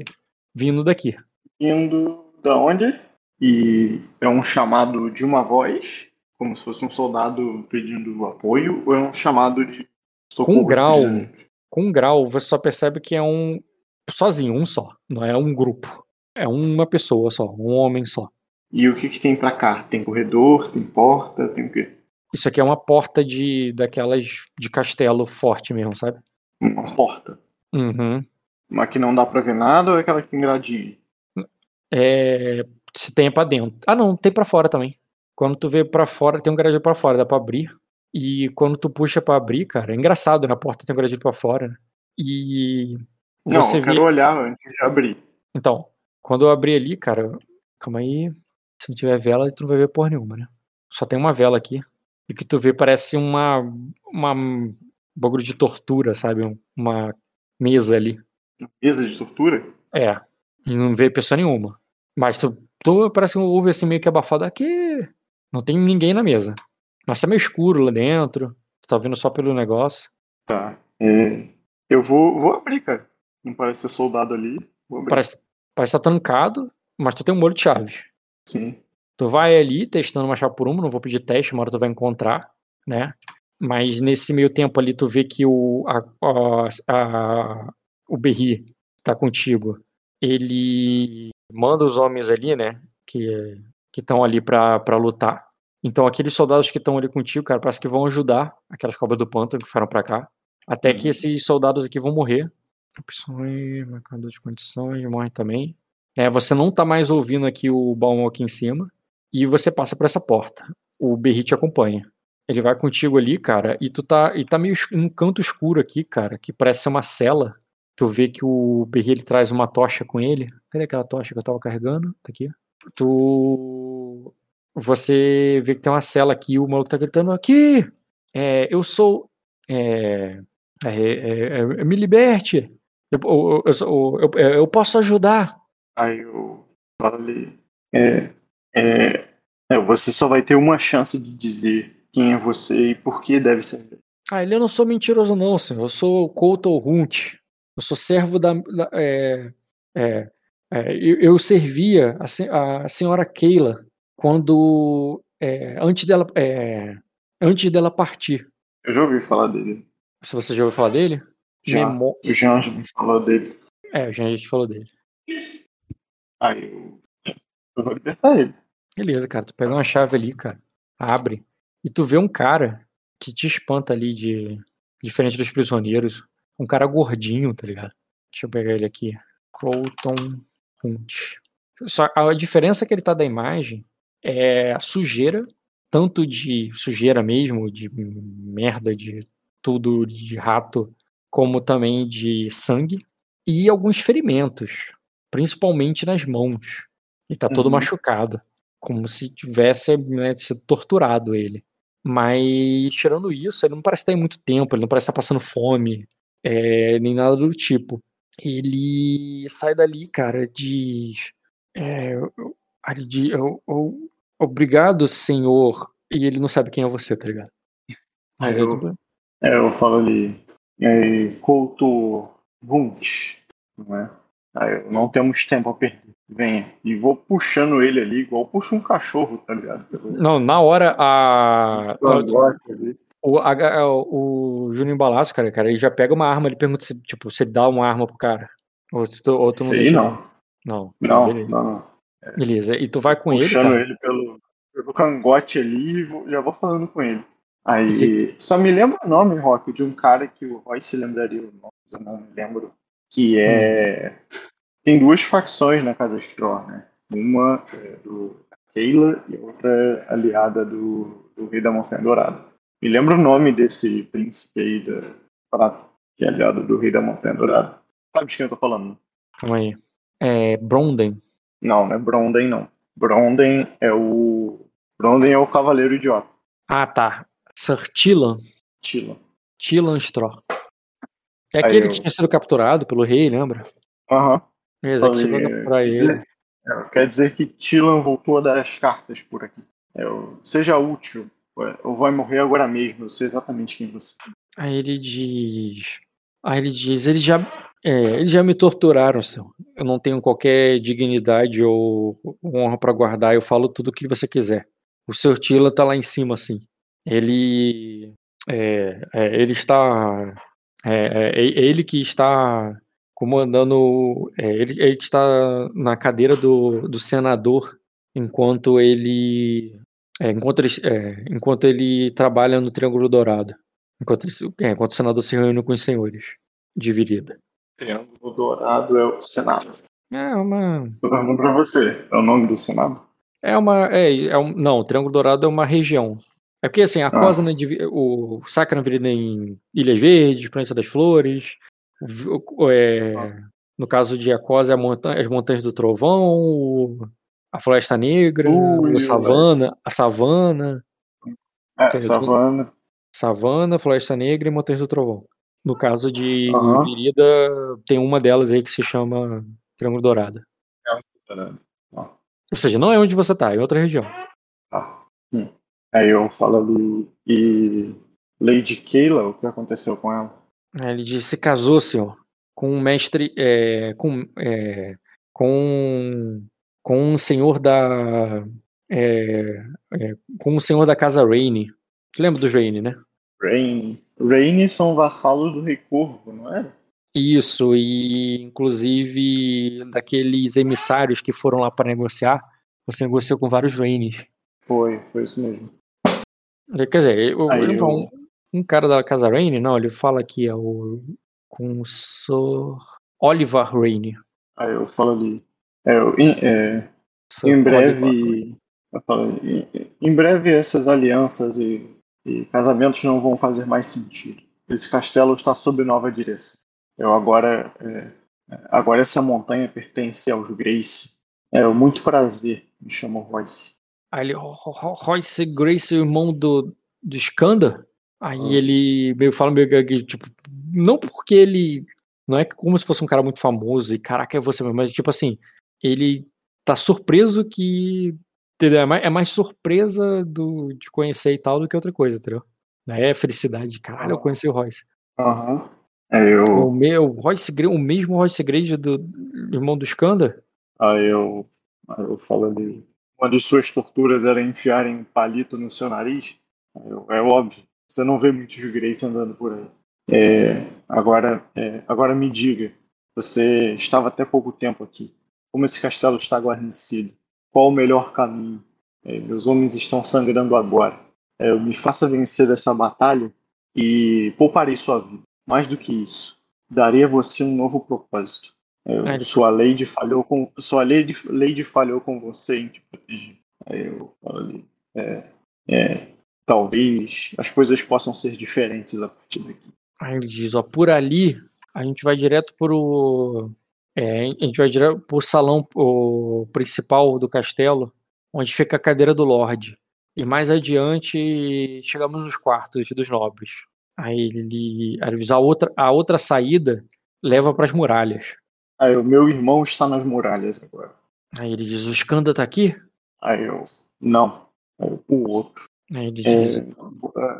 vindo daqui. Indo da onde? E é um chamado de uma voz, como se fosse um soldado pedindo apoio, ou é um chamado de socorro? Com grau. prisioneiro? Com um grau, você só percebe que é um. Sozinho, um só. Não é um grupo. É uma pessoa só, um homem só. E o que, que tem pra cá? Tem corredor, tem porta, tem o quê? Isso aqui é uma porta de daquelas de castelo forte mesmo, sabe? Uma porta. Uhum. Uma que não dá pra ver nada ou é aquela que tem gradinha? É, se tem pra dentro. Ah, não, tem pra fora também. Quando tu vê pra fora, tem um gradil pra fora, dá pra abrir. E quando tu puxa pra abrir, cara, é engraçado, na porta tem um gradil pra fora, né? E Não, você eu vê. quero olhar antes de abrir. Então, quando eu abrir ali, cara, calma aí. Se não tiver vela, tu não vai ver porra nenhuma, né? Só tem uma vela aqui. E o que tu vê parece uma. uma um bagulho de tortura, sabe? Um- Uma mesa ali. Mesa de tortura? É. E não vê pessoa nenhuma. Mas tu, tu parece que ouve assim meio que abafado aqui. Não tem ninguém na mesa. Mas tá meio escuro lá dentro. Tu tá vendo só pelo negócio. Tá. É, eu vou, vou abrir, cara. Não parece ter soldado ali. Parece, parece que tá trancado, mas tu tem um molho de chave. Sim. Tu vai ali testando uma chave por uma, não vou pedir teste, uma hora tu vai encontrar, né? Mas nesse meio tempo ali tu vê que o, a, a, a- o Berri tá contigo. Ele manda os homens ali, né? Que estão ali pra lutar. Então aqueles soldados que estão ali contigo, cara, parece que vão ajudar aquelas cobras do pântano que foram pra cá. Até que Uhum. esses soldados aqui vão morrer. Opções, marcador de condições, morre também. É, você não tá mais ouvindo aqui o Balmo aqui em cima. E você passa por essa porta. O Berri te acompanha. Ele vai contigo ali, cara, e tu tá, e tá meio um canto escuro aqui, cara, que parece ser uma cela. Tu vê que o Berri ele traz uma tocha com ele. Cadê aquela tocha que eu tava carregando? Tá aqui. Tu. Você vê que tem uma cela aqui, o maluco tá gritando aqui! é, eu sou. É, é, me liberte. Eu, eu, eu, eu, posso ajudar. Aí eu falei. É, você só vai ter uma chance de dizer quem é você e por que deve ser. Ah, ele eu não sou mentiroso, não, senhor. Eu sou Couto Hunt. Eu sou servo da. da é, é, é, eu, eu, servia a, a, senhora Keila quando. É, antes, dela, é, antes dela partir. Eu já ouvi falar dele. Se você já ouviu falar dele? Já. Memo... O Jean já falou dele. É, o Jean já falou dele. Aí eu, eu vou libertar ele. Beleza, cara. Tu pega uma chave ali, cara. Abre. E tu vê um cara que te espanta ali de. Diferente dos prisioneiros. Um cara gordinho, tá ligado? Deixa eu pegar ele aqui. Colton Hunt. Só a diferença que ele tá da imagem é sujeira, tanto de sujeira mesmo, de merda, de tudo de rato, como também de sangue, e alguns ferimentos, principalmente nas mãos. Ele tá todo uhum. machucado, como se tivesse né, sido torturado ele. Mas, tirando isso, ele não parece estar em muito tempo, ele não parece estar passando fome, é, nem nada do tipo. Ele sai dali, cara, de. É, de eu, eu, obrigado, senhor. E ele não sabe quem é você, tá ligado? Mas eu, é, é, eu falo ali. É, Couto Bundes, não é? Aí, não temos tempo a perder. Venha. E vou puxando ele ali, igual puxa um cachorro, tá ligado? Não, na hora a. O, a, o Juninho Balaço, cara, cara, ele já pega uma arma, ele pergunta se, tipo, se ele dá uma arma pro cara. Ou, se tu, ou tu não Sim, não. Não. Não, beleza. não. Beleza. E tu vai com ele. Puxando ele pelo, pelo cangote ali e já vou falando com ele. Aí. Só me lembra o nome, Rock, de um cara que o Roy se lembraria o nome, eu não me lembro. Que é. Hum. Tem duas facções na Casa Straw, né? Uma é do Keila e outra é aliada do, do Rei da Montanha Dourada. Me lembra o nome desse príncipe aí da Prata, que é aliado do Rei da Montanha Dourada. Sabe de quem eu tô falando? Calma aí. É Bronden. Não, não é Bronden, não. Bronden é o. Bronden é o Cavaleiro Idiota. Ah, tá. Sir Tilan. Tilan. Tilan Straw. É aquele eu... que tinha sido capturado pelo rei, lembra? Aham. Uhum. Exato, chegou a capturar ele. É, quer dizer que Tilan voltou a dar as cartas por aqui. É, seja útil ou vai morrer agora mesmo, eu sei exatamente quem você é. Aí ele diz. Aí ele diz, eles já, é, eles já me torturaram, senhor. Eu não tenho qualquer dignidade ou honra para guardar, eu falo tudo o que você quiser. O senhor Tila tá lá em cima, assim. Ele. É, é, ele está. É, é, é ele que está comandando. ele, ele que está na cadeira do, do senador enquanto ele é, enquanto, ele, é, enquanto ele trabalha no Triângulo Dourado. Enquanto, é, enquanto o senador se reúne com os senhores de Virida. Triângulo Dourado é o Senado. É uma. Pergunto pra você, é o nome do Senado? É uma. É, é um, não, o Triângulo Dourado é uma região. É porque assim, a ah. Cosa, né, o Sacra Virida em Ilhas Verdes, Província das Flores. É, ah. No caso de Acosa, é as Montanhas do Trovão, a Floresta Negra, Ui, a Savana, a Savana. É, Savana. Savana, Floresta Negra e Montanhas do Trovão. No caso de uhum. Virida, tem uma delas aí que se chama Triângulo Dourado. É Ou seja, não é onde você tá, é outra região. Ah. Hum. Aí eu falo ali. E Lady Keila, o que aconteceu com ela? Ele disse: se casou, senhor, com um mestre. É, com, é, com com um senhor da. É, é, com um senhor da casa Raine. Lembra do Raine, né? Raine. Raine são vassalos do Rei Corvo, não é? Isso, e inclusive daqueles emissários que foram lá para negociar, você negociou com vários Raines. Foi, foi isso mesmo. Quer dizer, eu, eu... Um, um, cara da casa Raine, não, ele fala aqui, é o. com o Sir Oliver Raine. Aí eu falo ali. É, é, em breve, falo, em, em, breve essas alianças e, e, casamentos não vão fazer mais sentido. Esse castelo está sob nova direção. Eu agora, é, agora essa montanha pertence aos Grace. É muito prazer. Me chamo Royce. Ali, Royce Grace, irmão do do Skanda? Aí ah. ele meio fala meio que, tipo, não porque ele. Não é como se fosse um cara muito famoso e caraca, é você mesmo, mas tipo assim, ele tá surpreso que. Entendeu? É mais, é mais surpresa do, de conhecer e tal do que outra coisa, entendeu? É felicidade. Caralho, eu conheci o Royce. Aham. Uhum. É, eu... O, meu, o, Royce, o mesmo Royce Grade do irmão do Skanda? Aí eu, aí eu falo ali. Uma de suas torturas era enfiarem palito no seu nariz. Eu, é óbvio. Você não vê muitos Grace andando por aí. É, agora, é, agora me diga. Você estava até pouco tempo aqui. Como esse castelo está guarnecido? Qual o melhor caminho? É, meus homens estão sangrando agora. É, me faça vencer essa batalha e pouparei sua vida. Mais do que isso, darei a você um novo propósito. É, sua lady falhou com sua lady, lady falhou com você em te proteger. Aí eu falei, é, é, talvez as coisas possam ser diferentes a partir daqui. Aí ele diz, ó, por ali a gente vai direto pro é, a gente vai direto pro salão o principal do castelo, onde fica a cadeira do Lorde. E mais adiante chegamos nos quartos dos nobres. Aí ele, a outra, a outra saída leva para as muralhas. Aí o meu irmão está nas muralhas agora. Aí ele diz: O Skanda tá aqui? Aí eu: Não, é o outro. Aí ele diz: é,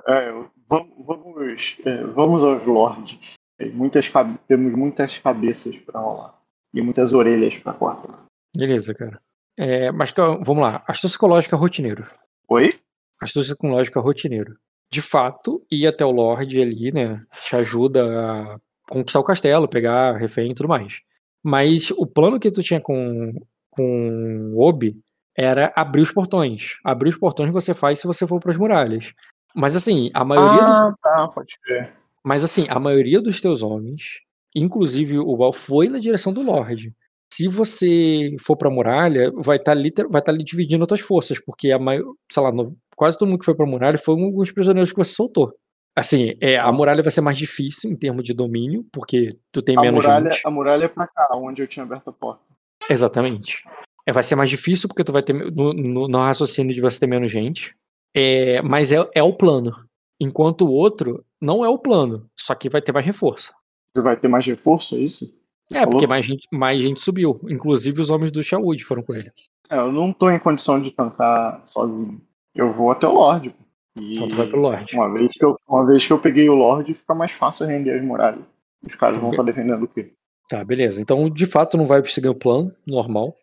é, vamos, vamos, é, vamos aos lords. Muitas, temos muitas cabeças para rolar e muitas orelhas para cortar. Beleza, cara. É, mas vamos lá. Astúcia psicológica rotineiro. Oi? Astúcia com lógica rotineiro. De fato, ir até o Lorde ali, né? Te ajuda a conquistar o castelo, pegar refém e tudo mais. Mas o plano que tu tinha com, com o Obi era abrir os portões. Abrir os portões você faz se você for para as muralhas. Mas assim, a maioria. Ah, dos... tá, pode ver. Mas assim, a maioria dos teus homens, inclusive o Val, foi na direção do Lorde. Se você for pra muralha, vai estar tá, vai tá ali dividindo outras forças, porque a maior, sei lá, no, quase todo mundo que foi pra muralha foi um dos prisioneiros que você soltou. Assim, é, a muralha vai ser mais difícil em termos de domínio, porque tu tem a menos muralha, gente. A muralha é pra cá, onde eu tinha aberto a porta. Exatamente. É, vai ser mais difícil porque tu vai ter no, no, no raciocínio de você ter menos gente. É, mas é, é o plano. Enquanto o outro não é o plano, só que vai ter mais reforço. Vai ter mais reforço, é isso? É, Falou? porque mais gente, mais gente subiu. Inclusive os homens do Shawood foram com ele. É, eu não tô em condição de tancar sozinho. Eu vou até o Lorde. E então tu vai pro Lorde. Uma vez que eu, uma vez que eu peguei o Lorde, fica mais fácil render as muralhas. Os caras vão estar tá defendendo o quê? Tá, beleza. Então, de fato, não vai seguir o plano normal.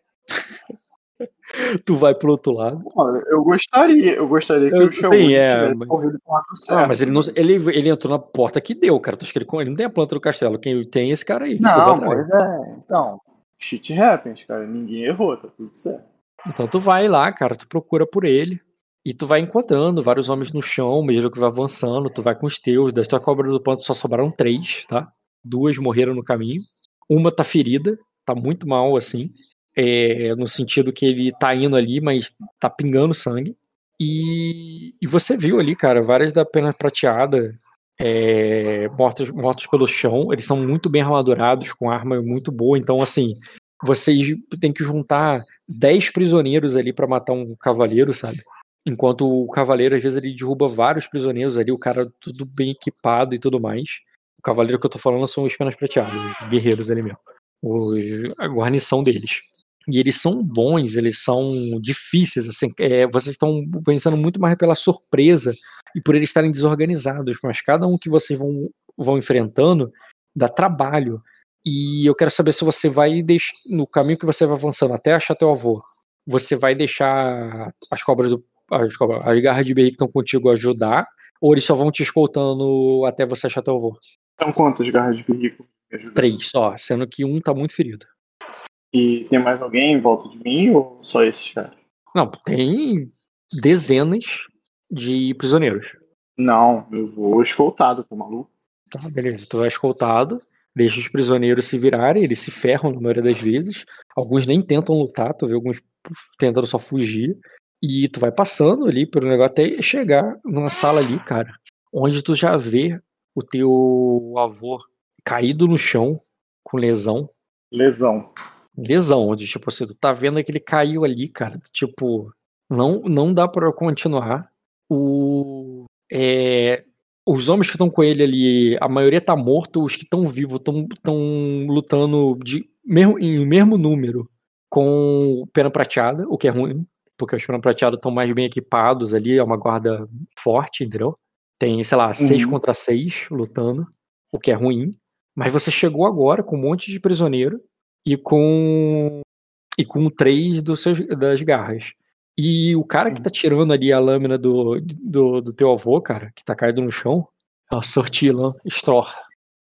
tu vai pro outro lado. Olha, eu gostaria, eu gostaria que eu, o Shawood é, tivesse mas... corrido pro lado certo. Ah, mas ele, não, ele, ele entrou na porta que deu, cara. Tu acha que ele, ele não tem a planta do castelo. Quem tem é esse cara aí. Não, pois é. Então, shit happens, cara. Ninguém errou, tá tudo certo. Então tu vai lá, cara, tu procura por ele. E tu vai encontrando vários homens no chão, mesmo que vai avançando, tu vai com os teus. Das tuas cobras do ponto só sobraram três, tá? Duas morreram no caminho. Uma tá ferida, tá muito mal, assim. É, no sentido que ele tá indo ali, mas tá pingando sangue. E, e você viu ali, cara, várias da pena prateada é, mortos, mortos pelo chão. Eles são muito bem armadurados, com arma muito boa. Então, assim, vocês têm que juntar 10 prisioneiros ali para matar um cavaleiro, sabe? Enquanto o cavaleiro, às vezes, ele derruba vários prisioneiros ali, o cara tudo bem equipado e tudo mais. O cavaleiro que eu tô falando são os penas prateados, os guerreiros ali mesmo. Os, a guarnição deles. E eles são bons, eles são difíceis, assim, é, vocês estão vencendo muito mais pela surpresa e por eles estarem desorganizados, mas cada um que vocês vão, vão enfrentando dá trabalho. E eu quero saber se você vai deixar, no caminho que você vai avançando até achar teu avô, você vai deixar as cobras do as, as garras de berri que estão contigo ajudar, ou eles só vão te escoltando até você achar teu avô? São quantas garras de berri Três só, sendo que um tá muito ferido. E tem mais alguém em volta de mim ou só esses caras? Não, tem dezenas de prisioneiros. Não, eu vou escoltado, tô maluco. Tá, beleza. Tu vai escoltado, deixa os prisioneiros se virarem, eles se ferram na maioria das vezes. Alguns nem tentam lutar, tu vê alguns tentando só fugir. E tu vai passando ali pelo negócio até chegar numa sala ali, cara, onde tu já vê o teu avô caído no chão com lesão. Lesão. Lesão, onde tipo assim, tu tá vendo que ele caiu ali, cara, tipo, não não dá para continuar. O é, os homens que estão com ele ali, a maioria tá morto, os que estão vivos estão lutando de mesmo, em mesmo número com pena prateada, o que é ruim, porque os pena prateados estão mais bem equipados ali, é uma guarda forte, entendeu? Tem, sei lá, seis uhum. contra seis lutando, o que é ruim. Mas você chegou agora com um monte de prisioneiro e com e com três dos seus, das garras. E o cara que tá tirando ali a lâmina do, do, do teu avô, cara, que tá caído no chão, é o Sortilan Stror,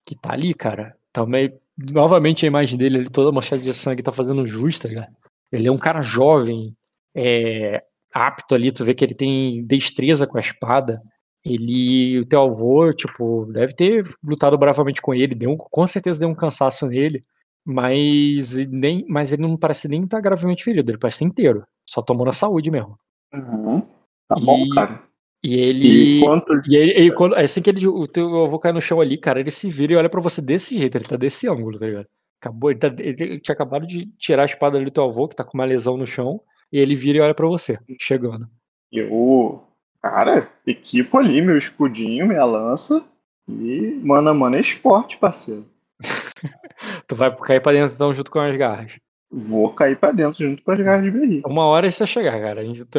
que tá ali, cara. Também, novamente a imagem dele ali, toda manchada de sangue, tá fazendo jus, tá ligado? Ele é um cara jovem, é, apto ali, tu vê que ele tem destreza com a espada. Ele, o teu avô, tipo, deve ter lutado bravamente com ele, deu um, com certeza deu um cansaço nele, mas nem, mas ele não parece nem estar tá gravemente ferido, ele parece estar inteiro. Só tomou na saúde mesmo. Uhum. Tá e, bom, cara. E ele. E, e ele, ele, quando, assim que ele, o teu avô cai no chão ali, cara, ele se vira e olha para você desse jeito, ele tá desse ângulo, tá ligado? Acabou, ele, tá, ele tinha acabado de tirar a espada ali do teu avô, que tá com uma lesão no chão, e ele vira e olha para você, chegando. Eu. Cara, equipo ali, meu escudinho, minha lança. E, mano, mano, é esporte, parceiro. tu vai cair pra dentro então junto com as garras. Vou cair pra dentro junto com as garras de berri. Uma hora isso vai chegar, cara. Eu tô,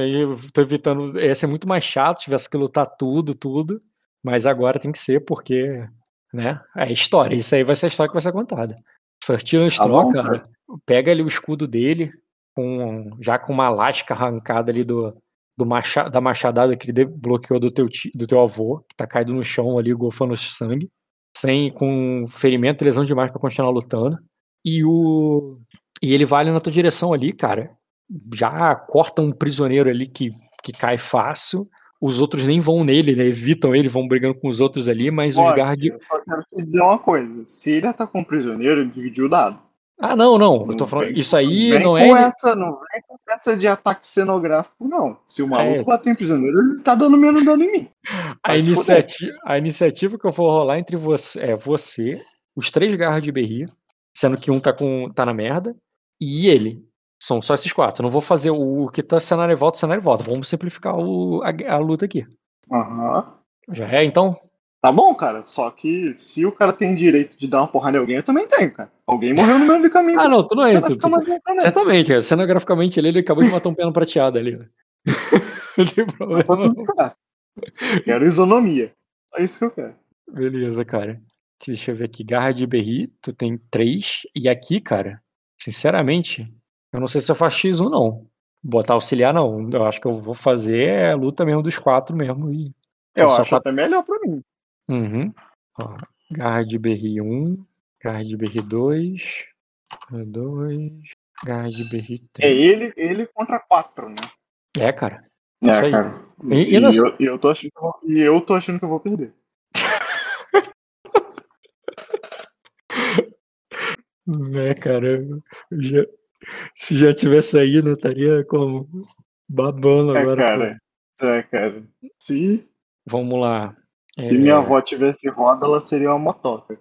tô evitando. Ia ser muito mais chato, tivesse que lutar tudo, tudo. Mas agora tem que ser, porque, né? É história. Isso aí vai ser a história que vai ser contada. Sortino tá Straw, cara, cara, pega ali o escudo dele, com, já com uma lasca arrancada ali do, do macha, da machadada que ele bloqueou do teu, do teu avô, que tá caído no chão ali, golfando sangue. Sem, com ferimento lesão demais para continuar lutando. E o e ele vai na tua direção ali, cara. Já corta um prisioneiro ali que, que cai fácil. Os outros nem vão nele, né? Evitam ele, vão brigando com os outros ali, mas os guardas. Eu só quero te dizer uma coisa: se ele tá com um prisioneiro, ele dividiu o dado. Ah, não, não. não eu tô falando. Isso aí não, não é. Essa, não vem com essa de ataque cenográfico, não. Se o é. maluco é. bater em prisioneiro, ele tá dando menos dano em mim. A iniciativa, a iniciativa que eu vou rolar entre você é você, os três garras de Berri, sendo que um tá, com, tá na merda, e ele. São só esses quatro. Eu não vou fazer o que tá cenário e volta, cenário e volta. Vamos simplificar o, a, a luta aqui. Aham. Uhum. Já é, então? Tá bom, cara. Só que se o cara tem direito de dar uma porrada em alguém, eu também tenho, cara. Alguém morreu no meio do caminho. ah, não, tu não é. Tu, tu, certamente, cara. Cenograficamente, ele, ele acabou de matar um pena prateado ali. não tem problema. Quero isonomia. É isso que eu quero. Beleza, cara. Deixa eu ver aqui. Garra de Berri, tu tem três. E aqui, cara, Sinceramente, eu não sei se eu faço X1 não. Botar auxiliar não. Eu acho que eu vou fazer a luta mesmo dos quatro mesmo. E eu acho quatro... até melhor pra mim. Uhum. Ó, garra de BR 1, garra de BR 2, 2, garra de BR 3. É ele, ele contra quatro, né? É, cara. É, Isso aí. cara. E, e, e, eu, e, eu tô achando que eu vou, e eu tô achando que eu vou perder. Né, cara? Já, se já tivesse aí, não estaria como babando é, agora. Cara, é, cara. Se. Vamos lá. Se é... minha avó tivesse roda, ela seria uma motoca.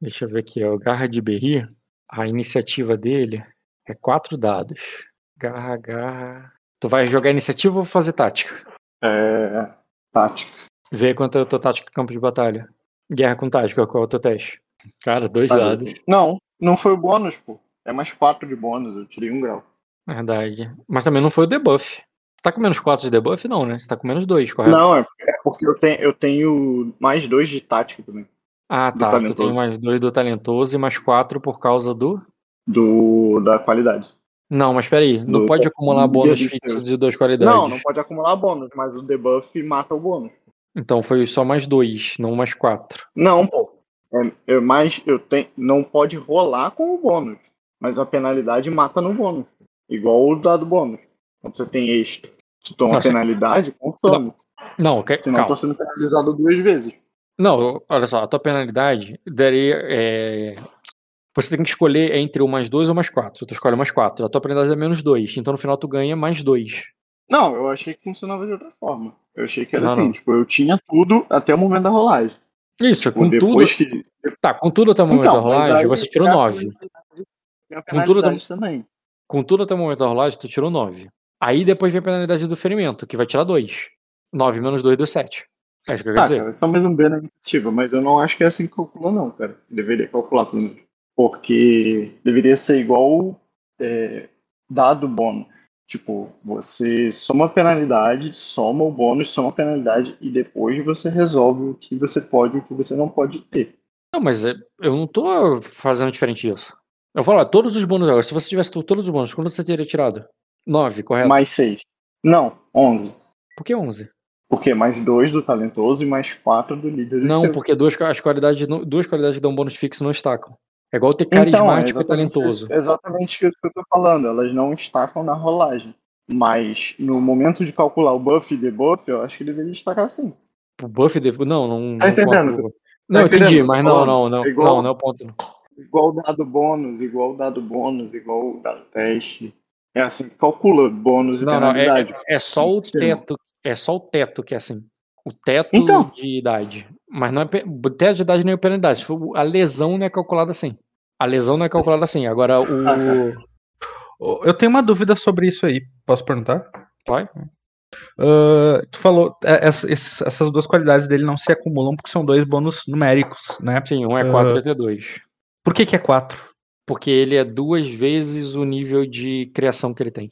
Deixa eu ver aqui, ó. Garra de Berri, a iniciativa dele é quatro dados. Garra, garra. Tu vai jogar iniciativa ou fazer tática? É. Tática. Vê quanto é a tua tática campo de batalha. Guerra com tática, qual é o teu teste? Cara, dois dados. Não, não foi o bônus, pô. É mais quatro de bônus, eu tirei um grau. Verdade. Mas também não foi o debuff. Você tá com menos quatro de debuff, não, né? Você tá com menos dois, correto? Não, é porque eu tenho, eu tenho mais dois de tática também. Ah, tá. Tu tem mais dois do talentoso e mais quatro por causa do. Do. da qualidade. Não, mas peraí, não do, pode acumular bônus fixo de duas qualidades. Não, não pode acumular bônus, mas o debuff mata o bônus. Então foi só mais dois, não mais quatro. Não, pô. É, é mais, eu tenho, não pode rolar com o bônus, mas a penalidade mata no bônus, igual o dado bônus. Quando você tem extra, você toma Nossa. penalidade, consome. Não, okay, senão calma. tô sendo penalizado duas vezes. Não, olha só, a tua penalidade daria. É... Você tem que escolher entre o mais dois ou mais quatro. Tu escolhe mais quatro. A tua penalidade é menos dois. Então no final tu ganha mais dois. Não, eu achei que funcionava de outra forma. Eu achei que era não, assim, não. tipo, eu tinha tudo até o momento da rolagem. Isso, com tudo. Que... Tá, com tudo até o momento então, da rolagem, você tirou 9. Com tudo, até... também. com tudo até o momento da rolagem, tu tirou 9. Aí depois vem a penalidade do ferimento, que vai tirar 2. 9 menos 2 deu 7. Acho que eu Ah, quero dizer. cara, é só mais um B na iniciativa, mas eu não acho que é assim que calcula, não, cara. Deveria calcular pelo menos. Porque deveria ser igual é, dado bônus. Tipo, você soma a penalidade, soma o bônus, soma a penalidade e depois você resolve o que você pode e o que você não pode ter. Não, mas é- eu não tô fazendo diferente disso. Eu vou falar, todos os bônus agora. Se você tivesse to- todos os bônus, quanto você teria tirado? 9, correto? Mais 6. Não, 11. Por que 11? Porque mais 2 do talentoso e mais 4 do líder do Não, seu. porque duas, as qualidades, não- duas qualidades que dão bônus fixo não estacam. É igual ter Então, é carismático e talentoso. isso- exatamente isso que eu tô falando. Elas não estacam na rolagem. Mas no momento de calcular o buff e debuff, eu acho que deveria destacar sim. O buff e debuff. Não, não. Tá não entendendo? conta. Não, eu entendendo entendi, mas não, não, não. Igual- Não, não é o ponto. não. Igual dado bônus, igual dado bônus, igual dado teste. É assim, que calcula bônus e Não, não, penalidade. é, é só o teto. É só o teto que é assim. O teto Então. de idade. Mas não é. O teto de idade nem é penalidade. A lesão não é calculada assim. A lesão não é calculada assim. Agora o. Eu tenho uma dúvida sobre isso aí. Posso perguntar? Vai? Ah, tu falou, é, essa- esses- essas duas qualidades dele não se acumulam porque são dois bônus numéricos, né? Sim, um é Ah. 4 e outro é 2. Por que que é quatro? Porque ele é duas vezes o nível de criação que ele tem.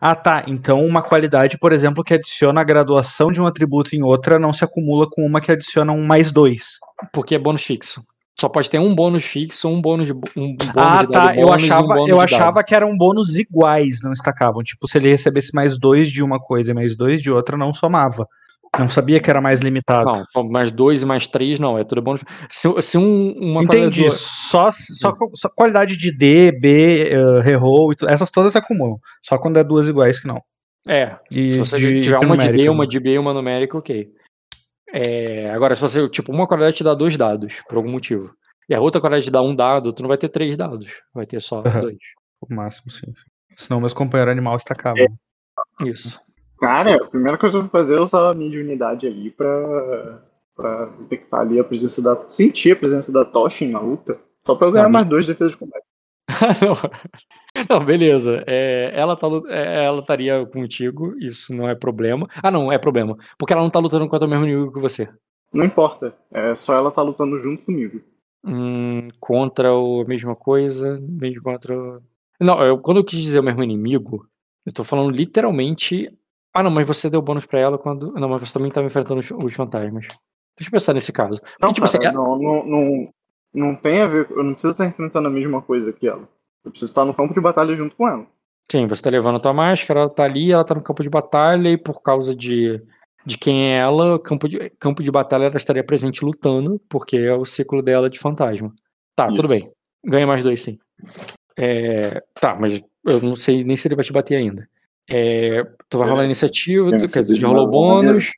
Ah, tá. Então uma qualidade, por exemplo, que adiciona a graduação de um atributo em outra não se acumula com uma que adiciona um mais dois. Porque é bônus fixo. Só pode ter um bônus fixo, um bônus, um bônus ah, de tá. dado Eu bônus e um achava, bônus eu achava que eram bônus iguais, não estacavam. Tipo, se ele recebesse mais dois de uma coisa e mais dois de outra, não somava. Não sabia que era mais limitado. Não, mais dois e mais três, não. É tudo bônus. Se, se um, uma Entendi. qualidade- Só, só, só qualidade de D, B, uh, reroll, essas todas se acumulam. Só quando é duas iguais que não. É, E se você de- tiver uma de numérica, uma né? de B e uma numérica, ok. É, agora, se você, tipo, uma qualidade te dá dois dados, por algum motivo. E a outra qualidade te dá um dado, tu não vai ter três dados. Vai ter só Aham. dois. O máximo, sim. Senão meus companheiros animal estacavam. Isso. Cara, a primeira coisa que eu vou fazer é usar a minha unidade ali pra, pra detectar ali a presença da. sentir a presença da Toshin na luta. Só pra eu ganhar Tá, mais dois de defesa de combate. não. Não, beleza. É, ela, tá, é, ela estaria contigo, isso não é problema. Ah, não, é problema. Porque ela não tá lutando contra o mesmo nível que você. Não importa. É só ela tá lutando junto comigo. Hum, contra o- a mesma coisa, mesmo contra. Não, eu, quando eu quis dizer o mesmo inimigo, eu tô falando literalmente. Ah, não, mas você deu bônus pra ela quando. Não, mas você também tava enfrentando os, os fantasmas. Deixa eu pensar nesse caso. Porque, Não, tipo assim, cara, é- não, não, não, não tem a ver. Eu não preciso estar enfrentando a mesma coisa que ela. Eu preciso estar no campo de batalha junto com ela. Sim, você tá levando a tua máscara, ela tá ali, ela tá no campo de batalha, e por causa de, de quem é ela, campo de, campo de batalha ela estaria presente lutando, porque é o ciclo dela de fantasma. Tá, tudo Isso. bem. Ganha mais dois, sim. É, tá, mas eu não sei nem se ele vai te bater aina. É, tu vai rolar a Beleza. iniciativa, Tem tu, que quer dizer, já de rolou bônus.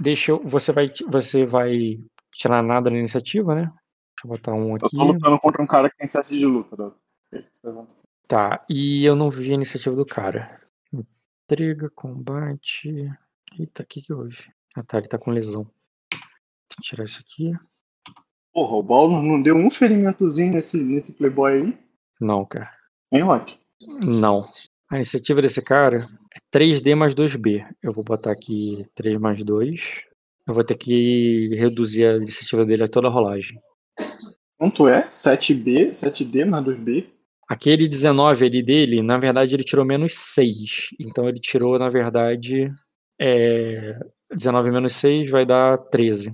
Deixa eu. Você vai, você vai tirar nada na iniciativa, né? Deixa eu botar um Eu aqui. tô lutando contra um cara que tem 7 de luta, Doc. Tá, e eu não vi a iniciativa do cara. Intriga, combate. Eita, o que que houve? Ah tá, ele tá com lesão. Deixa eu tirar isso aqui. Porra, o Baulo não deu um ferimentozinho nesse, nesse Playboy aí? Não, cara. Hein, Rock? Não. A iniciativa desse cara é 3D mais 2B. Eu vou botar aqui 3 mais 2. Eu vou ter que reduzir a iniciativa dele a toda a rolagem. Quanto é? 7B, 7D mais 2B? Aquele 19 ali dele, na verdade, ele tirou menos 6. Então ele tirou, na verdade, é, 19 menos 6 vai dar 13.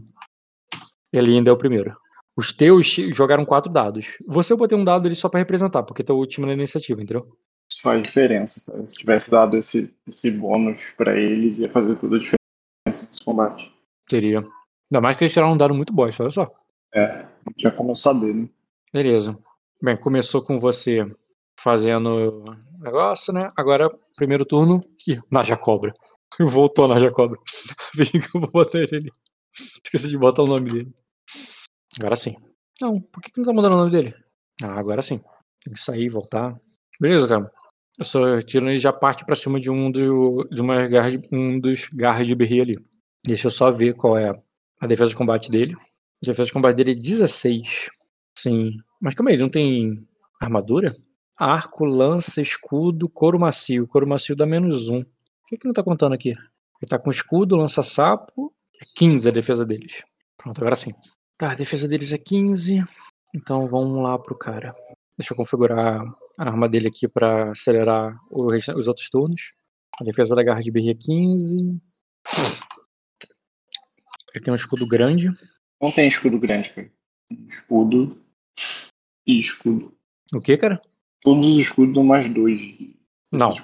Ele ainda é o primeiro. Os teus jogaram 4 dados. Você eu botei um dado ali só pra representar, porque é o último na iniciativa, entendeu? Faz diferença, cara. Se tivesse dado esse, esse bônus pra eles, ia fazer toda a diferença nesse combate. Teria. Ainda mais que eles tiraram um dado muito bosta, olha só. É, não tinha como saber, né? Beleza. Bem, começou com você fazendo negócio, né? Agora, primeiro turno. Ih, Naja Cobra. Voltou a Naja Cobra. Vem que eu vou botar ele ali. Esqueci de botar o nome dele. Agora sim. Não, por que, que não tá mudando o nome dele? Ah, agora sim. Tem que sair e voltar. Beleza, cara. Só tirando ele já parte pra cima de um, do, de uma um dos garras de berri ali. Deixa eu só ver qual é a defesa de combate dele. A defesa de combate dele é 16. Sim. Mas calma aí, ele não tem armadura? Arco, lança, escudo, couro macio. Couro macio dá menos um. Por que, que não tá contando aqui? Ele tá com escudo, lança-sapo, 15 a defesa deles. Pronto, agora sim. Tá, a defesa deles é 15. Então vamos lá pro cara. Deixa eu configurar a arma dele aqui para acelerar os outros turnos. A defesa da garra de é 15. Ele tem um escudo grande. Não tem escudo grande, cara. Escudo e escudo. O que, cara? Todos os escudos dão mais dois. Não.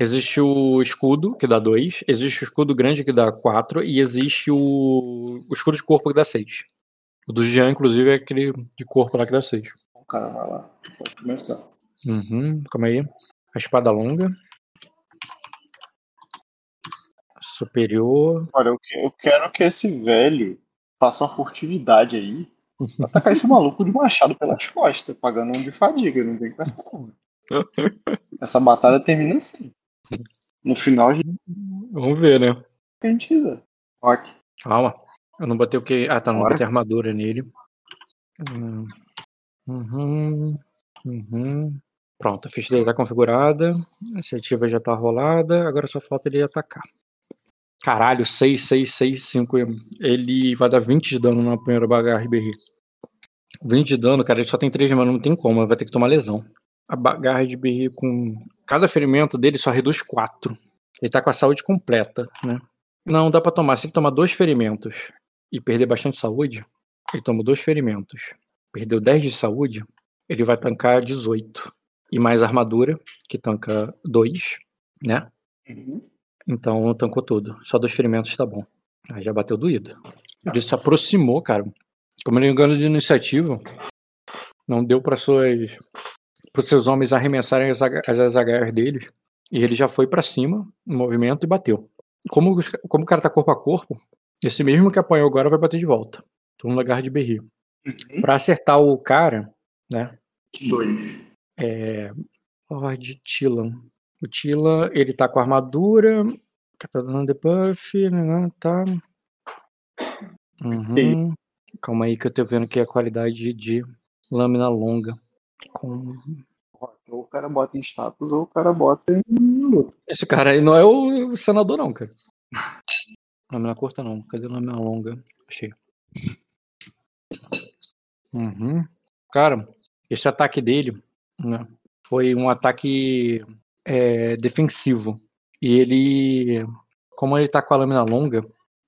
Existe o escudo, que dá 2, existe o escudo grande, que dá 4, e existe o... o escudo de corpo, que dá 6. O do Jean, inclusive, é aquele de corpo lá que dá 6. O cara vai lá, pode começar. Uhum, calma aí. A espada longa. Superior. Olha, eu quero que esse velho faça uma furtividade aí. Atacar esse maluco de machado pelas costas, pagando um de fadiga, não tem que pensar não. Essa batalha termina assim. No final, a gente... Vamos ver, né? A gente. Calma. Eu não botei o que. Ah, tá. Não Bora. botei armadura nele. Uhum. Uhum. Pronto, a ficha dele tá configurada. A iniciativa já tá rolada. Agora só falta ele atacar. Caralho, 6, 6, 6, 5. Ele vai dar 20 de dano na primeira bagarra RBR. 20 de dano, cara, ele só tem 3 de mana, não tem como, vai ter que tomar lesão. A bagarra de BR com. Cada ferimento dele só reduz 4. Ele tá com a saúde completa, né? Não, dá pra tomar. Se ele tomar dois ferimentos e perder bastante saúde, ele toma dois ferimentos. Perdeu 10 de saúde, ele vai tancar 18. E mais armadura, que tanca 2, né? Uhum. Então tancou tudo. Só dois ferimentos tá bom. Aí já bateu doído. Ele se aproximou, cara. Como ele engano de iniciativa, não deu para suas para seus homens arremessarem as, as HR deles. E ele já foi para cima no movimento e bateu. Como, como o cara tá corpo a corpo, esse mesmo que apanhou agora vai bater de volta. Turno da garra de berri. Uhum. Pra acertar o cara, né? Dois. É. Lord Tilan. O Tila, ele tá com armadura. Tá dando debuff, né? Tá. Uhum. Calma aí que eu tô vendo que é a qualidade de lâmina longa. Com... Ou o cara bota em status ou o cara bota em Esse cara aí não é o senador, não, cara. Lâmina curta não. Cadê a lâmina longa? Achei. Uhum. Cara, esse ataque dele né, foi um ataque é, defensivo. E ele, como ele tá com a lâmina longa,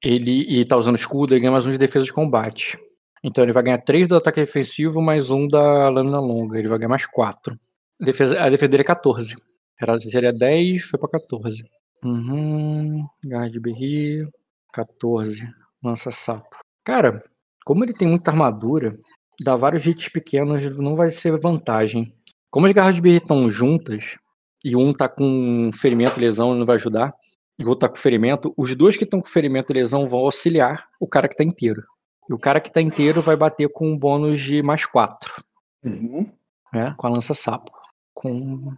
ele e tá usando escudo, ele ganha mais um de defesa de combate. Então ele vai ganhar 3 do ataque defensivo, mais um da lâmina longa. Ele vai ganhar mais 4. A defesa, a defesa dele é 14. Era, seria 10, foi pra 14. Uhum. De berri. 14. Lança sapo. Cara, como ele tem muita armadura, dar vários hits pequenos não vai ser vantagem. Como as garras de berri estão juntas, e um tá com ferimento e lesão e não vai ajudar, e o outro tá com ferimento, os dois que estão com ferimento e lesão vão auxiliar o cara que tá inteiro. E o cara que tá inteiro vai bater com um bônus de mais 4. Uhum. Né? Com a lança sapo. Com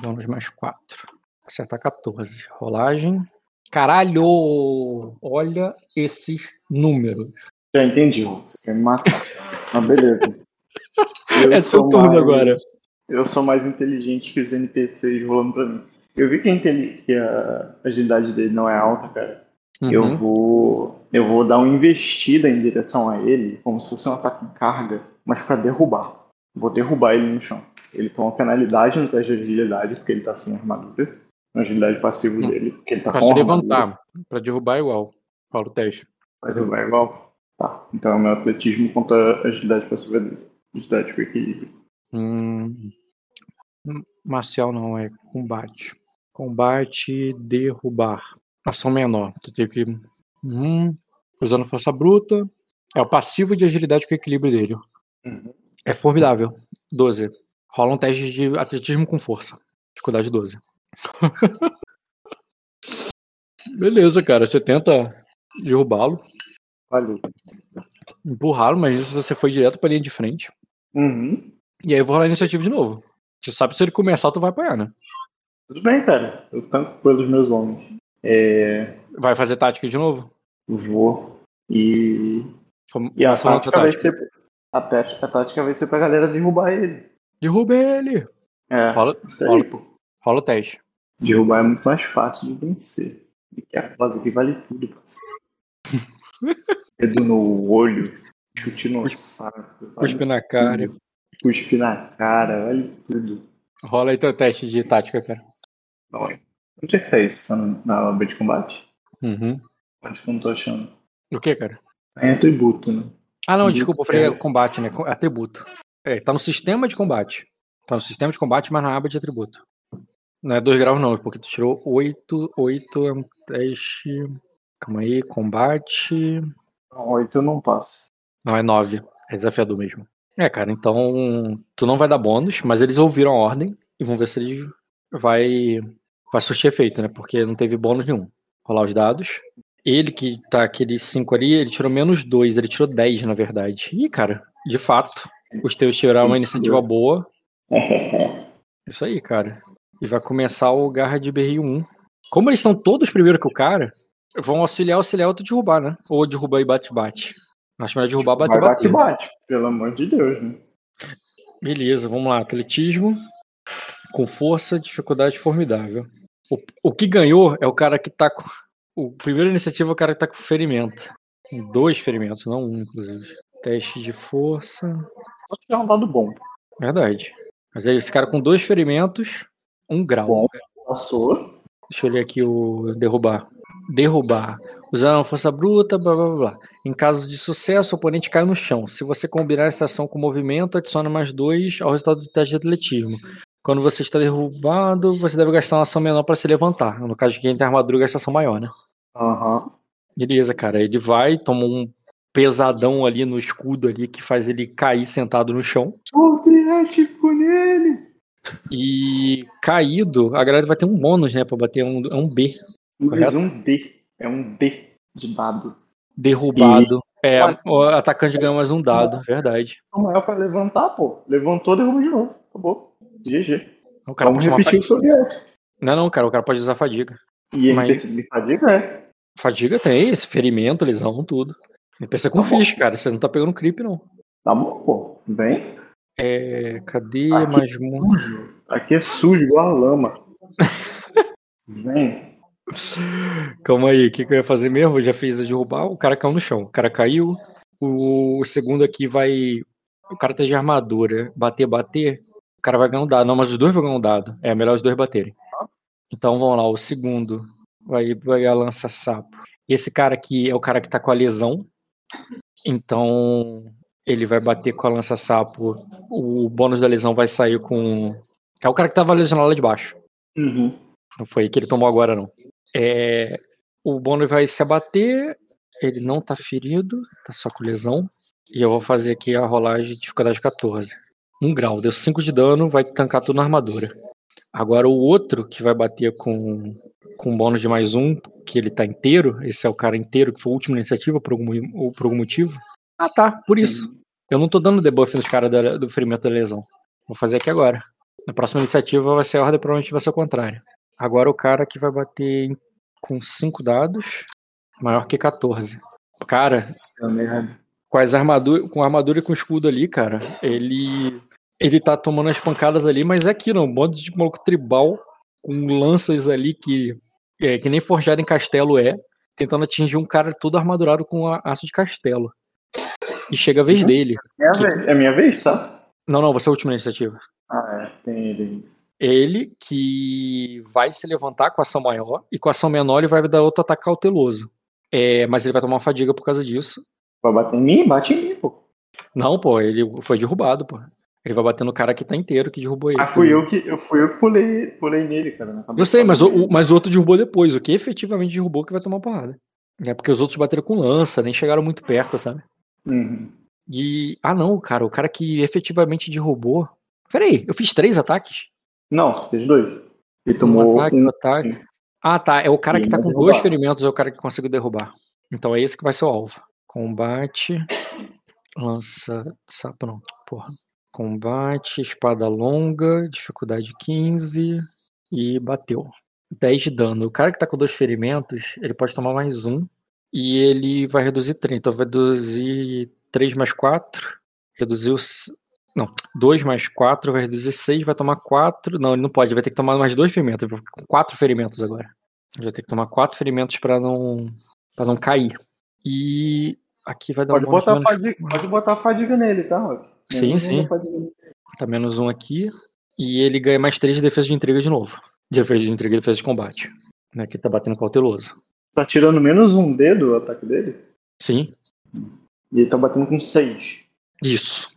bônus mais 4. Acertar 14. Rolagem. Caralho! Olha esses números. Já entendi, você quer me matar. Mas beleza. Eu é teu turno mais... agora. Eu sou mais inteligente que os NPCs rolando pra mim. Eu vi que a, que a agilidade dele não é alta, cara. Uhum. Eu vou. Eu vou dar uma investida em direção a ele, como se fosse um ataque em carga, mas para derrubar. Vou derrubar ele no chão. Ele toma penalidade no teste de agilidade, porque ele tá sem armadura. Na agilidade passiva uhum. dele, porque ele tá pra com se levantar. Pra derrubar é igual. Fala o teste. Pra derrubar igual? Tá. Então é o meu atletismo contra a agilidade passiva dele. Com equilíbrio. Hum. Marcial não, é combate. Combate, derrubar. Ação menor. Tu tem que. Hum, usando força bruta. É o passivo de agilidade com equilíbrio dele. Uhum. É formidável. 12. Rola um teste de atletismo com força. Dificuldade 12. Beleza, cara. Você tenta derrubá-lo. Valeu. Empurrá-lo, mas isso você foi direto pra linha de frente. Uhum. E aí eu vou rolar a iniciativa de novo. Tu sabe se ele começar, tu vai apanhar, né? Tudo bem, cara. Eu tanco pelos meus homens. É... Vai fazer tática de novo? Vou. E. Como... E a tática, vai ser. A tática, a tática vai ser pra galera derrubar ele. Derruba ele! É. Rola, rola, rola o teste. Derrubar é muito mais fácil de vencer. E que a fase aqui vale tudo, parceiro. Dedo no olho, chute no saco. Cuspe na cara. Cuspe na cara, olha tudo. Rola aí teu teste de tática, cara. Onde é que tá isso? Tá na aba de combate? Uhum. Onde que eu não tô achando? O que, cara? É atributo, né? Ah, não, Atributo, desculpa, eu falei é. combate, né? Atributo. É, tá no sistema de combate. Tá no sistema de combate, mas na aba de atributo. Não é 2 graus, não, porque tu tirou 8. 8 é um teste. Calma aí, combate. Oito eu não passo. Não, é 9. É desafiador mesmo. É, cara, então. Tu não vai dar bônus, mas eles ouviram a ordem e vão ver se ele vai. Vai surtir efeito, né? Porque não teve bônus nenhum. Rolar os dados. Ele que tá aquele 5 ali, ele tirou menos 2, ele tirou 10, na verdade. Ih, cara, de fato. Os teus tiraram uma iniciativa boa. Isso aí, cara. E vai começar o Garra de Berrio 1. Como eles estão todos primeiro que o cara, vão auxiliar, auxiliar outro derrubar, né? Ou derrubar e bate-bate. Acho melhor derrubar, Vai bater, bate, bater. bate, pelo amor de Deus, né? Beleza, vamos lá. Atletismo. Com força, dificuldade formidável. O, o que ganhou é o cara que tá com. O primeiro iniciativa é o cara que tá com ferimento. Dois ferimentos, não um, inclusive. Teste de força. Só que é um dado bom. Verdade. Mas aí, esse cara com dois ferimentos, um grau. Bom. Passou. Deixa eu ler aqui o derrubar. Derrubar. Usando a força bruta, blá blá blá. Em caso de sucesso, o oponente cai no chão. Se você combinar essa ação com movimento, adiciona mais dois ao resultado do teste de atletismo. Quando você está derrubado, você deve gastar uma ação menor para se levantar. No caso de quem tem armadura, gasta ação maior, né? Aham. Beleza, cara. Ele vai, toma um pesadão ali no escudo ali que faz ele cair sentado no chão. Soviético nele! E caído, a galera vai ter um bônus, né? Pra bater um, é um B. Mas Correto. um D. É um D de dado. Derrubado. É, Pode. o atacante ganha mais um dado, verdade. O maior pra levantar, pô. Levantou, derruba de novo. Acabou. GG. O cara Vamos pode tomar repetir o soviético. Não, não, cara, o cara pode usar fadiga. E Mas- NPC de fadiga é. Fadiga tem, esse ferimento, lesão, tudo. NPC com Tá bom. ficha, cara. Você não tá pegando creep, não. Tá bom, pô. Vem. É. Cadê Aqui. mais um? Sujo. Aqui é sujo, igual a lama. Vem. Calma aí, o que, que eu ia fazer mesmo? Eu já fiz a derrubar, o cara caiu no chão. O cara caiu. O segundo aqui vai. O cara tá de armadura. Bater, bater. O cara vai ganhar um dado. Não, mas os dois vão ganhar um dado. É melhor os dois baterem. Então vamos lá, o segundo vai, vai a lança sapo. Esse cara aqui é o cara que tá com a lesão. Então ele vai bater com a lança sapo. O bônus da lesão vai sair com. É o cara que tava lesionado lá de baixo. Uhum. Não foi que ele tomou agora, não. É, o bônus vai se abater. Ele não tá ferido, tá só com lesão. E eu vou fazer aqui a rolagem de dificuldade 14. Um grau, deu 5 de dano, vai tancar tudo na armadura. Agora o outro que vai bater com, com bônus de mais um, que ele tá inteiro, esse é o cara inteiro, que foi a última iniciativa por algum, por algum motivo. Ah tá, por isso. Eu não tô dando debuff nos caras do ferimento da lesão. Vou fazer aqui agora. Na próxima iniciativa vai ser a ordem, provavelmente vai ser o contrário. Agora o cara que vai bater com 5 dados, maior que 14. Cara, merda. com as armaduras, com a armadura e com o escudo ali, cara, ele ele tá tomando as pancadas ali, mas é aquilo, um monte de maluco tribal com lanças ali que é, que nem forjado em castelo é, tentando atingir um cara todo armadurado com a- aço de castelo. E chega a vez Uhum. dele. É, a Que- vez- é minha vez, tá? Não, não, você é a última iniciativa. Ah, é. Tem ele. Ele que vai se levantar com ação maior e com ação menor ele vai dar outro ataque cauteloso. É, mas ele vai tomar uma fadiga por causa disso. Vai bater em mim? Bate em mim, pô. Não, pô, ele foi derrubado, pô. Ele vai bater no cara que tá inteiro que derrubou ele. Ah, fui eu que, eu fui eu que pulei, pulei nele, cara. Eu sei, mas o- mas o outro derrubou depois. O que efetivamente derrubou que vai tomar porrada. É porque os outros bateram com lança, nem chegaram muito perto, sabe? Uhum. E. Ah, não, cara. O cara que efetivamente derrubou. Peraí, eu fiz três ataques? Não, fez dois. Ele Um tomou ataque, um. um ataque. Ah, tá. É o cara que tá com derrubar. dois ferimentos, é o cara que conseguiu derrubar. Então é esse que vai ser o alvo. Combate. Lança. Não. Porra. Combate, espada longa, dificuldade 15. E bateu. 10 de dano. O cara que tá com dois ferimentos, ele pode tomar mais um. E ele vai reduzir 30. Então vai reduzir 3 mais 4. Reduziu. Não, 2 mais 4 vai reduzir 6, vai tomar 4. Não, ele não pode, ele vai ter que tomar mais dois ferimentos. Ele vai com 4 ferimentos agora. Ele vai ter que tomar 4 ferimentos pra não. para não cair. E aqui vai dar Pode um botar, menos fadiga, pode botar fadiga nele, tá, Rock? Sim, sim. Tá menos um aqui. E ele ganha mais três de defesa de intriga de novo. De defesa de intriga e defesa de combate. Né, que ele tá batendo cauteloso. Tá tirando menos um dedo o ataque dele? Sim, E ele tá batendo com seis. isso.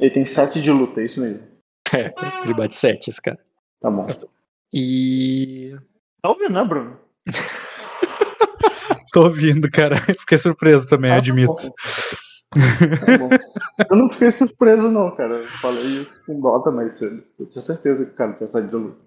Ele tem sete de luta, é isso mesmo. É, ele bate sete, esse cara. Tá bom. E. Tá ouvindo, né, Bruno? Tô ouvindo, cara. Fiquei surpreso também, Ah, tá admito. bom. Tá bom. Eu não fiquei surpreso, não, cara. Eu falei isso com dota mais cedo. Eu tinha certeza que o cara tinha saído de luta.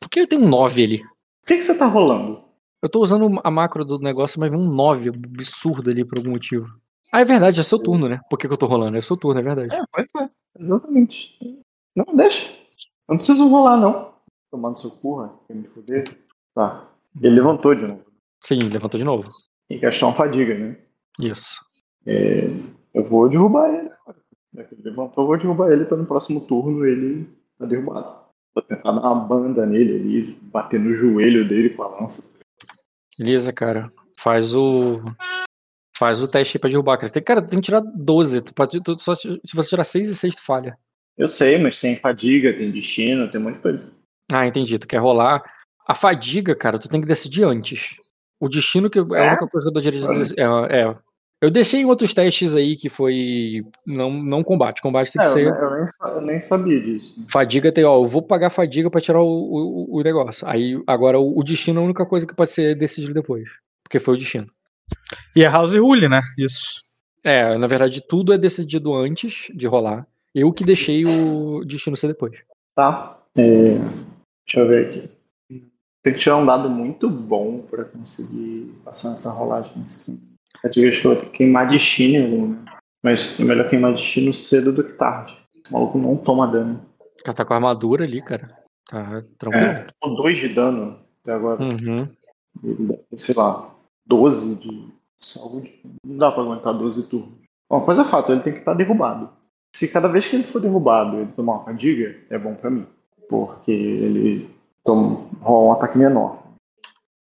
Por que tem um 9 ali? Por que, que você tá rolando? Eu tô usando a macro do negócio, mas vem um 9 absurdo ali por algum motivo. Ah, é verdade, é seu turno, né? Por que, que eu tô rolando? É seu turno, é verdade. É, pode ser. Exatamente. Não, deixa. Eu não preciso rolar, não. Tomando seu curra, quer me foder. Tá. Ele levantou de novo. Sim, levantou de novo. Tem que achar uma fadiga, né? Isso. É, eu vou derrubar ele. Já que ele levantou, eu vou derrubar ele, então no próximo turno ele tá derrubado. Vou tentar dar uma banda nele ali, bater no joelho dele com a lança. Beleza, cara. Faz o. Faz o teste aí pra derrubar, cara. Tem, cara, tem que tirar 12. Tu tu- só se você tirar 6 e 6, tu falha. Eu sei, mas tem fadiga, tem destino, tem um monte de coisa. Ah, entendi. Tu quer rolar. A fadiga, cara, tu tem que decidir antes. O destino que é a É? única coisa que eu dou direito é, é. Eu deixei em outros testes aí que foi. Não, não combate. Combate tem É, que eu, ser. ne- eu nem, eu nem sabia disso. Fadiga tem, ó, eu vou pagar fadiga pra tirar o, o, o negócio. Aí, agora, o, o destino é a única coisa que pode ser decidido depois. Porque foi o destino. E é House Rule, né? Isso. É, na verdade, tudo é decidido antes de rolar. Eu que deixei o destino ser depois. Tá. É, deixa eu ver aqui. Tem que tirar um dado muito bom pra conseguir passar nessa rolagem assim. Fadiga acho que eu vou queimar destino né? Mas é melhor queimar destino cedo do que tarde. O maluco não toma dano. O cara tá com a armadura ali, cara. Tá tranquilo. É, tomou dois de dano até agora. Uhum. Ele sei lá, 12 de saúde. Não dá pra aguentar 12 turnos. Uma coisa é fato, ele tem que estar derrubado. Se cada vez que ele for derrubado ele tomar uma fadiga, é bom pra mim. Porque ele toma, rola um ataque menor.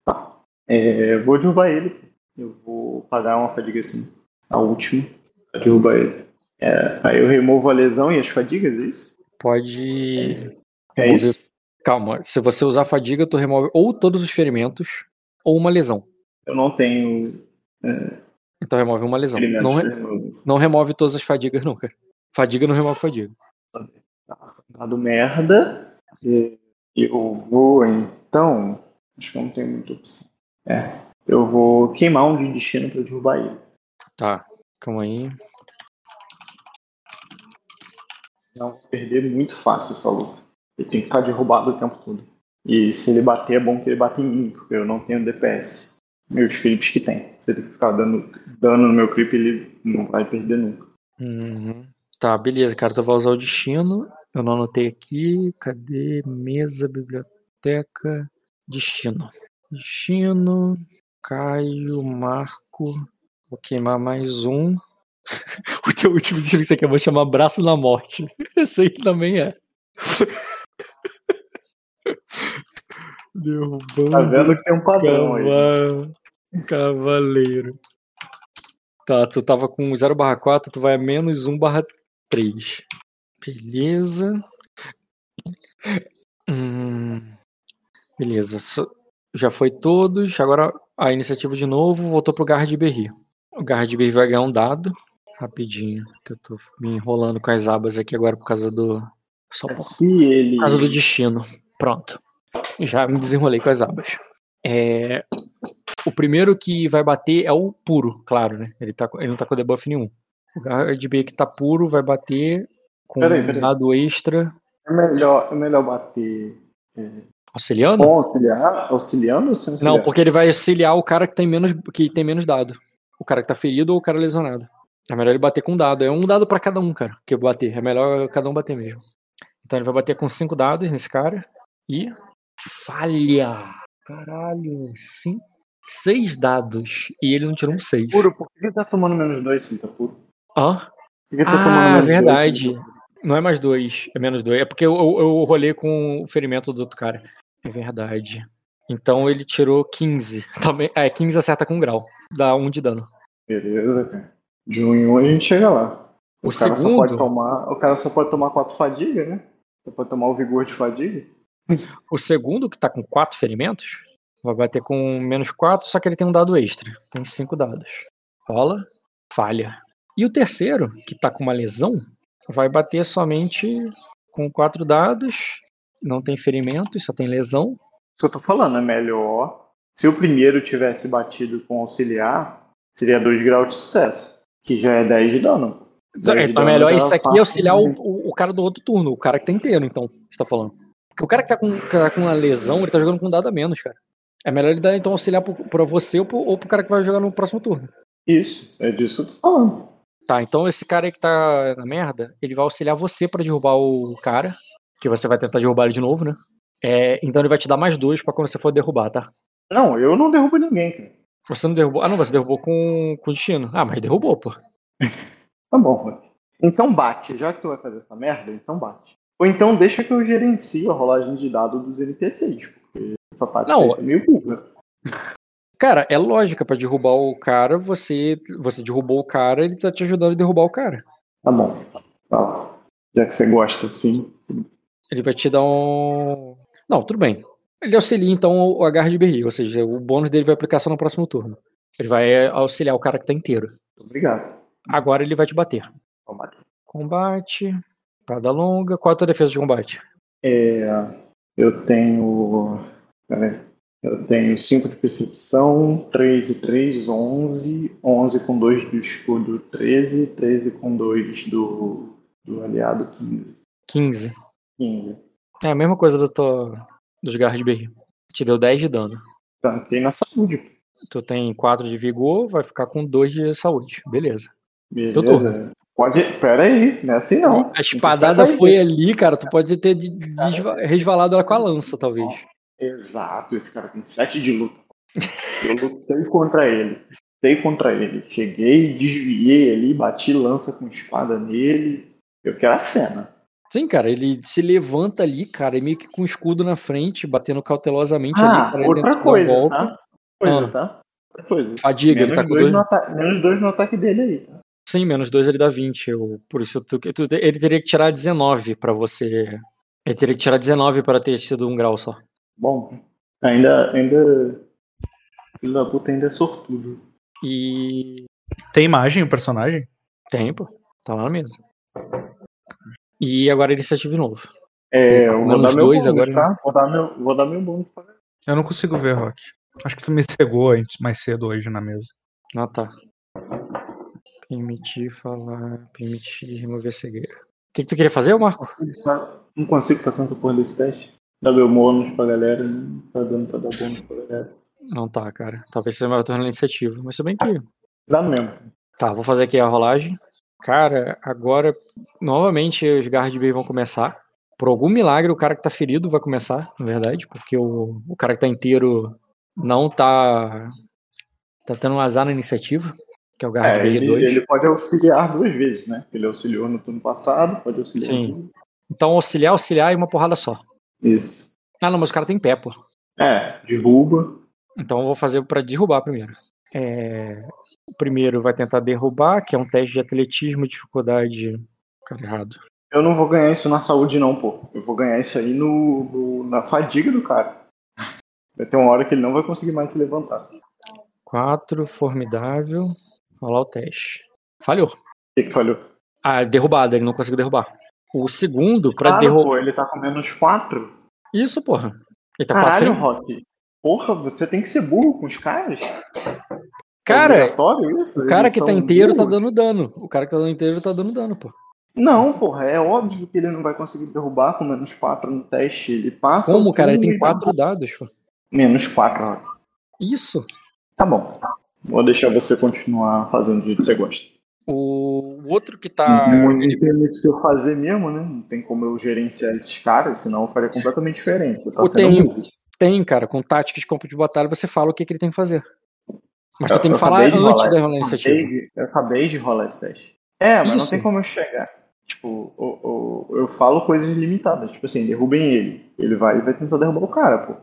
Tá. É, vou derrubar ele. Eu vou pagar uma fadiga assim. A última. Pra derrubar ele. É, aí eu removo a lesão e as fadigas, é isso? É Pode. isso? É isso? Calma, se você usar fadiga, tu remove ou todos os ferimentos ou uma lesão. Eu não tenho Então remove uma lesão. Não, re- não remove todas as fadigas, não, cara. Fadiga não remove fadiga. dado merda. Eu vou então. Acho que eu não tenho muita opção. É. Eu vou queimar um de destino pra derrubar ele. Tá, calma aí. Não vou perder muito fácil essa luta. Ele tem que estar derrubado o tempo todo. E se ele bater, é bom que ele bata em mim, porque eu não tenho DPS. Meus creeps que tem. Se ele ficar dando dano no meu creep, ele não vai perder nunca. Uhum. Tá, beleza, cara. Tu vai usar o destino. Eu não anotei aqui. Cadê? Mesa, biblioteca. Destino. Destino. Caio, Marco. Vou queimar mais um. o teu último destino que você quer, eu vou chamar Braço na Morte. Esse aí também é. Derrubando. Tá vendo que tem um padrão aí. Cava- Cavaleiro. Tá, tu tava com 0 barra 4, tu vai a menos 1 barra 3. Beleza. Hum, beleza. Já foi todos. Agora a iniciativa de novo voltou pro Garra de Berry. O Garra de Berry vai ganhar um dado. Rapidinho, que eu tô me enrolando com as abas aqui agora por causa do. Só por ele. por causa do destino. Pronto. Já me desenrolei com as abas. É, O primeiro que vai bater é o puro, claro, né? Ele, tá, ele não tá com debuff nenhum. O Guard B que tá puro vai bater com Peraí, um peraí. dado extra É melhor, é melhor bater auxiliando? com auxiliar, auxiliando ou sem auxiliar? Não, porque ele vai auxiliar o cara que tem menos, que tem menos dado. O cara que tá ferido ou o cara lesionado. É melhor ele bater com um dado. É um dado pra cada um, cara. Que bater. É melhor cada um bater mesmo. Então ele vai bater com cinco dados nesse cara. E. Falha! Caralho. Cinco, seis dados. E ele não tirou um seis. Puro, por que ele tá tomando menos dois se ele tá puro? Hã? Por que ele tá tomando Ah, menos dois verdade. tá puro? Não é mais dois, é menos dois. É porque eu, eu, eu rolei com o ferimento do outro cara. É verdade. Então ele tirou 15. Também, é, 15 acerta com grau. Dá 1 de dano. Beleza, cara. De 1 em 1 a gente chega lá. O, O cara segundo- só pode tomar. O cara só pode tomar 4 fadiga, né? Só pode tomar o vigor de fadiga. O segundo, que tá com 4 ferimentos, vai bater com menos 4, só que ele tem um dado extra. Tem 5 dados. Rola, falha. E o terceiro, que tá com uma lesão, vai bater somente com 4 dados. Não tem ferimento, só tem lesão. Isso que eu tô falando, é melhor. Se o primeiro tivesse batido com auxiliar, seria 2 graus de sucesso. Que já é 10 de dano. 10 de Então é dano melhor isso aqui auxiliar o, de- o, o cara do outro turno, o cara que tá inteiro, então, você tá falando. Porque o cara que tá com, tá com uma lesão, ele tá jogando com um dado a menos, cara. É melhor ele dar, então, auxiliar pro, pra você ou pro, ou pro cara que vai jogar no próximo turno. Isso, é disso que eu tô falando. Tá, então esse cara aí que tá na merda, ele vai auxiliar você pra derrubar o cara, que você vai tentar derrubar ele de novo, né? É, então ele vai te dar mais dois pra quando você for derrubar, tá? Não, eu não derrubo ninguém, cara. Você não derrubou. Ah, não, você derrubou com, com destino. Ah, mas derrubou, pô. Tá bom, Rock. Então bate. Já que tu vai fazer essa merda, então bate. Ou então deixa que eu gerencie a rolagem de dado dos NPCs, porque essa parte Não, é meio burra. Cara, é lógica pra derrubar o cara, você você derrubou o cara, ele tá te ajudando a derrubar o cara. Tá bom. Tá. Já que você gosta, assim. Ele vai te dar um. Não, tudo bem. Ele auxilia então o agarre de berri, ou seja, o bônus dele vai aplicar só no próximo turno. Ele vai auxiliar o cara que tá inteiro. Obrigado. Agora ele vai te bater. Vamos bater. Combate, espada longa. Qual é a tua defesa de combate? É, eu tenho. Peraí. Eu tenho 5 de percepção, 3 e 3, 11. 11 com 2 do escudo, 13. 13 com 2 do, do aliado, 15. 15. 15. É a mesma coisa do tua, dos garras de berri. Te deu 10 de dano. Tanquei na saúde. Tu tem 4 de vigor, vai ficar com 2 de saúde. Beleza. Beleza. Pode. Pera aí, não é assim não. A espadada foi ali, cara. Tu pode ter desva- resvalado ela com a lança, talvez. Exato, esse cara tem 7 de luta. Eu lutei contra ele. Lutei contra ele. Cheguei, desviei ali, bati lança com espada nele. Eu quero a cena. Sim, cara, ele se levanta ali, cara, e meio que com o escudo na frente, batendo cautelosamente Ah, ali ele outra coisa, tá? Coisa, Ah. tá? Outra coisa. Fadiga, ele Menos tá com dois, dois. no ata- menos dois no ataque dele aí, tá? Sim, menos dois ele dá 20. Eu, por isso, tu- tu- ele teria que tirar 19 pra você. Ele teria que tirar 19 para ter sido um grau só. Bom, ainda. ainda... Filho da puta ainda é sortudo. E. Tem imagem o personagem? Tempo. Tá lá na mesa. E agora iniciativa de novo. É, eu vou Menos dar meu dois bônus, agora, tá? Vou dar meu, vou dar meu bônus pra Eu não consigo ver, Rock. Acho que tu me cegou antes, mais cedo hoje na mesa. Ah, tá. Permitir falar. Permitir remover cegueira. O que, que tu queria fazer, Marco? Não consigo passar essa porra desse teste. Dá meu bônus pra galera, não tá dando pra dar bônus pra galera. Não tá, cara. Talvez seja meu turno na iniciativa. Mas se bem que. Dá mesmo. Tá, vou fazer aqui a rolagem. Cara, agora, novamente, os de bem vão começar. Por algum milagre, o cara que tá ferido vai começar, na verdade, porque o, o cara que tá inteiro não tá. tá tendo um azar na iniciativa, que é o de É, ele, 2. ele pode auxiliar duas vezes, né? Ele auxiliou no turno passado, pode auxiliar. Sim. no- Então, auxiliar, auxiliar e uma porrada só. Isso. Ah, não, mas o cara tem pé, pô. É, derruba. Então eu vou fazer pra derrubar primeiro. É, O primeiro vai tentar derrubar, que é um teste de atletismo, dificuldade. Cara, errado. Eu não vou ganhar isso na saúde, não, pô. Eu vou ganhar isso aí no, no- na fadiga do cara. Vai ter uma hora que ele não vai conseguir mais se levantar. O 4, formidável. Olha lá o teste. Falhou. que, que falhou? Ah, derrubada, ele não conseguiu derrubar. O segundo, pra Claro, derrubar. ele tá com menos 4. Isso, porra. Ele tá Caralho. Rock. Porra, você tem que ser burro com os caras? Cara, É o cara Eles que tá inteiro tá burros? dando dano. O cara que tá dando inteiro tá dando dano, pô. Não, porra, é óbvio que ele não vai conseguir derrubar com menos 4 no teste. Ele passa. Como, o cara? Ele tem e- quatro dados, pô. Menos 4, Rock. Isso. Tá bom. Vou deixar você continuar fazendo do jeito que você gosta. O outro que tá. não, não tem muito o que eu fazer mesmo, né? Não tem como eu gerenciar esses caras, senão eu faria completamente diferente. Tá Eu burro. Tem, cara, com táticas de campo de batalha, você fala o que, que ele tem que fazer. Mas tu Eu- tem que eu falar antes rolar- da rolar a eu iniciativa. acabei de- Eu acabei de rolar esse teste. É, mas Isso. não tem como eu chegar. Tipo, o- o- eu falo coisas limitadas. Tipo assim, derrubem ele. Ele vai e vai tentar derrubar o cara, pô.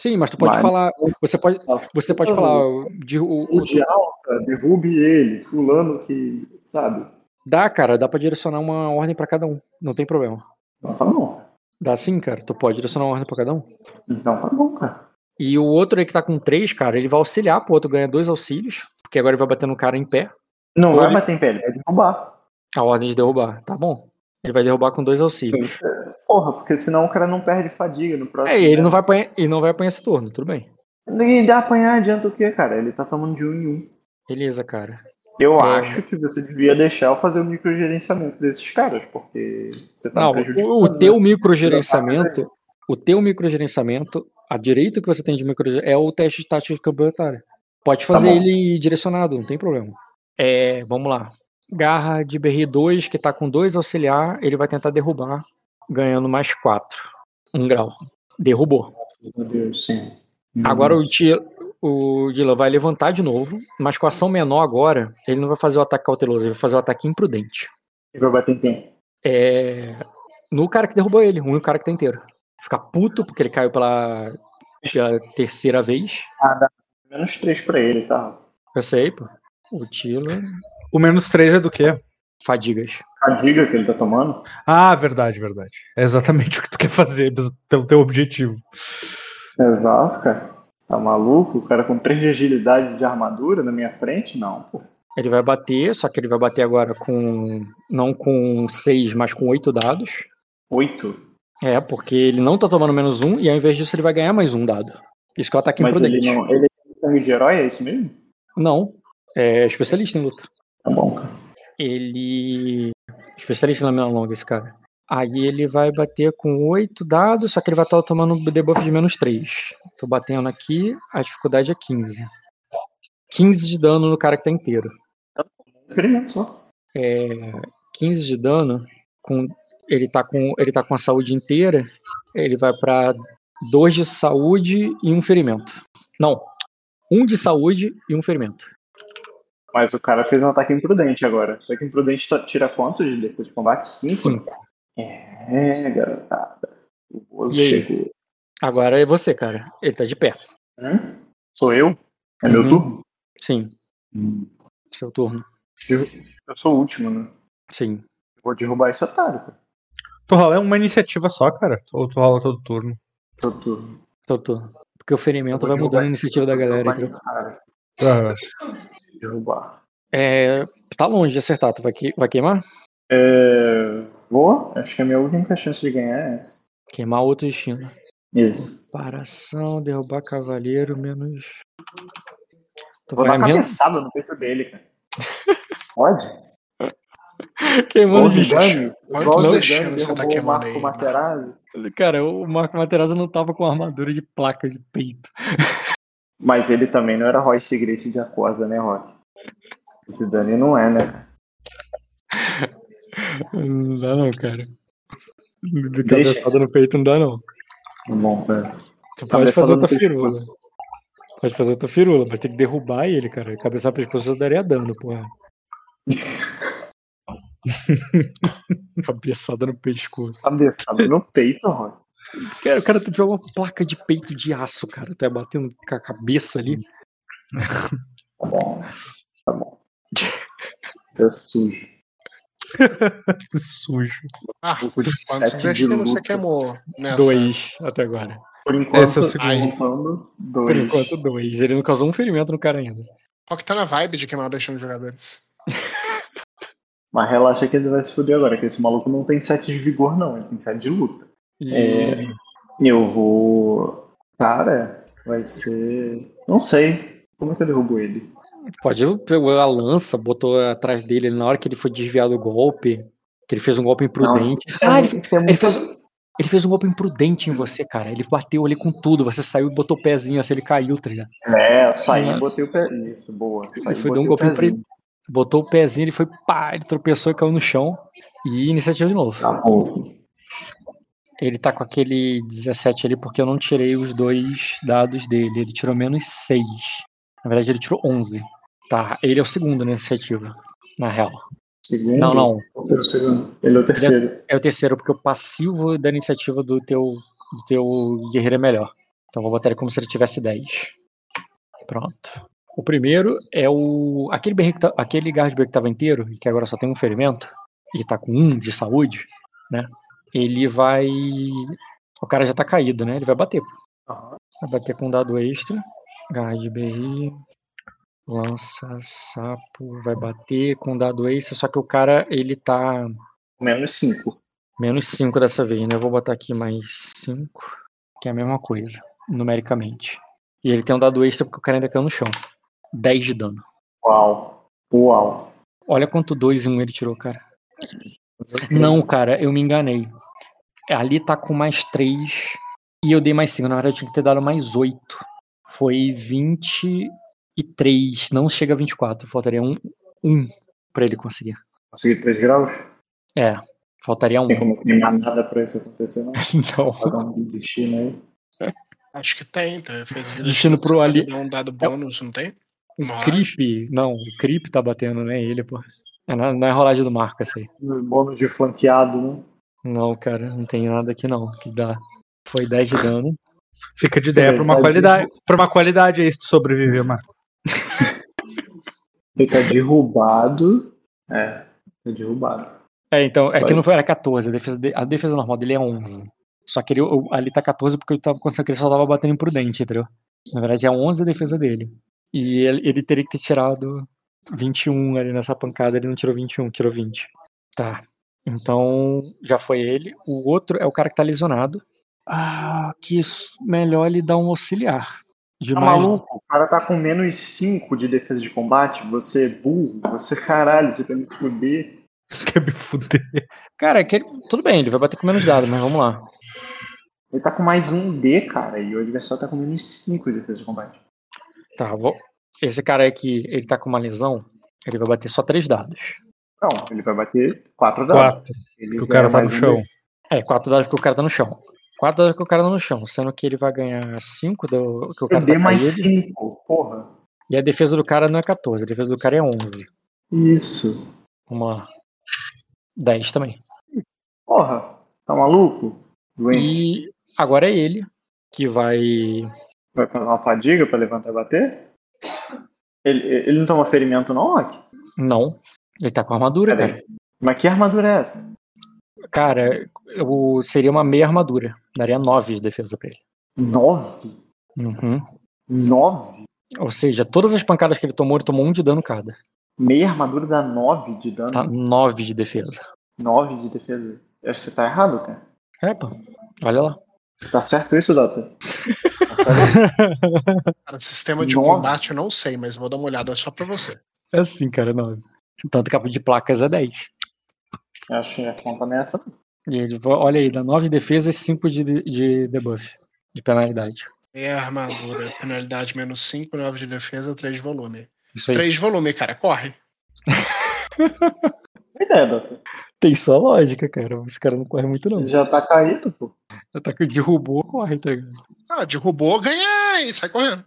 Sim, mas tu pode Mas- falar. Você pode, você pode falar. De, o, O de alta, derrube ele. Fulano que. Sabe? dá, cara, dá pra direcionar uma ordem pra cada um. Não tem problema. Então tá bom. Dá sim, cara. Tu pode direcionar uma ordem pra cada um. Então tá bom, cara. E o outro aí que tá com três, cara, ele vai auxiliar, pro outro ganha dois auxílios. Porque agora ele vai bater no cara em pé. Não vai bater em pé, ele vai derrubar. A ordem de derrubar. Tá bom. Ele vai derrubar com dois auxílios. Porra, porque senão o cara não perde fadiga no próximo. É, ele turno. não vai apanhar, ele não vai apanhar esse turno, tudo bem. E apanhar adianta o quê, cara? Ele tá tomando de um em um. Beleza, cara. Eu É. acho que você devia deixar eu fazer o microgerenciamento desses caras, porque você tá Não, o, o teu microgerenciamento, o teu microgerenciamento, a direito que você tem de microgerenciamento é o teste de tática de campeonatária. Pode fazer bom. ele direcionado, não tem problema. É, vamos lá. Garra de BR 2, que tá com dois auxiliar, ele vai tentar derrubar, ganhando mais 4. Um grau. Derrubou. Agora o, Ti- o Dylan vai levantar de novo, mas com ação menor agora, ele não vai fazer o ataque cauteloso, ele vai fazer o ataque imprudente. Ele vai bater em quem? É. No cara que derrubou ele, o único cara que tá inteiro. Ficar puto porque ele caiu pela, pela terceira vez. Menos três pra ele, tá? Eu sei, pô. O Tila. O menos 3 é do quê? Fadigas. A diga que ele tá tomando? Ah, verdade, verdade. É exatamente o que tu quer fazer pelo teu objetivo. Exato, cara. Tá maluco? O cara com 3 de agilidade de armadura na minha frente? Não, pô. Ele vai bater, só que ele vai bater agora com. Não com seis, mas com oito dados. 8. É, porque ele não tá tomando menos um, e ao invés disso ele vai ganhar mais um dado. Isso que é o ataque Mas ele imprudente. não. Ele é sangue de herói, é isso mesmo? Não. É especialista em luta. Tá bom, cara. Ele. Especialista na mina longa, esse cara. Aí ele vai bater com oito dados, só que ele vai estar tomando um debuff de menos 3. Tô batendo aqui, a dificuldade é 15. 15 de dano no cara que tá inteiro. Experimento só. É, 15 de dano, com, ele, tá com, ele tá com a saúde inteira, ele vai pra 2 de saúde e um ferimento. Não, um de saúde e um ferimento. Mas o cara fez um ataque imprudente agora. Ataque imprudente tira quanto de depois de combate? 5? 5. É, garotada. O aí? chegou. Agora é você, cara. Ele tá de pé. Hã? Sou eu? É meu Uhum. turno? Sim, seu turno. Eu, eu sou o último, né? Sim. Vou derrubar esse otário, cara. Tu rola é uma iniciativa só, cara? Ou tu rola todo turno? Seu turno. Seu turno. Porque o ferimento vai mudando a iniciativa da galera, derrubar Derrubar. É, tá longe de acertar. Tu vai, que- vai queimar? É... Vou? Acho que a minha única chance de ganhar é essa. Queimar outro destino. Isso. Paração, derrubar cavaleiro, menos. Tu Vou vai dar uma menos. cabeçada no peito dele, cara. Pode? Queimando o destino. Zidane. Igual o Zidane você tá o Marco aí, Materazzi. Cara, o Marco Materazzi não tava com armadura de placa de peito. Mas ele também não era Royce Gracie de Acosa, né, Rock? Esse Dani não é, né? Não dá não, cara. De cabeçada no peito não dá não. Bom, cara. Tu pode Cabeçada fazer no outra firula. pescoço. Pode fazer outra firula, mas tem que derrubar ele, cara. Cabeçar pro pescoço daria dano, porra. Cabeçada no pescoço. Cabeçada no peito, Rock. Cara, o cara tiver uma placa de peito de aço, cara. Tá batendo com a cabeça ali. Tá bom. Tá bom. É sujo. Que sujo. Ah, Pouco de quantos sete de destinos você luta. queimou nessa? Dois até agora. Por enquanto, Esse é o segundo. Por dois. enquanto, dois. Ele não causou um ferimento no cara ainda. Qual que tá na vibe de queimar destino de jogadores? Mas relaxa que ele vai se fuder agora, que esse maluco não tem 7 de vigor, não. Ele tem 7 de luta. E É. Eu vou. Cara, vai ser. Não sei. Como é que eu derrubo ele? pode pegou a lança, botou atrás dele na hora que ele foi desviar do golpe. Que ele fez um golpe imprudente. É, muito- ele, é ele muito. fez, ele fez um golpe imprudente em você, cara. Ele bateu ali com tudo. Você saiu e botou o pezinho assim, ele caiu, tá ligado? É, eu saí e botei o pé. Isso, boa. Saí Ele foi dar um golpe pezinho. impre... Botou o pezinho, ele foi pá, ele tropeçou e caiu no chão. E iniciativa de novo. Tá bom. Ele tá com aquele 17 ali porque eu não tirei os dois dados dele. Ele tirou menos 6. Na verdade, ele tirou 11. Tá, ele é o segundo na iniciativa, na real. Segundo. Não, não. Ele é o segundo. Ele é o terceiro. É o terceiro, porque o passivo da iniciativa do teu, do teu guerreiro é melhor. Então vou botar ele como se ele tivesse 10. Pronto. O primeiro é o. Aquele, tá... aquele que tava inteiro e que agora só tem um ferimento, e tá com um de saúde, né? Ele vai. O cara já tá caído, né? Ele vai bater. Vai bater com um dado extra. Guardberry. Lança, sapo, vai bater com um dado extra, só que o cara, ele tá. Menos 5. Menos 5 dessa vez, né? Eu vou botar aqui mais 5, que é a mesma coisa, numericamente. E ele tem um dado extra porque o cara ainda caiu no chão. 10 de dano. Uau. Uau. Olha quanto 2 e 1 um ele tirou, cara. Não, cara, eu me enganei. Ali tá com mais 3 e eu dei mais 5. Na verdade, eu tinha que ter dado mais 8. Foi 23. Não chega a 24. Faltaria 1 um, um pra ele conseguir. Conseguir 3 graus? É. Faltaria 1. Um. Tem como queimar nada pra isso acontecer, não? Não. Pagar um destino aí. Acho que tem, tá? Fez Destino pro ali. Dá um dado bônus, não tem? O Não creep. Não, o creep tá batendo, né? Ele, pô. É, Não não é rolagem do Marco essa aí. Bônus de flanqueado, né? Não, cara, não tem nada aqui não. Que dá. Foi 10 de dano. Fica de ideia pra uma qualidade. Pra uma qualidade é isso de sobreviver, Marco. Fica derrubado. É, fica derrubado. É, então, é Só que não foi, era 14. A defesa, de- a defesa normal dele é 11. Só que ele, o- ali tá 14 porque eu tava pensando que ele só tava batendo imprudente, entendeu? Na verdade é 11 a defesa dele. E ele, ele teria que ter tirado 21 ali nessa pancada, ele não tirou 21, tirou 20. Tá. Então, já foi ele. O outro é o cara que tá lesionado. Ah, que isso, melhor ele dar um auxiliar. De Tá mais maluco? O cara tá com menos 5 de defesa de combate. Você é burro. Você caralho. Você quer me fuder. Quer me fuder. Cara, é que ele- tudo bem, ele vai bater com menos dado, mas vamos lá. Ele tá com mais um D, cara. E o adversário tá com menos 5 de defesa de combate. Tá, vou... esse cara aqui, ele tá com uma lesão, ele vai bater só três dados. Não, ele vai bater 4 dados. Quatro. Ele Que o cara tá no um chão. É, quatro dados porque o cara tá no chão. Quatro dados porque o cara tá no chão, sendo que ele vai ganhar cinco do que o cara Eu tá mais caído. 5. Porra. E a defesa do cara não é 14, a defesa do cara é 11. Isso. Vamos lá. 10 também. Porra. Tá maluco? Doente. E agora é ele que vai. Vai fazer uma fadiga pra levantar e bater? Ele, ele não toma ferimento, não, Rock? Não. Ele tá com armadura, Pera cara. aí. Mas que armadura é essa? Cara, eu- seria uma meia armadura. Daria 9 de defesa pra ele. 9? Uhum. 9? Ou seja, todas as pancadas que ele tomou, ele tomou um de dano cada. Meia armadura dá 9 de dano? Tá 9 de defesa. 9 de defesa? Eu acho que você tá errado, cara. É, pô. Olha lá. Tá certo isso, Dota? Cara, sistema de Nove. combate eu não sei, mas vou dar uma olhada só pra você. É assim, cara, 9. Tanto capa de placas é 10. Eu acho que a conta nessa. E ele, olha aí, dá 9 de defesa e 5 de, de debuff. De penalidade. Meia armadura, penalidade menos 5, 9 de defesa, 3 de volume. Isso aí. 3 de volume, cara, corre. Que ideia, Dota? Tem só lógica, cara. Esse cara não corre muito, não. Já tá caído, pô. Tá que derrubou, corre, tá ligado? Ah, derrubou, ganha e sai correndo.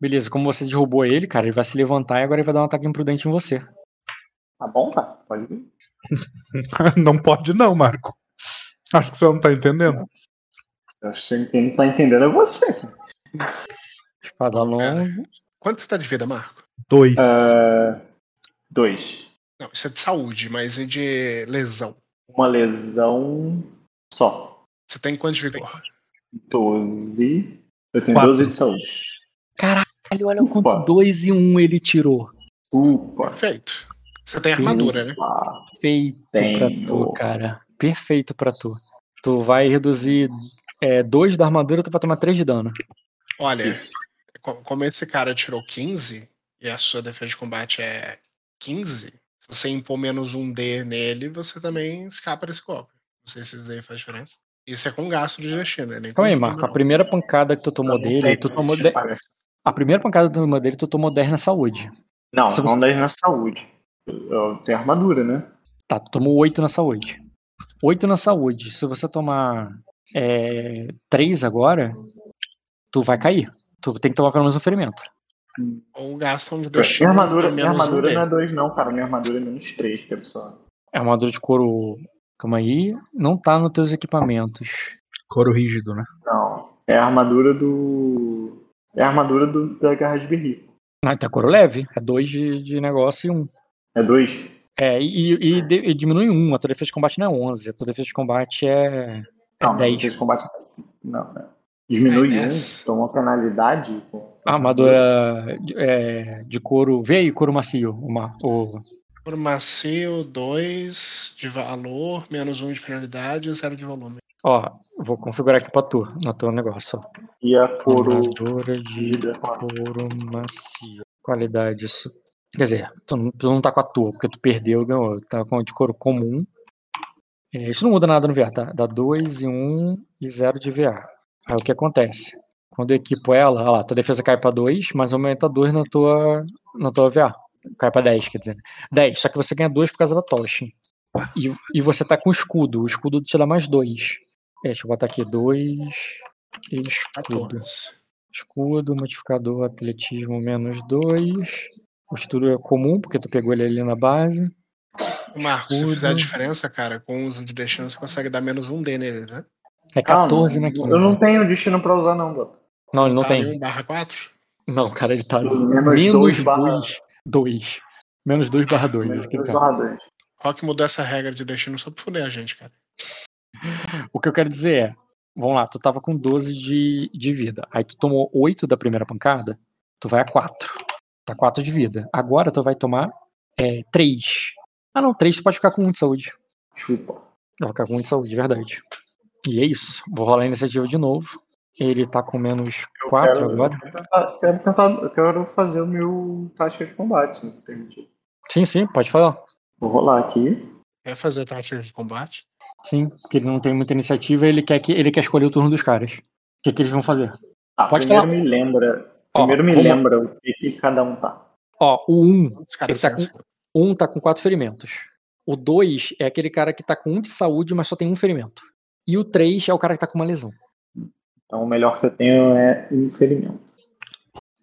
Beleza, como você derrubou ele, cara, ele vai se levantar e agora ele vai dar um ataque imprudente em você. Tá bom, cara? Pode vir. não pode não, Marco. Acho que você não tá entendendo. Eu acho que quem não tá entendendo é você. Espada longa. Quanto você tá de vida, Marco? Dois. É, dois. Não, isso é de saúde, mas e de lesão? Uma lesão só. Você tem quanto de vigor? 12. Eu tenho Quatro. 12 de saúde. Caralho, olha o quanto Ufa. 2 e 1 um ele tirou. Upa. Perfeito. Você tem armadura, né? Ufa. Perfeito pra Tenho. tu, cara. Perfeito pra tu. Tu vai reduzir 2 da armadura, tu vai tomar 3 de dano. Olha, Isso. co- como esse cara tirou 15 e a sua defesa de combate é 15, se você impor menos um D nele, você também escapa desse golpe. Não sei se isso aí faz diferença. Isso é com gasto de destino, né? Nem Calma aí, Marco. A primeira pancada que tu tomou dele, tu tomou de- a primeira pancada que tu tomou dele, tu tomou 10 na saúde. Não, Se não você- 10 na saúde. Eu tenho armadura, né? Tá, tu tomou 8 na saúde. 8 na saúde. Se você tomar 3 agora, tu vai cair. Tu tem que tomar pelo menos um ferimento. Ou gastam de Minha destino. armadura, minha menos um armadura D. não é 2 não, cara. Minha armadura é menos 3, que absurdo. É uma armadura de couro. Calma aí. Não tá nos teus equipamentos. Couro rígido, né? Não. É a armadura do. É a armadura do, da garra de berri. Ah, então é couro leve. É dois de, de negócio e um. É dois? É, e, e, e, diminui um. A tua defesa de combate não é 11. A tua defesa de combate é, é não, 10. Defesa de combate. Não, não. Diminui é um. Toma penalidade. A armadura é, de couro. Vê aí, couro macio. Uma, o... Couro macio, 2 de valor, menos 1 um de penalidade e 0 de volume. Ó, vou configurar aqui pra tu, no teu negócio. Ó. E a couro. Armadura de couro macio. Qualidade isso. Quer dizer, tu não, tu não tá com a tua, porque tu perdeu e ganhou. Tá com a de couro comum. É, isso não muda nada no VA, tá? Dá 2 e 1 um, e 0 de VA. Aí o que acontece? Quando eu equipo ela, olha lá, tua defesa cai pra 2, mas aumenta 2 na tua, na tua VA. Cai pra 10, quer dizer. 10, só que você ganha 2 por causa da tocha. E, e você tá com escudo. O escudo te dá mais 2. É, deixa eu botar aqui 2 escudo. Escudo, modificador, atletismo menos 2. Postura comum, porque tu pegou ele ali na base. Marco, se fizer a diferença, cara, com o uso de destino, você consegue dar menos um D nele, né? É 14 ah, na 15. Eu não tenho destino pra usar, não, Dota. Não, ele não tá tem. 1 barra 4? Não, cara, ele tá menos 2 barra 2. Menos 2 barra 2. Menos 2 tá. barra 2. Rock mudou essa regra de destino só pra fuder a gente, cara. O que eu quero dizer é, vamos lá, tu tava com 12 de, de vida. Aí tu tomou 8 da primeira pancada, tu vai a 4. Tá 4 de vida. Agora tu vai tomar é, 3. Ah não, 3 tu pode ficar com 1 de saúde. Chupa. Vai ficar com 1 de saúde, de verdade. E é isso. Vou rolar a iniciativa de novo. Ele tá com menos 4 quero, agora. Eu quero, tentar, eu quero fazer o meu tática de combate, se você permitir. Sim, sim, pode falar. Vou rolar aqui. Quer fazer tática de combate? Sim, porque ele não tem muita iniciativa ele quer, que, ele quer escolher o turno dos caras. O que, que eles vão fazer? Ah, Pode primeiro falar. me lembra. Primeiro me vamos- lembra o que, que cada um tá. Ó, o 1, Os caras Ele tá pensam. um tá com 4 ferimentos. O 2 é aquele cara que tá com 1 de saúde, mas só tem um ferimento. E o 3 é o cara que tá com uma lesão. Então o melhor que eu tenho é um ferimento.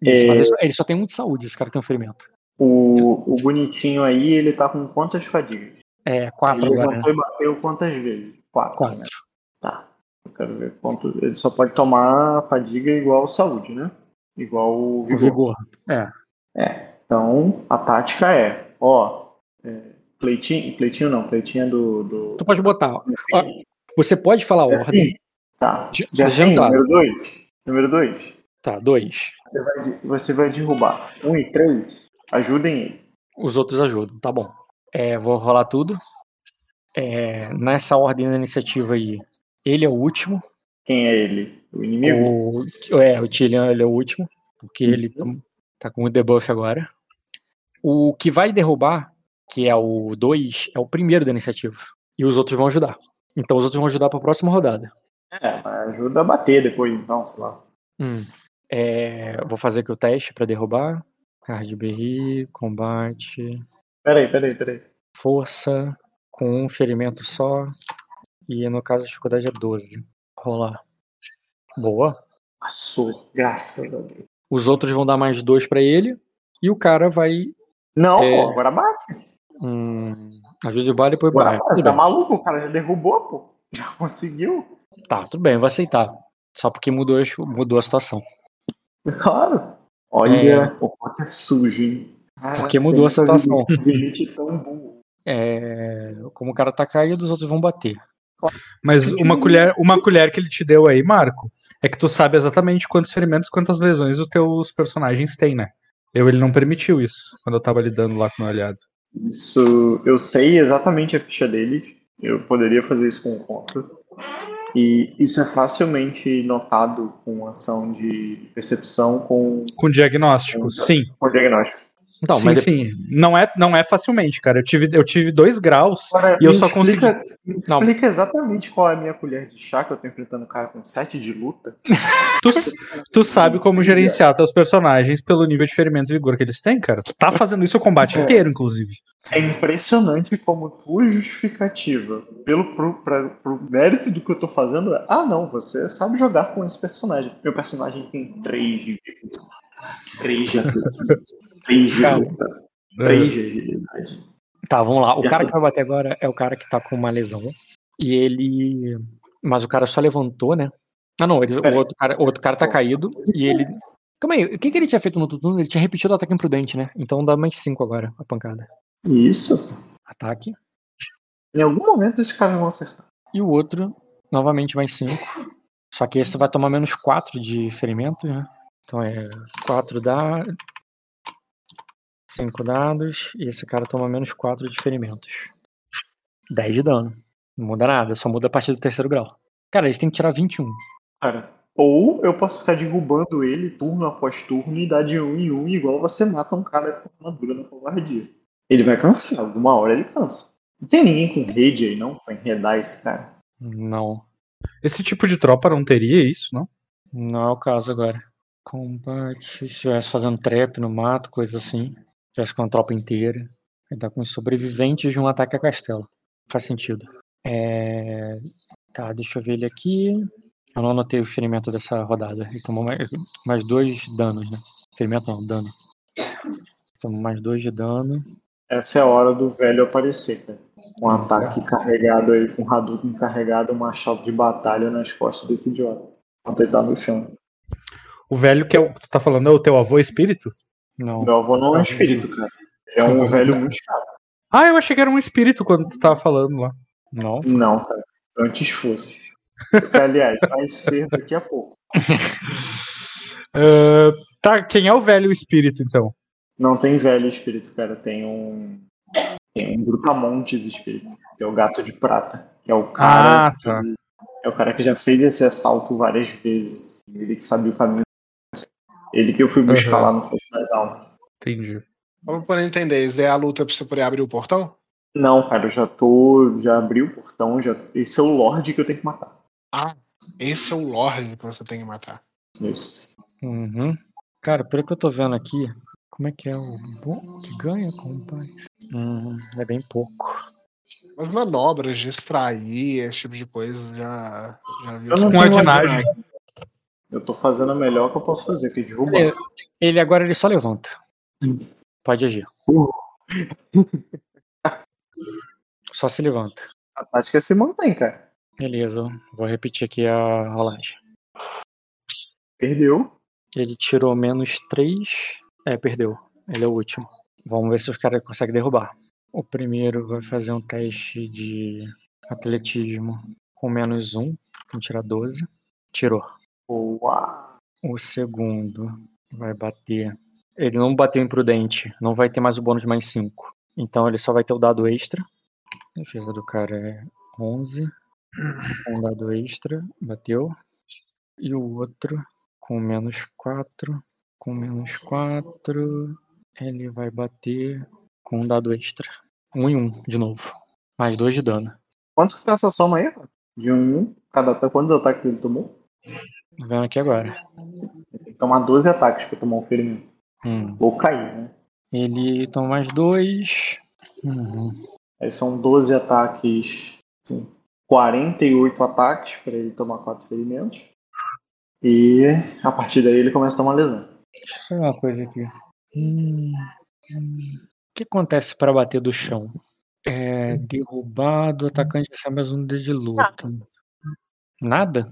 Isso, É. mas ele só, tem um de saúde, esse cara que tem um ferimento. O, o bonitinho aí, ele tá com quantas fadigas? É, 4 ele agora, né? levantou e bateu quantas vezes? Quatro. 4. Né? Tá. Eu quero ver quanto. Ele só pode tomar fadiga igual saúde, né? Igual o O vigor. vigor. É. Então, a tática é, ó, é, pleitinho, pleitinho não, pleitinho é do. do... Tu pode botar. ó, você pode falar a ordem. sim. Tá. De- Já sim, claro. número 2. Número 2. Tá, 2. Você vai, você vai derrubar. 1 um e 3. Ajudem ele. Os outros ajudam, tá bom. É, vou rolar tudo. É, nessa ordem da iniciativa aí, ele é o último. Quem é ele? O inimigo? O, é, o Tillian ele é o último, porque ele tá com o debuff agora. O que vai derrubar, que é o 2, é o primeiro da iniciativa. E os outros vão ajudar. Então os outros vão ajudar pra próxima rodada. É, ajuda a bater depois, então, sei lá. Hum. É, vou fazer aqui o teste pra derrubar. Card berry, combate, Peraí, peraí, peraí. força, com um ferimento só. E no caso a dificuldade é 12. Rolar. Boa. Passou, graças a Deus. Os outros vão dar mais dois pra ele. E o cara vai. Não, É. pô, agora bate. Hum, ajuda de bala e bala. bate. Tudo Tá bem. maluco? O cara já derrubou, pô. Já conseguiu. Tá, tudo bem, eu vou aceitar. Só porque mudou, mudou a situação. Claro. Olha, o Rock é sujo, hein? Cara, Porque mudou a situação. vida de gente tão burro. É, como o cara tá caído, os outros vão bater. Mas uma colher, uma colher que ele te deu aí, Marco, é que tu sabe exatamente quantos ferimentos, quantas lesões os teus personagens têm, né? Eu, ele não permitiu isso quando eu tava lidando lá com o meu aliado. Isso, eu sei exatamente a ficha dele. Eu poderia fazer isso com conta. E isso é facilmente notado com ação de percepção com, Com diagnóstico, sim. com diagnóstico. Então, sim, mas sim. Não é, não é facilmente, cara. Eu tive, eu tive dois graus Agora, e eu só explica, consegui. me Não. explica exatamente qual é a minha colher de chá que eu tô enfrentando um cara com 7 de luta. Tu, tu sabe como gerenciar teus personagens pelo nível de ferimento e vigor que eles têm, cara. Tu tá fazendo isso o combate É. inteiro, inclusive. É impressionante como tua justificativa, pelo pro, pra- pro mérito do que eu tô fazendo, é: ah, não, você sabe jogar com esse personagem. Meu personagem tem 3 de vida. 3 de atletismo, 3 de Calma. luta, 3 de agilidade. Tá, vamos lá. O Já cara tô- que vai bater agora é o cara que tá com uma lesão. E ele. Mas o cara só levantou, né? Ah, não, ele- o outro cara, o outro cara tá caído e ele. Calma aí, o que, que ele tinha feito no outro turno? Ele tinha repetido o ataque imprudente, né? Então dá mais 5 agora a pancada. Isso. Ataque. Em algum momento esses caras vão acertar. E o outro, novamente mais 5. Só que esse vai tomar menos 4 de ferimento, né? Então é 4 dados. 5 dados. E esse cara toma menos 4 de ferimentos. 10 de dano. Não muda nada, só muda a partir do terceiro grau. Cara, eles têm que tirar 21. Cara. Ou eu posso ficar derrubando ele turno após turno e dar de um em um, igual você mata um cara com armadura na covardia. Ele vai cansar, alguma hora ele cansa. Não tem ninguém com rede aí não, pra enredar esse cara. Não. Esse tipo de tropa não teria isso, não? Não é o caso agora. Combate. Se estivesse fazendo trap no mato, coisa assim. Tivesse com a tropa inteira. Ele tá com os sobreviventes de um ataque a castelo. Faz sentido. É... Tá, deixa eu ver ele aqui. Eu não anotei o ferimento dessa rodada. Ele tomou mais, mais dois danos, né? Ferimento não, dano. Tomou mais dois de dano. Essa é a hora do velho aparecer, cara. Um ataque carregado aí, com um Hadouken carregado, um machado de batalha nas costas desse idiota. Tá no chão. O velho que é o que tu tá falando é o teu avô espírito? Não. Meu avô não é um espírito, cara. É um velho muito chato. Ah, eu achei que era um espírito quando tu tava falando lá. Não. Não, cara. Antes fosse. Aliás, vai ser daqui a pouco. Ah, tá, quem é o velho espírito, então? Não tem velho espírito, cara. Tem um. Tem um Brutamontes espírito, que é o gato de prata. Que é o cara. Ah, tá. que- é o cara que já fez esse assalto várias vezes. Ele que sabia o caminho. Ele que eu fui buscar Uhum. lá no Fosso das Almas. Entendi. Só pra poder entender, isso daí é a luta pra você poder abrir o portão? Não, cara, eu já tô. Já abri o portão. Já... Esse é o Lorde que eu tenho que matar. Ah, esse é o Lorde que você tem que matar. Isso. Uhum. Cara, pelo que eu tô vendo aqui, como é que é o bom que ganha combate? Hum, é bem pouco. Mas manobras de extrair, esse tipo de coisa, já, já viu. Eu não Com ordinagem. Eu tô fazendo a melhor que eu posso fazer, que é derrubar. É. Ele agora ele só levanta. Pode agir. Só se levanta. A tática se mantém, cara. Beleza, vou repetir aqui a rolagem. Perdeu. Ele tirou menos 3. É, perdeu. Ele é o último. Vamos ver se os caras conseguem derrubar. O primeiro vai fazer um teste de atletismo com menos 1. Vamos tirar 12. Tirou. Boa. O segundo vai bater. Ele não bateu imprudente. Não vai ter mais o bônus de mais 5. Então ele só vai ter o dado extra. A defesa do cara é 11. Um dado extra. Bateu. E o outro com menos 4. Com menos 4. Ele vai bater com um dado extra. 1 um e 1 um, de novo. Mais 2 de dano. Quanto que tá essa soma aí? De um em um. Cada. Quantos ataques ele tomou? Tô vendo aqui agora. Ele tem que tomar 12 ataques pra tomar um ferimento. Hum. Ou cair, né? Ele toma mais 2. Uhum. Aí são 12 ataques. Sim. 48 ataques pra ele tomar 4 ferimentos. E a partir daí ele começa a tomar lesão. Deixa eu fazer uma coisa aqui. Hum, hum. O que acontece para bater do chão? É derrubado, o atacante recebe mais um D de luta. Nada?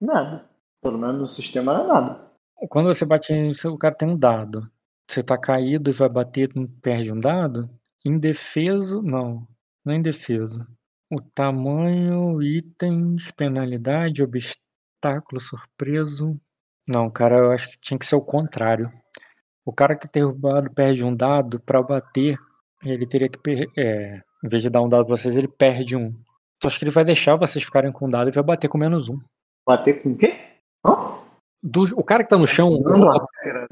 Nada. Pelo menos no sistema não é nada. Quando você bate em o cara tem um dado. Você tá caído e vai bater, perde um dado? Indefeso? Não. Não é indefeso. O tamanho, itens, penalidade, obstáculo, surpreso. Não, cara, eu acho que tinha que ser o contrário. O cara que tem derrubado perde um dado pra bater, ele teria que é, em vez de dar um dado pra vocês, ele perde um. Então acho que ele vai deixar vocês ficarem com um dado e vai bater com menos um. Bater com o quê? Do- o cara que tá no chão, Dando a regra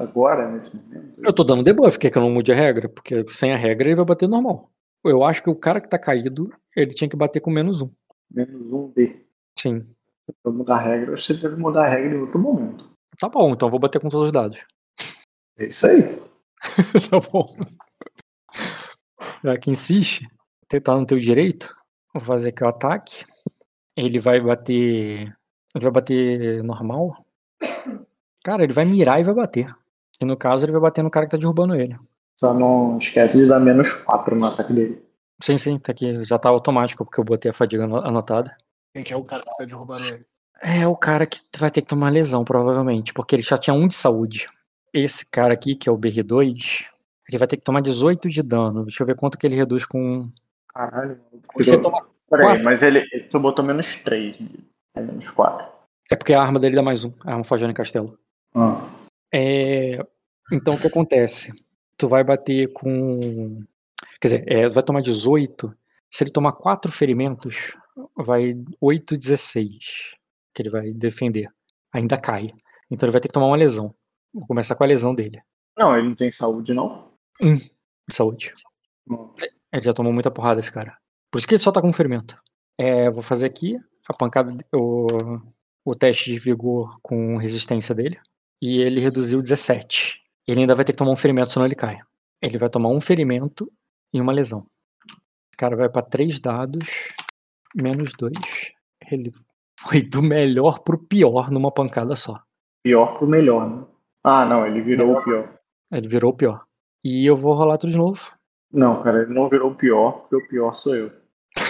agora, nesse momento. eu tô dando debuff, quer que eu não mude a regra? Porque sem a regra ele vai bater normal. Eu acho que o cara que tá caído, ele tinha que bater com menos um. Menos um D. Sim. Pra mudar a regra, você deve mudar a regra em outro momento. Tá bom, então eu vou bater com todos os dados. É isso aí. tá bom. Já que insiste, tá no teu direito, vou fazer aqui o ataque. Ele vai bater. Ele vai bater normal. Cara, ele vai mirar e vai bater. E no caso, ele vai bater no cara que tá derrubando ele. Só não esquece de dar menos 4 no ataque dele. Sim, sim, tá aqui. Já tá automático, porque eu botei a fadiga ano- anotada. Quem que é o cara que tá derrubando ele? É o cara que vai ter que tomar lesão, provavelmente, porque ele já tinha um de saúde. Esse cara aqui, que é o BR2, ele vai ter que tomar 18 de dano. Deixa eu ver quanto que ele reduz com. Caralho. Você toma. Peraí, quatro. mas ele, ele tu botou menos 3. É menos 4. É porque a arma dele dá mais um, a arma Fajana Castelo. Ah. É, Então o que acontece? Tu vai bater com. Quer dizer, é, vai tomar 18. Se ele tomar 4 ferimentos, vai 8, 16. Que ele vai defender. Ainda cai. Então ele vai ter que tomar uma lesão. Vou começar com a lesão dele. Não, ele não tem saúde, não? De saúde. Não. Ele já tomou muita porrada, esse cara. Por isso que ele só tá com ferimento. É, vou fazer aqui a pancada, o, o teste de vigor com resistência dele. E ele reduziu 17. Ele ainda vai ter que tomar um ferimento, senão ele cai. Ele vai tomar um ferimento e uma lesão. O cara vai pra 3 dados, menos 2. Ele foi do melhor pro pior numa pancada só. Pior pro melhor, né? Ah, não, ele virou o pior. Ele virou o pior. E eu vou rolar tudo de novo. Não, cara, ele não virou o pior, porque o pior sou eu.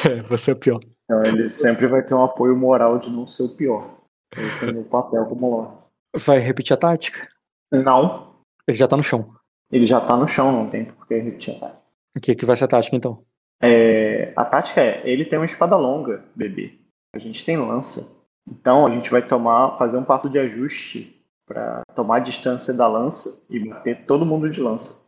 É, você é o pior. Então ele sempre vai ter um apoio moral de não ser o pior. Esse é o meu papel como Lorde. Vai repetir a tática? Não, Ele já tá no chão. ele já tá no chão, não tem por que repetir a tática. O que, que vai ser a tática então? É, a tática é, ele tem uma espada longa, bebê. A gente tem lança. Então a gente vai tomar, fazer um passo de ajuste pra tomar a distância da lança e bater todo mundo de lança.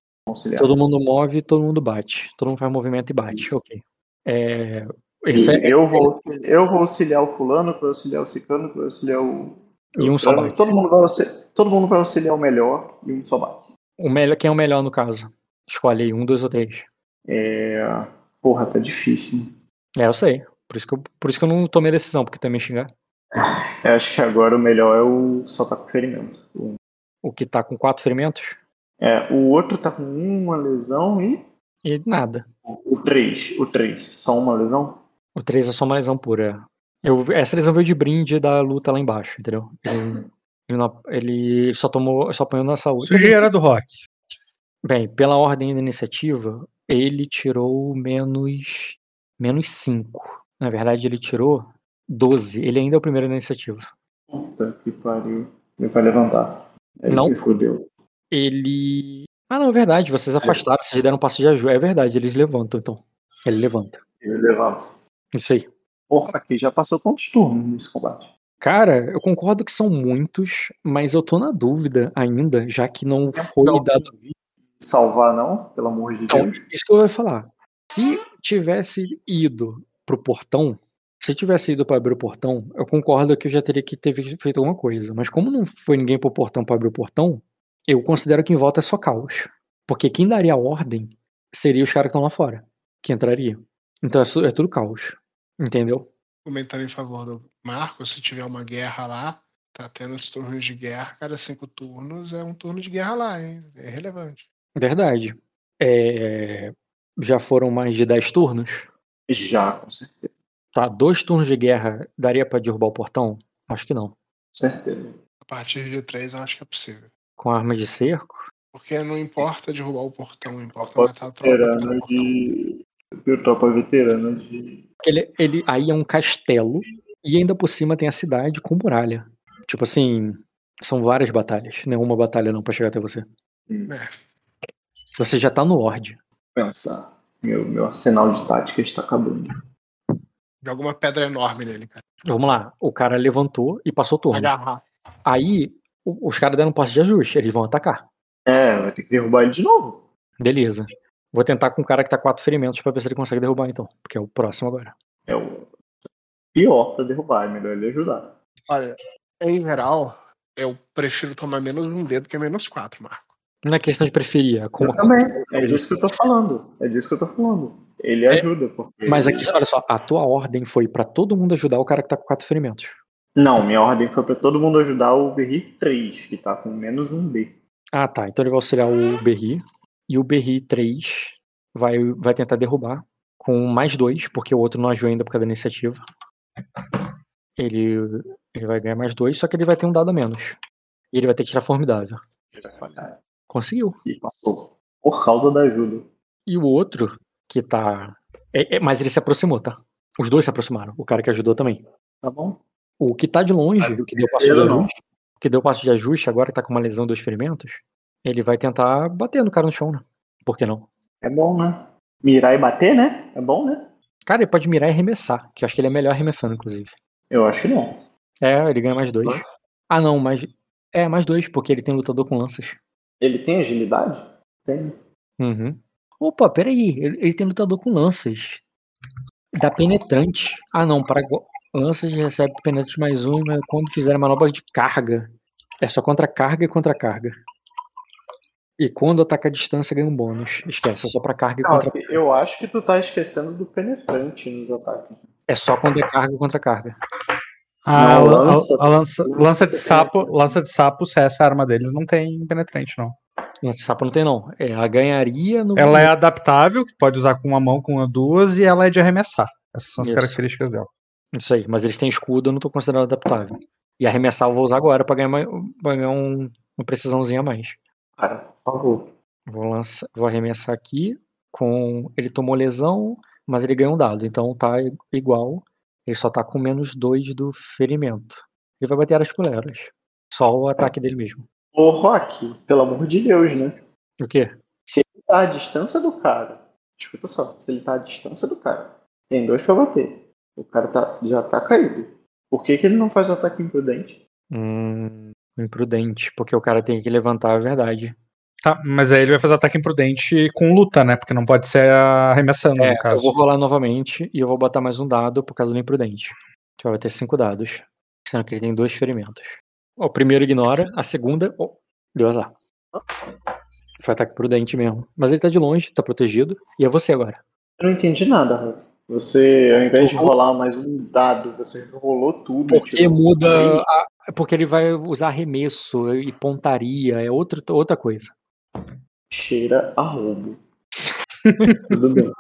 Todo mundo move, todo mundo bate. Todo mundo faz movimento e bate. Isso. Ok. É, é, eu, vou, eu vou auxiliar o fulano, vai auxiliar o ciclano, vai auxiliar o. E um só bate. Todo mundo, vai auxiliar, todo mundo vai auxiliar o melhor e um só bate. o melhor, quem é o melhor no caso? Escolhe aí, um, dois ou três. É. Porra, tá difícil. né? É, eu sei. Por isso que eu, por isso que eu não tomei a decisão, porque também xingar. Eu acho que agora o melhor é o só tá com ferimento. O- O que tá com quatro ferimentos É, o outro tá com uma lesão e. e nada. O 3. O 3. Só uma lesão? O três é só uma lesão pura. Eu, essa lesão veio de brinde da luta lá embaixo, entendeu? Ele, ele, não- ele só tomou, só apanhou na saúde. Sujeira do rock. Bem, pela ordem da iniciativa, ele tirou menos menos 5. Na verdade, ele tirou 12. Ele ainda é o primeiro da iniciativa. Puta que pariu. Ele vai levantar. Aí Não. se fudeu. Ele. Ah, não, é verdade. Vocês afastaram, vocês deram um passo de ajuda. É verdade, eles levantam, então. Ele levanta. Ele levanta. Isso aí. Porra, aqui já passou quantos turnos nesse combate? Cara, eu concordo que são muitos, mas eu tô na dúvida ainda, já que não foi Não. dado. Salvar, não? Pelo amor de Então, Deus. isso que eu ia falar. Se tivesse ido pro portão, se tivesse ido pra abrir o portão, eu concordo que eu já teria que ter feito alguma coisa. Mas como não foi ninguém pro portão pra abrir o portão, eu considero que em volta é só caos. Porque quem daria a ordem seria os caras que estão lá fora, que entrariam. Então é, é tudo caos. Entendeu? Comentando em favor do Marco, se tiver uma guerra lá, tá tendo os turnos de guerra, cada cinco turnos é um turno de guerra lá, hein? É relevante. Verdade. É, Já foram mais de 10 turnos? Já, com certeza. Tá, dois turnos de guerra daria pra derrubar o portão? Acho que não. Certeza. A partir de três eu acho que é possível. Com arma de cerco? Porque não importa derrubar o portão, importa matar a tropa. Veterano de tropa veterana de. Ele, ele aí é um castelo e ainda por cima tem a cidade com muralha. Tipo assim, são várias batalhas, não é uma batalha não pra chegar até você. É, Você já tá no Lorde. Pensar. Meu, meu arsenal de tática está acabando. joga uma pedra enorme nele, cara. Vamos lá, o cara levantou e passou o turno. Agarrar. Aí o- os caras deram um passo de ajuste, eles vão atacar. É, vai ter que derrubar ele de novo. Beleza. Vou tentar com o cara que tá quatro ferimentos pra ver se ele consegue derrubar então, porque é o próximo agora. É o pior pra derrubar, é melhor ele ajudar. Olha, em geral, eu prefiro tomar menos um dedo que menos quatro, Marco. Não é questão de preferir, é como Eu também. É disso que eu tô falando. É disso que eu tô falando. Ele ajuda, porque. Mas aqui, olha só, a tua ordem foi pra todo mundo ajudar o cara que tá com quatro ferimentos. Não, minha ordem foi pra todo mundo ajudar o Berri 3, que tá com menos um D. Ah, tá. Então ele vai auxiliar o Berri. E o Berri 3 vai, vai tentar derrubar com mais dois, porque o outro não agiu ainda por causa da iniciativa. Ele, ele vai ganhar mais dois, só que ele vai ter um dado a menos. E ele vai ter que tirar formidável. Conseguiu. E passou. Por causa da ajuda. E o outro, que tá. é- é- mas ele se aproximou, tá? Os dois se aproximaram. O cara que ajudou também. Tá bom? O que tá de longe, o que deu passo de ajuste, o que deu passo de ajuste, agora que tá com uma lesão dos ferimentos, ele vai tentar bater no cara no chão, né? Por que não? É bom, né? Mirar e bater, né? É bom, né? Cara, ele pode mirar e arremessar, que eu acho que ele é melhor arremessando, inclusive. Eu acho que não. É, ele ganha mais dois. Ah, não, mas. É, mais dois, porque ele tem lutador com lanças. Ele tem agilidade? Tem. Uhum. Opa, peraí, ele, ele tem lutador com lanças. Dá penetrante. Ah, não, para lanças recebe penetrante mais um, mas quando fizer manobras de carga. É só contra carga e contra carga. E quando ataca a distância ganha um bônus. Esquece, é só pra carga e contra eu acho que tu tá esquecendo do penetrante nos ataques. É só quando é carga e contra carga. Ah, Não, a, lan- lança- a lança, lança lança de sapo, lança de sapo, se essa arma deles não tem penetrante, não. Esse sapo não tem, não. Ela ganharia no. Ela é adaptável, pode usar com uma mão, com duas, e ela é de arremessar. Essas são as Isso. características dela. Isso aí, mas eles têm escudo, eu não tô considerando adaptável. E arremessar eu vou usar agora pra ganhar, pra ganhar um, uma precisãozinha a mais. Cara, por favor. Vou, lançar, vou arremessar aqui com. Ele tomou lesão, mas ele ganhou um dado, então tá igual. Ele só tá com menos dois do ferimento. Ele vai bater as coleras. Só o ataque dele mesmo. Ô, Rock, pelo amor de Deus, né? O quê? Ele tá à distância do cara. Escuta só, se ele tá à distância do cara, tem dois pra bater. O cara tá, já tá caído. Por que, que ele não faz o ataque imprudente? Hum, imprudente, porque o cara tem que levantar a verdade. Tá, mas aí ele vai fazer ataque imprudente com luta, né? Porque não pode ser arremessando, É, no caso. eu vou rolar novamente e eu vou botar mais um dado por causa do imprudente. Então vai ter cinco dados. Sendo que ele tem dois ferimentos. O primeiro ignora, a segunda. Oh, deu azar. Foi ataque prudente mesmo. Mas ele tá de longe, tá protegido. E é você agora. Eu não entendi nada. Você, ao invés de rolar mais um dado, você rolou tudo. Porque tipo, muda. a- porque ele vai usar arremesso e pontaria. É outra, outra coisa. Cheira a roubo. Tudo bem.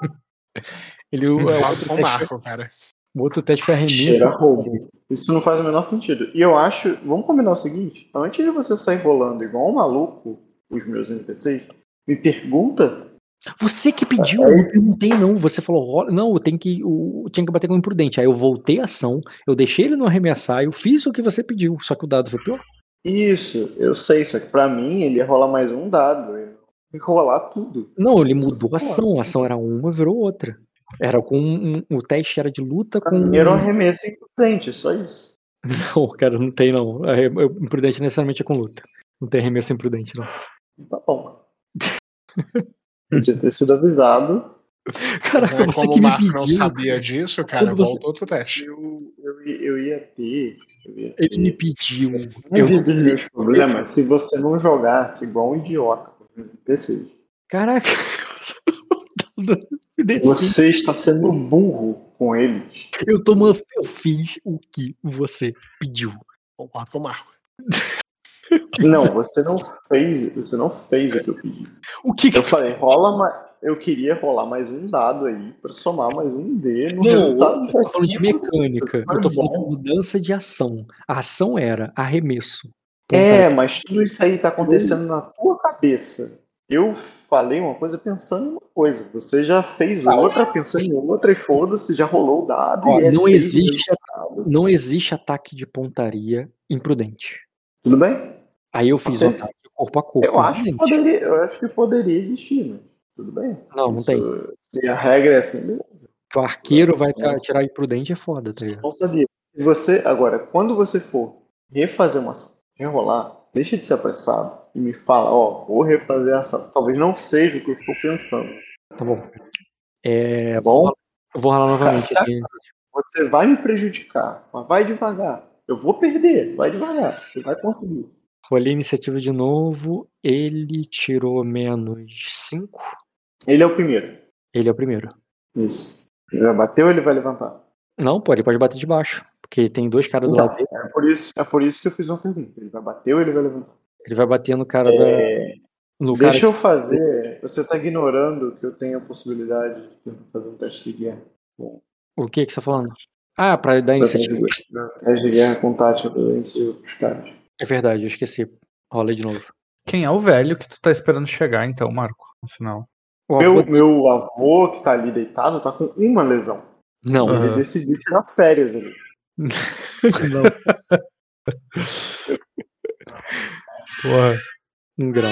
Ele, é, outro, com Marco, cara. o outro teste foi arremesso. Cheira a roubo. Isso não faz o menor sentido. E eu acho. Vamos combinar o seguinte: antes de você sair rolando igual um maluco, os meus NPCs, me pergunta. Você que pediu, É eu não isso. perguntei, não. Você falou, não, eu tenho que. O, tinha que bater com o imprudente. Aí eu voltei a ação, eu deixei ele não arremessar, eu fiz o que você pediu, só que o dado foi pior. Isso, eu sei, só que pra mim ele ia rolar mais um dado. Ele ia rolar tudo. Não, ele Isso mudou a ação. A ação era uma, virou outra. Era com um, o teste era de luta com. Primeiro arremesso imprudente, só isso. Não, cara, não tem não. É, é- Imprudente necessariamente é com luta. Não tem arremesso imprudente, não. Tá bom. Podia ter sido avisado. Caraca, né, você como que o me Marco não pediu. sabia disso, cara, Quando você- volta outro teste. Eu, eu, ia- eu ia ter. Eu ia Ele me ter. pediu. Eu, vida dos meus problemas, se você não jogasse igual um idiota NPCs. caraca. Você está sendo burro com eles. eu, tô, eu fiz o que você pediu. Concordo com o Marco. Não, você não fez, você não fez o que eu pedi. O que que Eu falei, rola mais. Eu queria rolar mais um dado aí pra somar mais um D no Não, resultado. eu tô falando de mecânica. Eu tô falando de mudança de ação. A ação era arremesso. É, mas tudo isso aí tá acontecendo na tua cabeça. Eu falei uma coisa pensando em uma coisa. Você já fez Tá. outra pensando em outra e foda-se, já rolou o dado. Ó, e é não existe, não existe ataque de pontaria imprudente. Tudo bem? Aí eu fiz o Ok. ataque corpo a corpo. Eu acho, que poderia, eu acho que poderia existir, mas tudo bem. Não, não Isso- tem. Se a regra é assim, beleza. Que o arqueiro vai tra- tirar imprudente é foda, tá ligado? Não sabia. Se você, agora, quando você for refazer uma ação, rerolar, deixa de ser apressado e me fala, ó, vou refazer a ação. Talvez não seja o que eu estou pensando. Tá bom. É, Tá bom? eu vou rolar novamente Cara, aqui. Você vai me prejudicar, mas vai devagar. Eu vou perder, vai devagar. Você vai conseguir. Rolei a iniciativa de novo. Ele tirou menos 5. Ele é o primeiro. Ele é o primeiro. Isso. Ele já bateu ou ele vai levantar? Não, pô, ele pode bater de baixo. Porque tem dois caras do Então, lado dele. é, por isso, é por isso que eu fiz uma pergunta. Ele vai bater ou ele vai levantar? Ele vai bater no cara É, da. No cara Deixa eu fazer. Você está ignorando que eu tenho a possibilidade de fazer um teste de guerra. O que que você tá falando? Ah, pra dar iniciativa. Teste de guerra com tática os caras. É verdade, eu esqueci. Rolei de novo. Quem é o velho que tu tá esperando chegar, então, Marco, no final? O Meu, avô- meu avô que tá ali deitado tá com uma lesão. Não. Ele decidiu tirar férias ali. Não, Porra. um grau.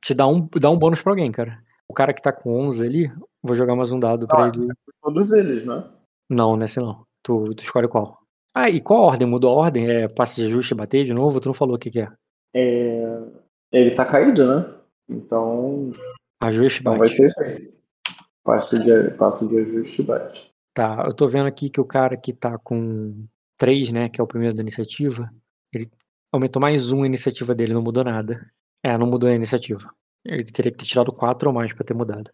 Te dá um, dá um bônus pra alguém, cara. O cara que tá com 11 ali, vou jogar mais um dado pra Ah. ele. Todos eles, né? Não, nesse não. Tu, tu escolhe qual. Ah, e qual a ordem? Mudou a ordem? É passe de ajuste e bater de novo? Tu não falou o que, que é. É, Ele tá caído, né? Então, Ajuste bate. vai ser isso aí. Passe de, passe de ajuste e bate. Tá, eu tô vendo aqui que o cara que tá com 3, né, que é o primeiro da iniciativa, ele aumentou mais um a iniciativa dele, não mudou nada. É, não mudou a iniciativa. Ele teria que ter tirado 4 ou mais pra ter mudado.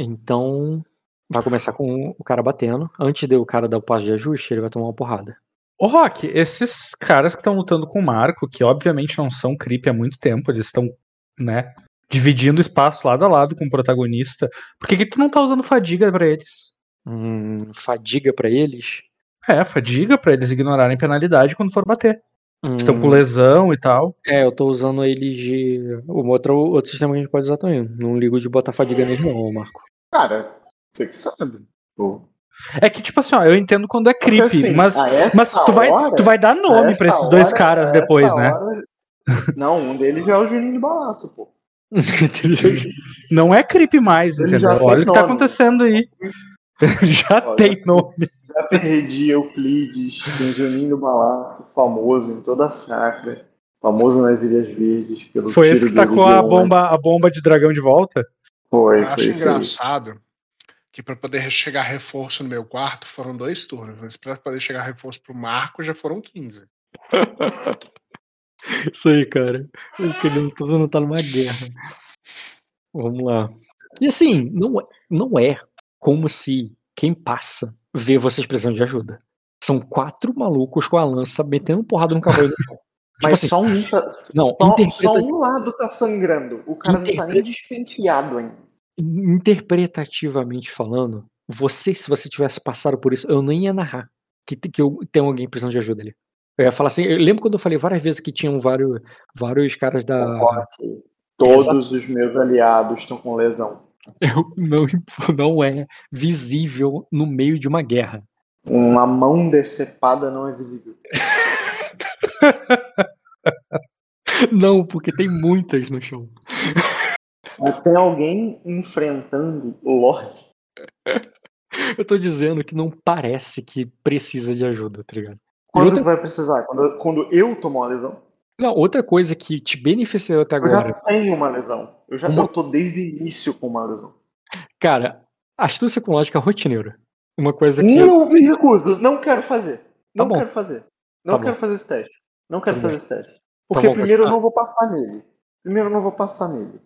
Então, vai começar com o cara batendo. Antes de o cara dar o passo de ajuste, ele vai tomar uma porrada. Ô, Rock, esses caras que estão lutando com o Marco, que obviamente não são creep há muito tempo, eles estão, né, dividindo espaço lado a lado com o protagonista. Por que, que tu não tá usando fadiga pra eles? Hum, fadiga pra eles. É, fadiga pra eles ignorarem penalidade quando for bater. Estão Hum, com lesão e tal. É, eu tô usando eles de. O outro, outro sistema que a gente pode usar também. Não ligo de botar fadiga neles, não, Marco. Cara, você que sabe. Pô. É que, tipo assim, ó, eu entendo quando é creep, Porque, assim, mas, a essa mas tu, vai, hora- tu vai dar nome a pra esses dois hora- caras a depois, né? hora- Não, um deles é o Juninho de Balaço, pô. Não é creep mais, Ele já entendeu? Olha o que tá acontecendo aí. já Olha. tem nome. Já perdi Euclides, tem Juninho do Balaço, famoso em toda a sacra. Famoso nas Ilhas Verdes. Pelo Foi tiro esse que tacou a bomba, a bomba de dragão de volta? Foi, Eu acho foi isso aí. Que para poder chegar reforço no meu quarto foram dois turnos, mas para poder chegar reforço pro Marco já foram 15. Isso aí, cara. O querendo todo não tá numa guerra. Vamos lá. E assim, não é, não é como se quem passa vê vocês precisando de ajuda. São quatro malucos com a lança metendo porrada no cavalo chão. Tipo Mas assim, só um, tá, não, só, interpreta- só um lado tá sangrando. O cara não tá nem despenteado ainda. Interpretativamente falando, você, se você tivesse passado por isso, eu nem ia narrar que, que eu tenho alguém precisando de ajuda ali. Eu ia falar assim, eu lembro quando eu falei várias vezes que tinham vários, vários caras da. Todos os meus aliados estão com lesão. Eu, não, não é visível no meio de uma guerra. Uma mão decepada não é visível. Não, porque tem muitas no chão. Tem alguém enfrentando o Lorde. Eu tô dizendo que não parece que precisa de ajuda, tá ligado? Quando outra, vai precisar? Quando, quando eu tomar uma lesão? não, outra coisa que te beneficiou até Eu já agora. tenho uma lesão. Eu já Uma- eu tô desde o início com uma lesão. Cara, astúcia com lógica rotineira. Uma coisa que. Não me recuso. Não quero fazer. Não bom. quero fazer. Não Tá quero bom. fazer esse teste. Não quero Tudo fazer bem. esse teste. Então Porque primeiro eu não vou passar nele. Primeiro eu não vou passar nele.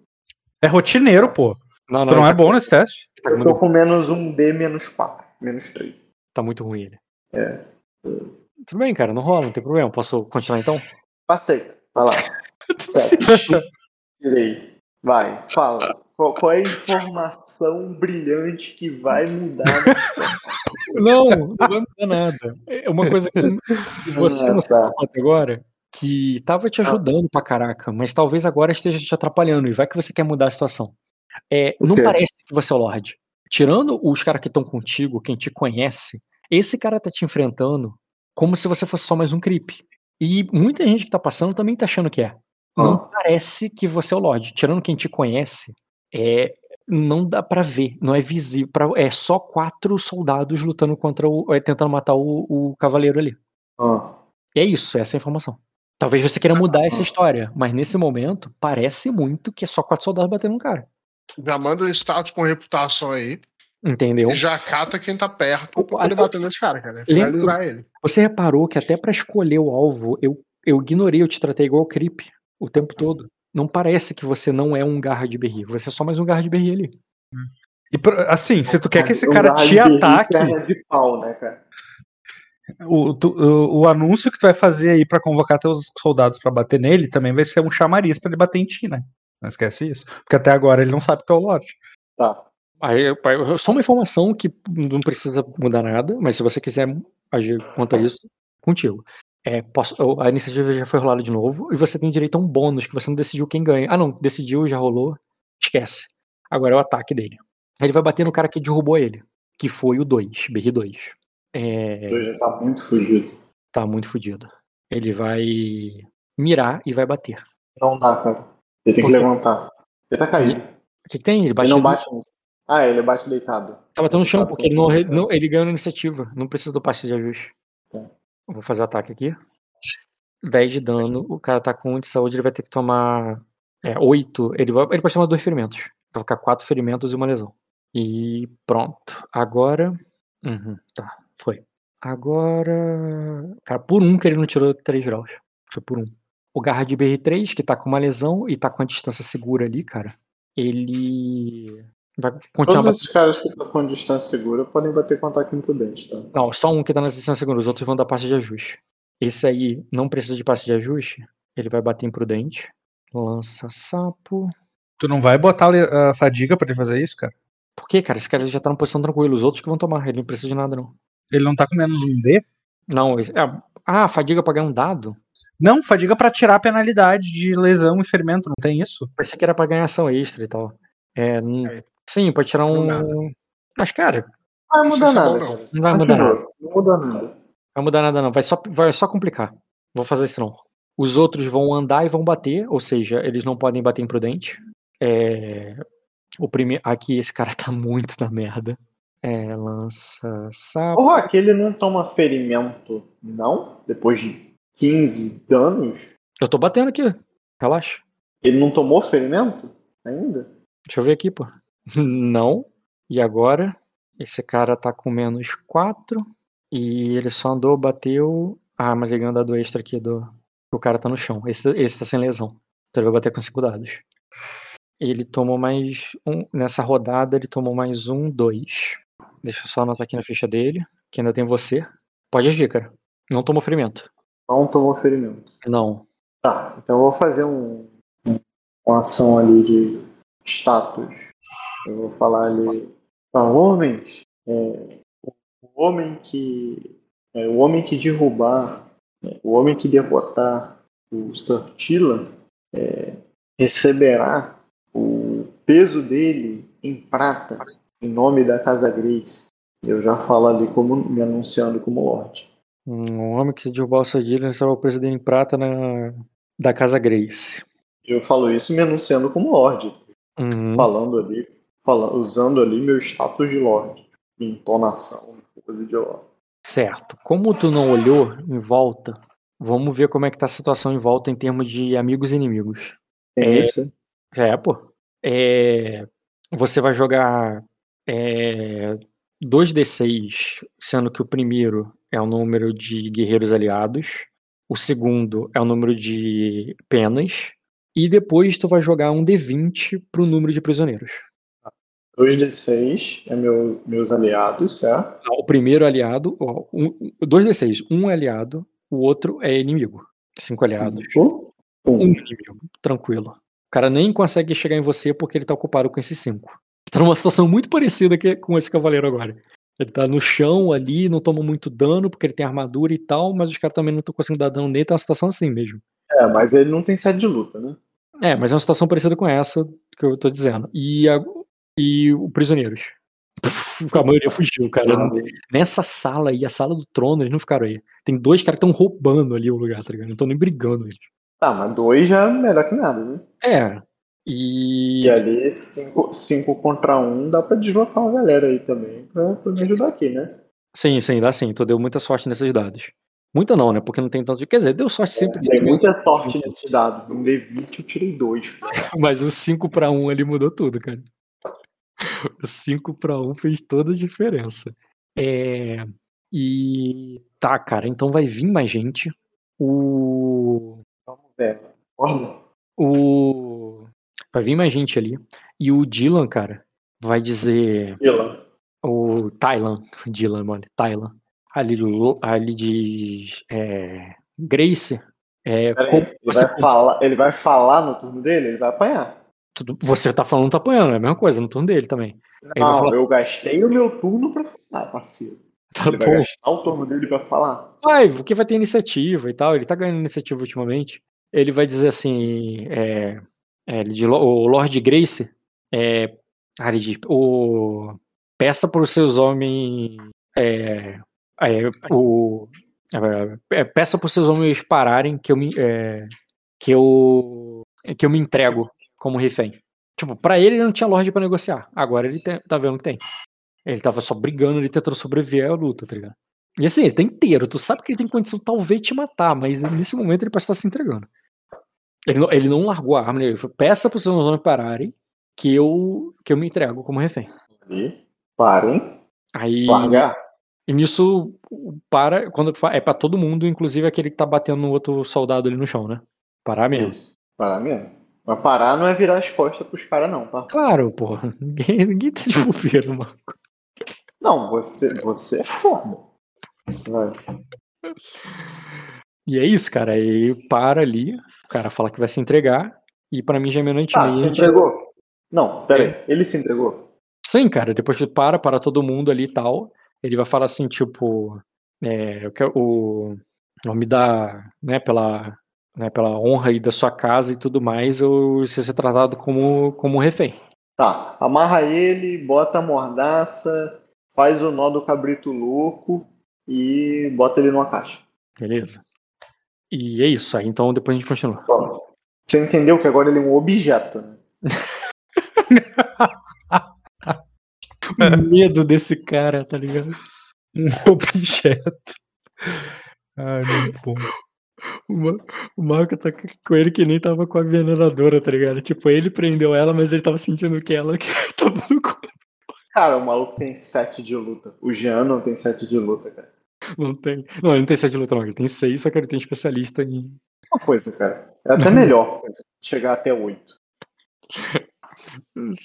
É rotineiro, pô. Não, Tu não é tá, bom nesse teste? tá Eu tô com menos um D, menos 4. Menos 3. tá muito ruim ele. É. Tudo bem, cara, não rola, não tem problema. Posso continuar então? Passei. Vai lá. Tirei. Vai, fala. Qual, qual é a informação brilhante que vai mudar? Não, não vai mudar nada. É uma coisa que você Ah, não se tá. deu conta agora que tava te ajudando pra caraca, mas talvez agora esteja te atrapalhando e vai que você quer mudar a situação. É, não parece que você é o Lorde. Tirando os caras que estão contigo, quem te conhece, esse cara tá te enfrentando como se você fosse só mais um creep. E muita gente que tá passando também tá achando que é. Não Ah. parece que você é o Lorde. Tirando quem te conhece, é, não dá pra ver, não é visível. pra- é só quatro soldados lutando contra o. é, tentando matar o, o cavaleiro ali. Ah. É isso, essa é a informação. Talvez você queira mudar essa história, mas nesse momento parece muito que é só quatro soldados batendo um cara. Já manda o status com reputação aí Entendeu? e já cata quem tá perto pra poder a- bater nesse cara, cara. Lembra- Finalizar ele. Você reparou que até pra escolher o alvo, eu, eu ignorei, eu te tratei igual o creep o tempo todo. Não parece que você não é um garra de berri, você é só mais um garra de berri ali. E assim, se tu quer que esse cara te ataque, de pau, né, cara? O, tu- o, o anúncio que tu vai fazer aí pra convocar teus soldados pra bater nele também vai ser um chamariz pra ele bater em ti, né? Não esquece isso. Porque até agora ele não sabe que é o Lorde. Tá. Aí, só uma informação que não precisa mudar nada, mas se você quiser agir quanto a isso, contigo. É, posso- a iniciativa já foi rolada de novo e você tem direito a um bônus que você não decidiu quem ganha. Ah, não, decidiu, já rolou. Esquece. Agora é o ataque dele. Ele vai bater no cara que derrubou ele, que foi o 2, BR2. É, já tá muito fugido. tá muito fodido. Ele vai mirar e vai bater. Não dá, cara. Ele tem Por que quê? levantar. Ele tá caído. O que, tem? Ele Ele bate não no- bate nisso. Ah, ele bate deitado. Tá batendo no chão, Tá porque ele, não, não- ele ganhou na iniciativa. Não precisa do passe de ajuste. Tá. Vou fazer o ataque aqui. 10 de dano. O cara tá com 1 de saúde, ele vai ter que tomar é, 8. Ele, vai, ele pode tomar dois ferimentos. Vai ficar 4 ferimentos e uma lesão. E pronto. Agora. Uhum, tá, foi. Agora. Cara, por um que ele não tirou 3 graus. Foi por um. O Garra de BR3, que tá com uma lesão e tá com a distância segura ali, cara. Ele. Vai continuar Todos esses caras que estão com distância segura podem bater com ataque imprudente, tá? Não, só um que tá na distância segura, os outros vão dar passe de ajuste. Esse aí não precisa de passe de ajuste, ele vai bater imprudente. Lança sapo. Tu não vai botar a fadiga pra ele fazer isso, cara? Por que, cara? Esse cara já tá numa posição tranquila, os outros que vão tomar, ele não precisa de nada, não. Ele não tá com menos um D? Não, é, ah, fadiga pra ganhar um dado? Não, fadiga pra tirar a penalidade de lesão e ferimento, não tem isso? Pensei que era pra ganhar ação extra e tal. É, É. sim, pode tirar um. Mas, cara, Não vai mudar é nada, não. cara. não vai mudar nada. Não muda nada. Vai mudar nada, não. Vai só, vai só complicar. Vou fazer isso não. Os outros vão andar e vão bater, ou seja, eles não podem bater imprudente. É, o primeiro. Aqui esse cara tá muito na merda. É, lança sapo. O Rock, ele não toma ferimento, não? Depois de 15 danos? Eu tô batendo aqui. Relaxa. Ele não tomou ferimento ainda? Deixa eu ver aqui, pô. Não. E agora? Esse cara tá com menos 4. E ele só andou, bateu. Ah, mas ele ganhou dado extra aqui do. O cara tá no chão. Esse, esse tá sem lesão. Então ele vai bater com 5 dados. Ele tomou mais um. Nessa rodada, ele tomou mais um, dois. Deixa eu só anotar aqui na ficha dele. Que ainda tem você. Pode agir, cara. Não tomou ferimento. Não tomou ferimento. Não. Tá, então eu vou fazer um, um- uma ação ali de status. Eu vou falar ali. Provavelmente, é, o homem que. é, o homem que derrubar. é, o homem que derrotar o Sortila é, receberá o peso dele em prata, em nome da Casa Grace. Eu já falo ali como me anunciando como Lorde. Um homem que se derrubar o Sadilha recebe o preço dele em prata na, da Casa Grace. Eu falo isso me anunciando como Lorde. Uhum. falando ali, fala, usando ali meu status de Lorde, entonação, coisa de Lorde. Certo. Como tu não olhou em volta, vamos ver como é que tá a situação em volta em termos de amigos e inimigos. Tem É. isso? É, pô. É, você vai jogar é, 2d6, sendo que o primeiro é o número de guerreiros aliados, o segundo é o número de penas, e depois tu vai jogar um d20 pro número de prisioneiros. 2d6 é meu, meus aliados, certo? O primeiro aliado, ó, um, 2d6, um é aliado, o outro é inimigo. Cinco aliados. Cinco, Um um. inimigo, tranquilo. O cara nem consegue chegar em você porque ele tá ocupado com esses cinco. Tá numa situação muito parecida que- com esse cavaleiro agora. Ele tá no chão ali, não toma muito dano porque ele tem armadura e tal, mas os caras também não estão conseguindo dar dano nele, tá uma situação assim mesmo. É, mas ele não tem sede de luta, né? É, mas é uma situação parecida com essa que eu tô dizendo. E, a, e o Prisioneiros. Puf, a maioria fugiu, cara. Não- nessa sala aí, a sala do trono, eles não ficaram aí. Tem dois caras que estão roubando ali o lugar, tá ligado? Não estão nem brigando eles. Tá, mas dois já é melhor que nada, né? É. E. E ali, cinco, cinco contra um, dá pra deslocar uma galera aí também pra, pra me ajudar aqui, né? Sim, sim, dá sim. Tu deu muita sorte nesses dados. Muita não, né? Porque não tem tanto. Quer dizer, deu sorte sempre de Tem muita sorte nesses dados. No D20 eu tirei dois. filho. Mas o 5 pra 1 ali mudou tudo, cara. O 5 pra 1 fez toda a diferença. É. E. Tá, cara, então vai vir mais gente. O. Vamos ver. Ordem. O. Vai vir mais gente ali. E o Dylan, cara, vai dizer. Fila. O Thailand. Dylan, olha, Thailand. Ali, ali diz. É, Grace. É, Pera aí, como Ele você vai, falar, ele vai falar no turno dele? Ele vai apanhar. Tudo- você tá falando, tá apanhando, é a mesma coisa, no turno dele também. Vai Não, falar- eu gastei o meu turno pra falar, parceiro. Tá Ele vai bom. gastar o turno dele pra falar. Vai, porque vai ter iniciativa e tal, ele tá ganhando iniciativa ultimamente. Ele vai dizer assim, é, é, ele diz, o Lord Grace, é, ele o, peça para os seus homens é, Aí, o, é, é, peça para seus homens pararem que eu me, é, que eu que eu me entrego como refém. Tipo, pra ele não tinha lorde pra negociar. Agora ele tem, tá vendo que tem. Ele tava só brigando ali, tentando sobreviver à luta, tá ligado? E assim, ele tá inteiro. Tu sabe que ele tem condição talvez te matar, mas nesse momento ele pode estar se entregando. Ele não, ele não largou a arma, ele falou, peça pros seus homens pararem que eu, que eu me entrego como refém. E parem. Aí. Largar. E nisso, para, quando é pra todo mundo, inclusive aquele que tá batendo no outro soldado ali no chão, né? Parar mesmo. Isso. Parar mesmo. Mas parar não é virar as costas pros caras, não, tá? Claro, porra. Ninguém, ninguém tá de bobeira, Marco. Não, você, você é foda. Vai. E é isso, cara. Aí para ali, o cara fala que vai se entregar. E pra mim já é meia-noite e Ah, meia. se entregou? Não, pera aí. Ele se entregou? Sim, cara. Depois que para, para todo mundo ali e tal. Ele vai falar assim, tipo. É, eu quero, o nome da. Né, pela, né, pela honra aí da sua casa e tudo mais, eu ser ser tratado como, como refém. Tá, amarra ele, bota a mordaça, faz o nó do cabrito louco e bota ele numa caixa. Beleza? E é isso aí. Então depois a gente continua. Bom, você entendeu que agora ele é um objeto, né? O medo desse cara, tá ligado? Um objeto. Ai, muito bom. O, Ma- o Marco tá com ele que nem tava com a envenenadora, tá ligado? Tipo, ele prendeu ela, mas ele tava sentindo que ela que tava no cu. Cara, o maluco tem sete de luta. O Jean não tem sete de luta, cara. Não tem. Não, ele não tem sete de luta, não. Ele tem seis, só que ele tem especialista em. Uma coisa, cara. É até melhor coisa, chegar até oito.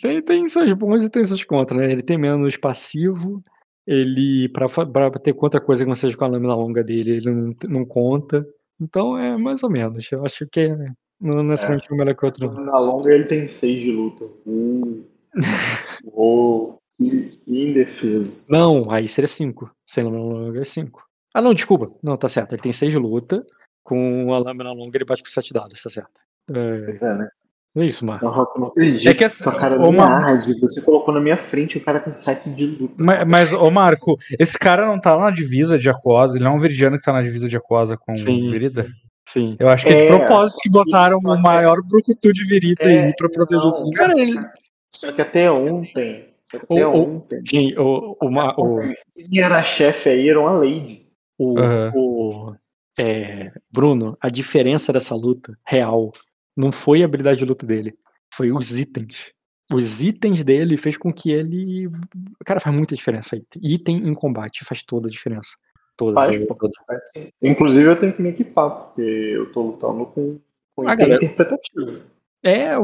Tem, tem seus bons e tem seus contras, né? Ele tem menos passivo. Ele, pra, pra ter outra coisa que não seja com a lâmina longa dele, ele não, não conta. Então é mais ou menos. Eu acho que é, não necessariamente um melhor que o outro. Na longa ele tem seis de luta. Uh. Uou, que, que indefeso. Não, aí seria 5. Sem lâmina longa é 5. Ah, não, desculpa. Não, tá certo. Ele tem 6 de luta. Com a lâmina longa ele bate com 7 dados, tá certo. É, Pois é, né? é isso, Marco. Não, não acredito. É que essa- Tua cara ô, me Mar- arde. Você colocou na minha frente o cara com sete de luta. Mas, mas, ô Marco, esse cara não tá na divisa de Aquosa, ele não é um veridiano que tá na divisa de Aquosa com Sim, Virida? Sim. Eu acho que é de É, propósito só que que- botaram só o que- maior brucutu de Virida É, aí pra proteger não. lugar. Cara, ele. Só que até ontem. Só que até O- o- ontem. Gente, o, o, Ma- o, Quem era chefe aí era uma lady. o, Aham. o- é, Bruno, a diferença dessa luta real não foi a habilidade de luta dele, foi os itens. Os itens dele fez com que ele. Cara, faz muita diferença. Item, item em combate faz toda a diferença. Toda, Faz, toda. Assim, inclusive eu tenho que me equipar, porque eu tô lutando com, com Ah, item galera. interpretativo. É, o,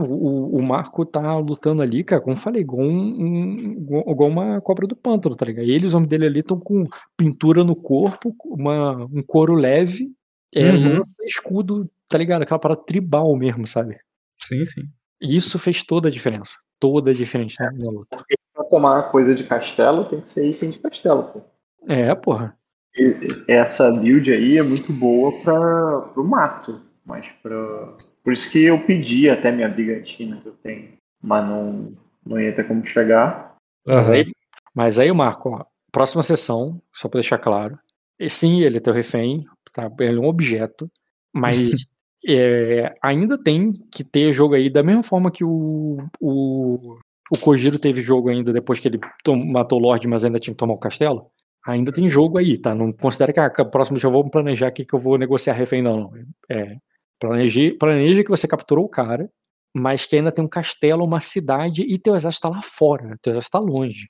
o- Marco tá lutando ali, cara, como eu falei, igual, um, um- igual- uma cobra do pântano, tá ligado? Ele e os homens dele ali estão com pintura no corpo, uma, um couro leve, é, Uhum. lança, escudo, tá ligado? Aquela parada tribal mesmo, sabe? Sim, sim. E isso fez toda a diferença. Toda a diferença na, na luta. Pra tomar coisa de castelo, tem que ser item de castelo, pô. É, porra. E- Essa build aí é muito boa para pro mato, mas pra... por isso que eu pedi até minha brigantina que eu tenho, mas não, não ia ter como chegar. Mas aí, mas aí, Marco, ó, próxima sessão, só pra deixar claro. e Sim, ele é teu refém, tá? ele é um objeto, mas é, ainda tem que ter jogo aí, da mesma forma que o, o, o Kojiro teve jogo ainda depois que ele tom- matou o Lorde, mas ainda tinha que tomar o castelo. Ainda tem jogo aí, tá? Não considera que a, que a próxima já vou planejar aqui que eu vou negociar refém, não. É, planeje, planeja que você capturou o cara, mas que ainda tem um castelo, uma cidade e teu exército tá lá fora, teu exército tá longe.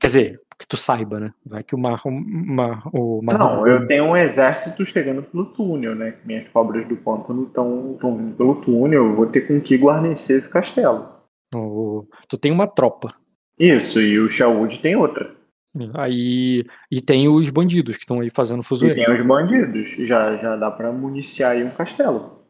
Quer dizer, que tu saiba, né? Vai que o Mar, Mar, o Mar Não, eu tenho um exército chegando pelo túnel, né? Minhas cobras do pântano estão vindo pelo túnel, eu vou ter com que guarnecer esse castelo. tu tem uma tropa. Isso, e o Shawood tem outra. Aí e tem os bandidos que estão aí fazendo E fuzuê. tem os bandidos. Já, já dá pra municiar aí um castelo.